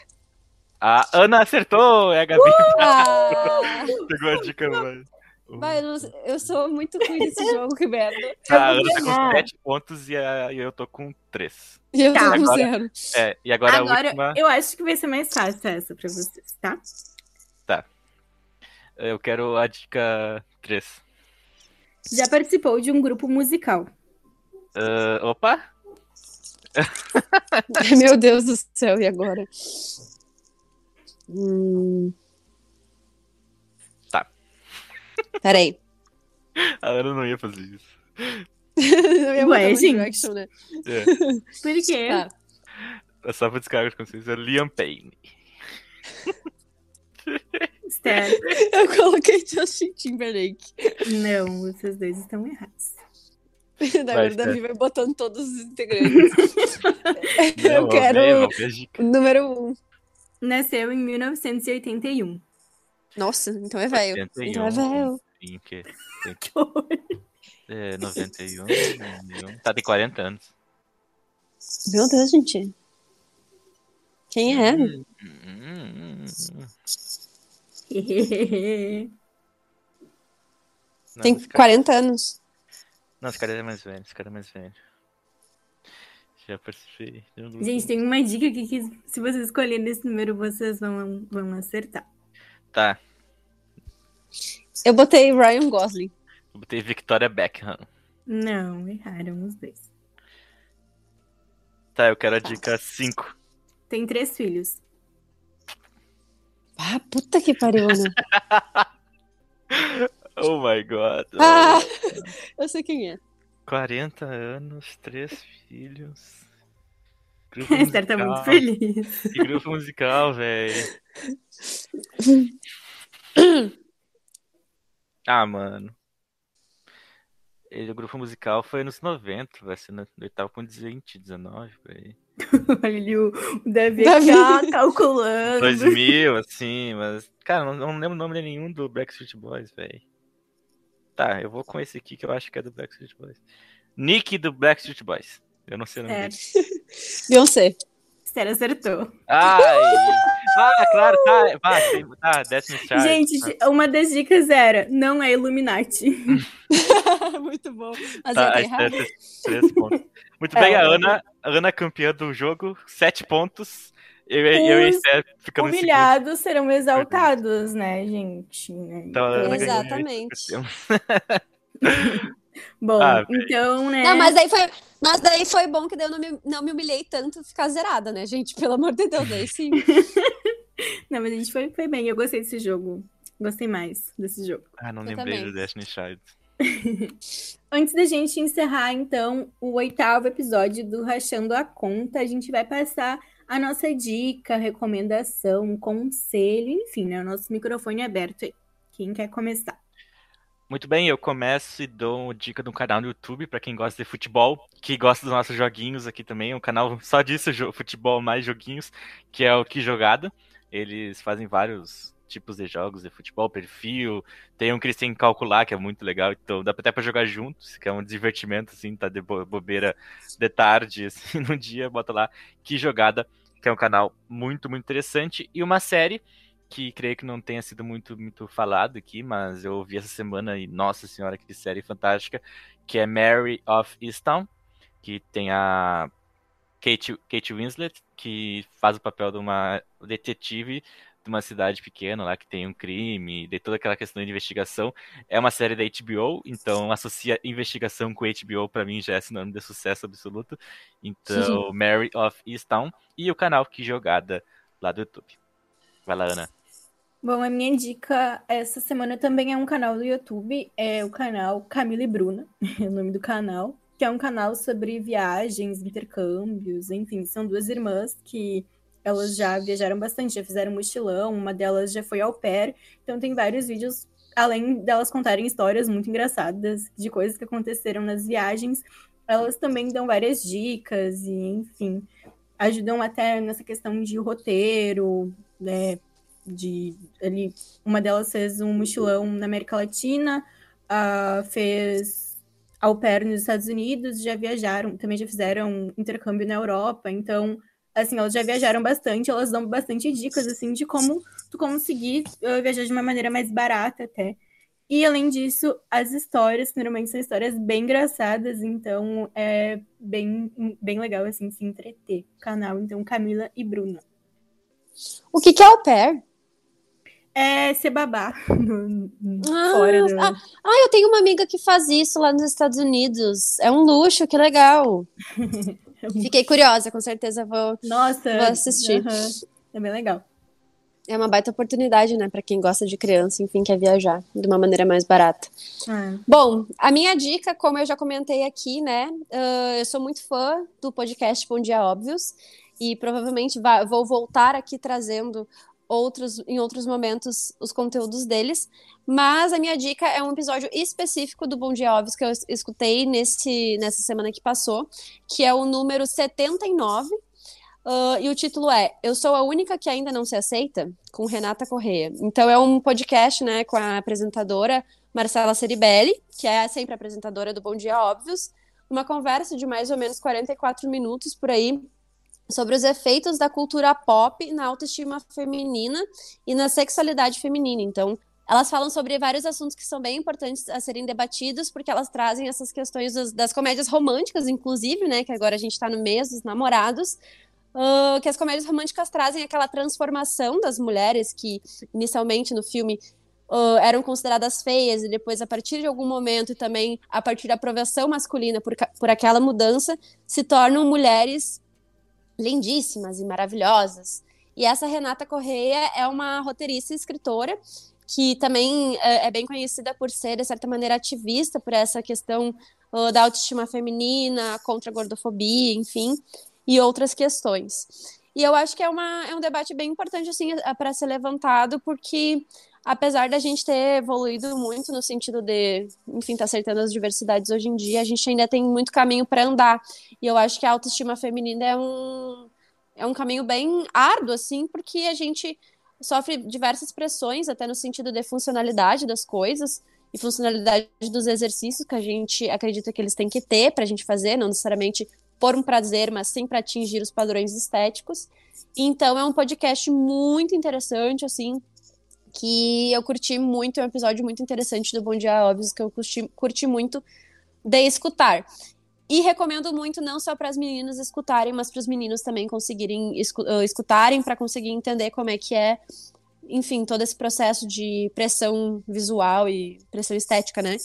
A Ana acertou, é a Gabi. Ah, Pegou a dica, vai. vai, eu, sou muito ruim nesse jogo, que merda. Tá, a Eu Ana tá com ganhar. 7 pontos e, a- e eu tô com 3. E eu tô Tá, com agora- zero. É, e agora, a Agora, última. eu acho que vai ser mais fácil essa pra vocês, tá? Eu quero a dica 3. Já participou de um grupo musical. Ah, opa! Meu Deus do céu, e agora? Hum... Tá. Peraí. A Ana não ia fazer isso. Eu ia Ué, gente. Direction, né? É, Por quê? Tá. é só pra descarga de consciência. Liam Payne. Eu coloquei Justin Timberlake. Não, vocês dois estão errados. Davi Steph. vai botando todos os integrantes. eu Não, quero vamos ver, vamos ver a dica. o número um. Nasceu em 1981. Nossa, então é velho. 81, Então é velho. Tem que. Tem que. É, 91, 91. Tá, tem 40 anos. Meu Deus, gente. Quem é? Hum, hum, hum. Tem esse cara, 40 anos. Não, esse cara é mais velho. Esse cara é mais velho. Já participei. Gente, tem uma dica aqui que se vocês escolherem esse número, vocês vão, vão acertar. Tá. Eu botei Ryan Gosling. Eu botei Victoria Beckham. Não, erraram os dois. Tá, eu quero a dica 5. Tem três filhos. Ah, puta que pariu, né? Oh my god. Ah, eu sei quem é. 40 anos, três filhos. Grupo A Esther tá muito musical. feliz. Que grupo musical, velho. Ah, mano. Ele, o grupo musical foi nos 90, vai ser no, ele tava com 20, 19, por aí. Olha o, Davi ó, calculando. 2000, assim, mas, cara, não, não lembro o nome de nenhum do Backstreet Boys, velho. Tá, eu vou com esse aqui que eu acho que é do Backstreet Boys. Nick do Backstreet Boys. Eu não sei o nome É, dele. Beyoncé. Esther acertou. Ai! Ah, claro, tá. Tá, Child. Gente, uma das dicas era, não é Illuminati. Muito bom. Mas Tá, eu tem três pontos. Muito É. bem, a Ana, a Ana campeã do jogo, sete pontos. Eu, eu e Esther ficamos. Humilhados serão exaltados, né, gente? Né? Então, ganhou Exatamente. Bom, Ah, então, né? Não, mas daí foi, mas daí foi bom que daí eu não me, não me humilhei tanto ficar zerada, né, gente? Pelo amor de Deus, daí sim. Não, mas a gente foi, foi bem. Eu gostei desse jogo. Gostei mais desse jogo. Ah, não Eu lembrei também. do Destiny Child. Antes da gente encerrar, então, o oitavo episódio do Rachando a Conta, a gente vai passar a nossa dica, recomendação, conselho, enfim, né? O nosso microfone é aberto aí. Quem quer começar? Muito bem, eu começo e dou dica do canal no YouTube pra quem gosta de futebol, que gosta dos nossos joguinhos aqui também, um canal só disso, futebol mais joguinhos, que é o Que Jogada. Eles fazem vários tipos de jogos de futebol, perfil, tem um que eles têm que calcular, que é muito legal, então dá até pra jogar juntos, que é um divertimento, assim, tá de bo- bobeira de tarde, assim, no dia, bota lá, Que Jogada, que é um canal muito, muito interessante, e uma série que creio que não tenha sido muito, muito falado aqui, mas eu ouvi essa semana e, nossa senhora, que série fantástica, que é Mary of Easttown, que tem a Kate, Kate Winslet, que faz o papel de uma detetive de uma cidade pequena lá que tem um crime, de toda aquela questão de investigação. É uma série da HBO, então associa investigação com HBO para mim já é sinônimo de sucesso absoluto. Então, Mary of Easttown e o canal Que Jogada lá do YouTube. Vai lá, Ana. Bom, a minha dica essa semana também é um canal do YouTube, é o canal Camila e Bruna, é o nome do canal, que é um canal sobre viagens, intercâmbios, enfim, são duas irmãs que elas já viajaram bastante, já fizeram mochilão, uma delas já foi au pair, então tem vários vídeos, além delas contarem histórias muito engraçadas de coisas que aconteceram nas viagens, elas também dão várias dicas e, enfim, ajudam até nessa questão de roteiro, né, de ali, uma delas fez um mochilão na América Latina, a fez au pair nos Estados Unidos, já viajaram, também já fizeram intercâmbio na Europa, então, assim, elas já viajaram bastante, elas dão bastante dicas, assim, de como tu conseguir uh, viajar de uma maneira mais barata até. E, além disso, as histórias, que normalmente são histórias bem engraçadas, então é bem, bem legal, assim, se entreter. O canal, então, Camila e Bruna. O que, que é au pair? É ser babá Ah, fora do... ah, ah, eu tenho uma amiga que faz isso lá nos Estados Unidos. É um luxo, que legal. Fiquei curiosa, com certeza vou, Nossa, vou assistir. aham, é bem legal. É uma baita oportunidade, né, Pra quem gosta de criança, enfim, quer viajar de uma maneira mais barata. Ah, Bom, a minha dica, como eu já comentei aqui, né? ah, eu sou muito fã do podcast Bom Dia Óbvios e provavelmente va- vou voltar aqui trazendo outros em outros momentos os conteúdos deles. Mas a minha dica é um episódio específico do Bom Dia Óbvios que eu es- escutei nesse, nessa semana que passou, que é o número 79. ah, e o título é Eu Sou a Única que Ainda Não Se Aceita, com Renata Correia. Então é um podcast, né, com a apresentadora Marcela Ceribelli, que é sempre apresentadora do Bom Dia Óbvios, uma conversa de mais ou menos 44 minutos por aí sobre os efeitos da cultura pop na autoestima feminina e na sexualidade feminina. Então, elas falam sobre vários assuntos que são bem importantes a serem debatidos, porque elas trazem essas questões das, das comédias românticas, inclusive, né, que agora a gente está no mês dos namorados, ah, que as comédias românticas trazem aquela transformação das mulheres que inicialmente no filme uh, eram consideradas feias e depois, a partir de algum momento, e também a partir da aprovação masculina por, por aquela mudança, se tornam mulheres lindíssimas e maravilhosas. E essa Renata Correia é uma roteirista e escritora que também é, é bem conhecida por ser, de certa maneira, ativista por essa questão da autoestima feminina, contra a gordofobia, enfim, e outras questões. E eu acho que é, uma, é um debate bem importante assim para ser levantado, porque apesar da gente ter evoluído muito no sentido de, enfim, tá acertando as diversidades hoje em dia, a gente ainda tem muito caminho para andar. E eu acho que a autoestima feminina é um é um caminho bem árduo assim, porque a gente sofre diversas pressões, até no sentido de funcionalidade das coisas e funcionalidade dos exercícios que a gente acredita que eles têm que ter para a gente fazer, não necessariamente por um prazer, mas sim para atingir os padrões estéticos. Então é um podcast muito interessante, assim, que eu curti muito, é um episódio muito interessante do Bom Dia Óbvios, que eu curti, curti muito de escutar. E recomendo muito não só para as meninas escutarem, mas para os meninos também conseguirem uh, escutarem para conseguir entender como é que é, enfim, todo esse processo de pressão visual e pressão estética, né?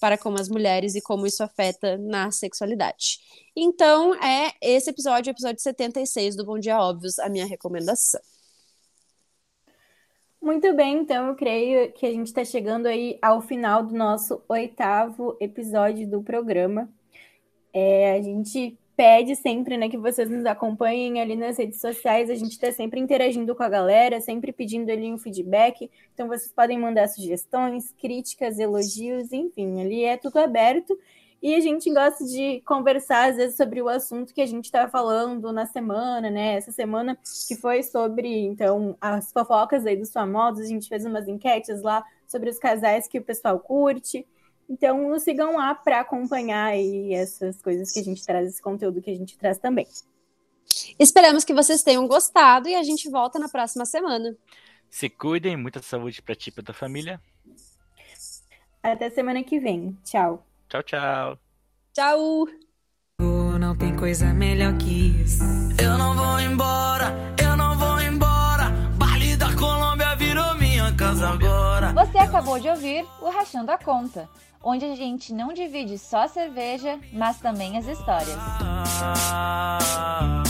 Para como as mulheres e como isso afeta na sexualidade. Então, é esse episódio, episódio 76 do Bom Dia Óbvios, a minha recomendação. Muito bem, então eu creio que a gente está chegando aí ao final do nosso oitavo episódio do programa. É, a gente pede sempre né, que vocês nos acompanhem ali nas redes sociais. A gente está sempre interagindo com a galera, sempre pedindo ali um feedback. Então vocês podem mandar sugestões, críticas, elogios, enfim, ali é tudo aberto. E a gente gosta de conversar, às vezes, sobre o assunto que a gente estava falando na semana, né? Essa semana que foi sobre, então, as fofocas aí dos famosos. A gente fez umas enquetes lá sobre os casais que o pessoal curte. Então, nos sigam lá para acompanhar aí essas coisas que a gente traz, esse conteúdo que a gente traz também. Esperamos que vocês tenham gostado e a gente volta na próxima semana. Se cuidem, muita saúde para ti e pra tua família. Até semana que vem. Tchau. Tchau, tchau. Tchau. Não tem coisa melhor que isso. Eu não vou embora, eu não vou embora. Baile da Colômbia virou minha casa agora. Você acabou de ouvir o Rachando a Conta, onde a gente não divide só a cerveja, mas também as histórias. Ah,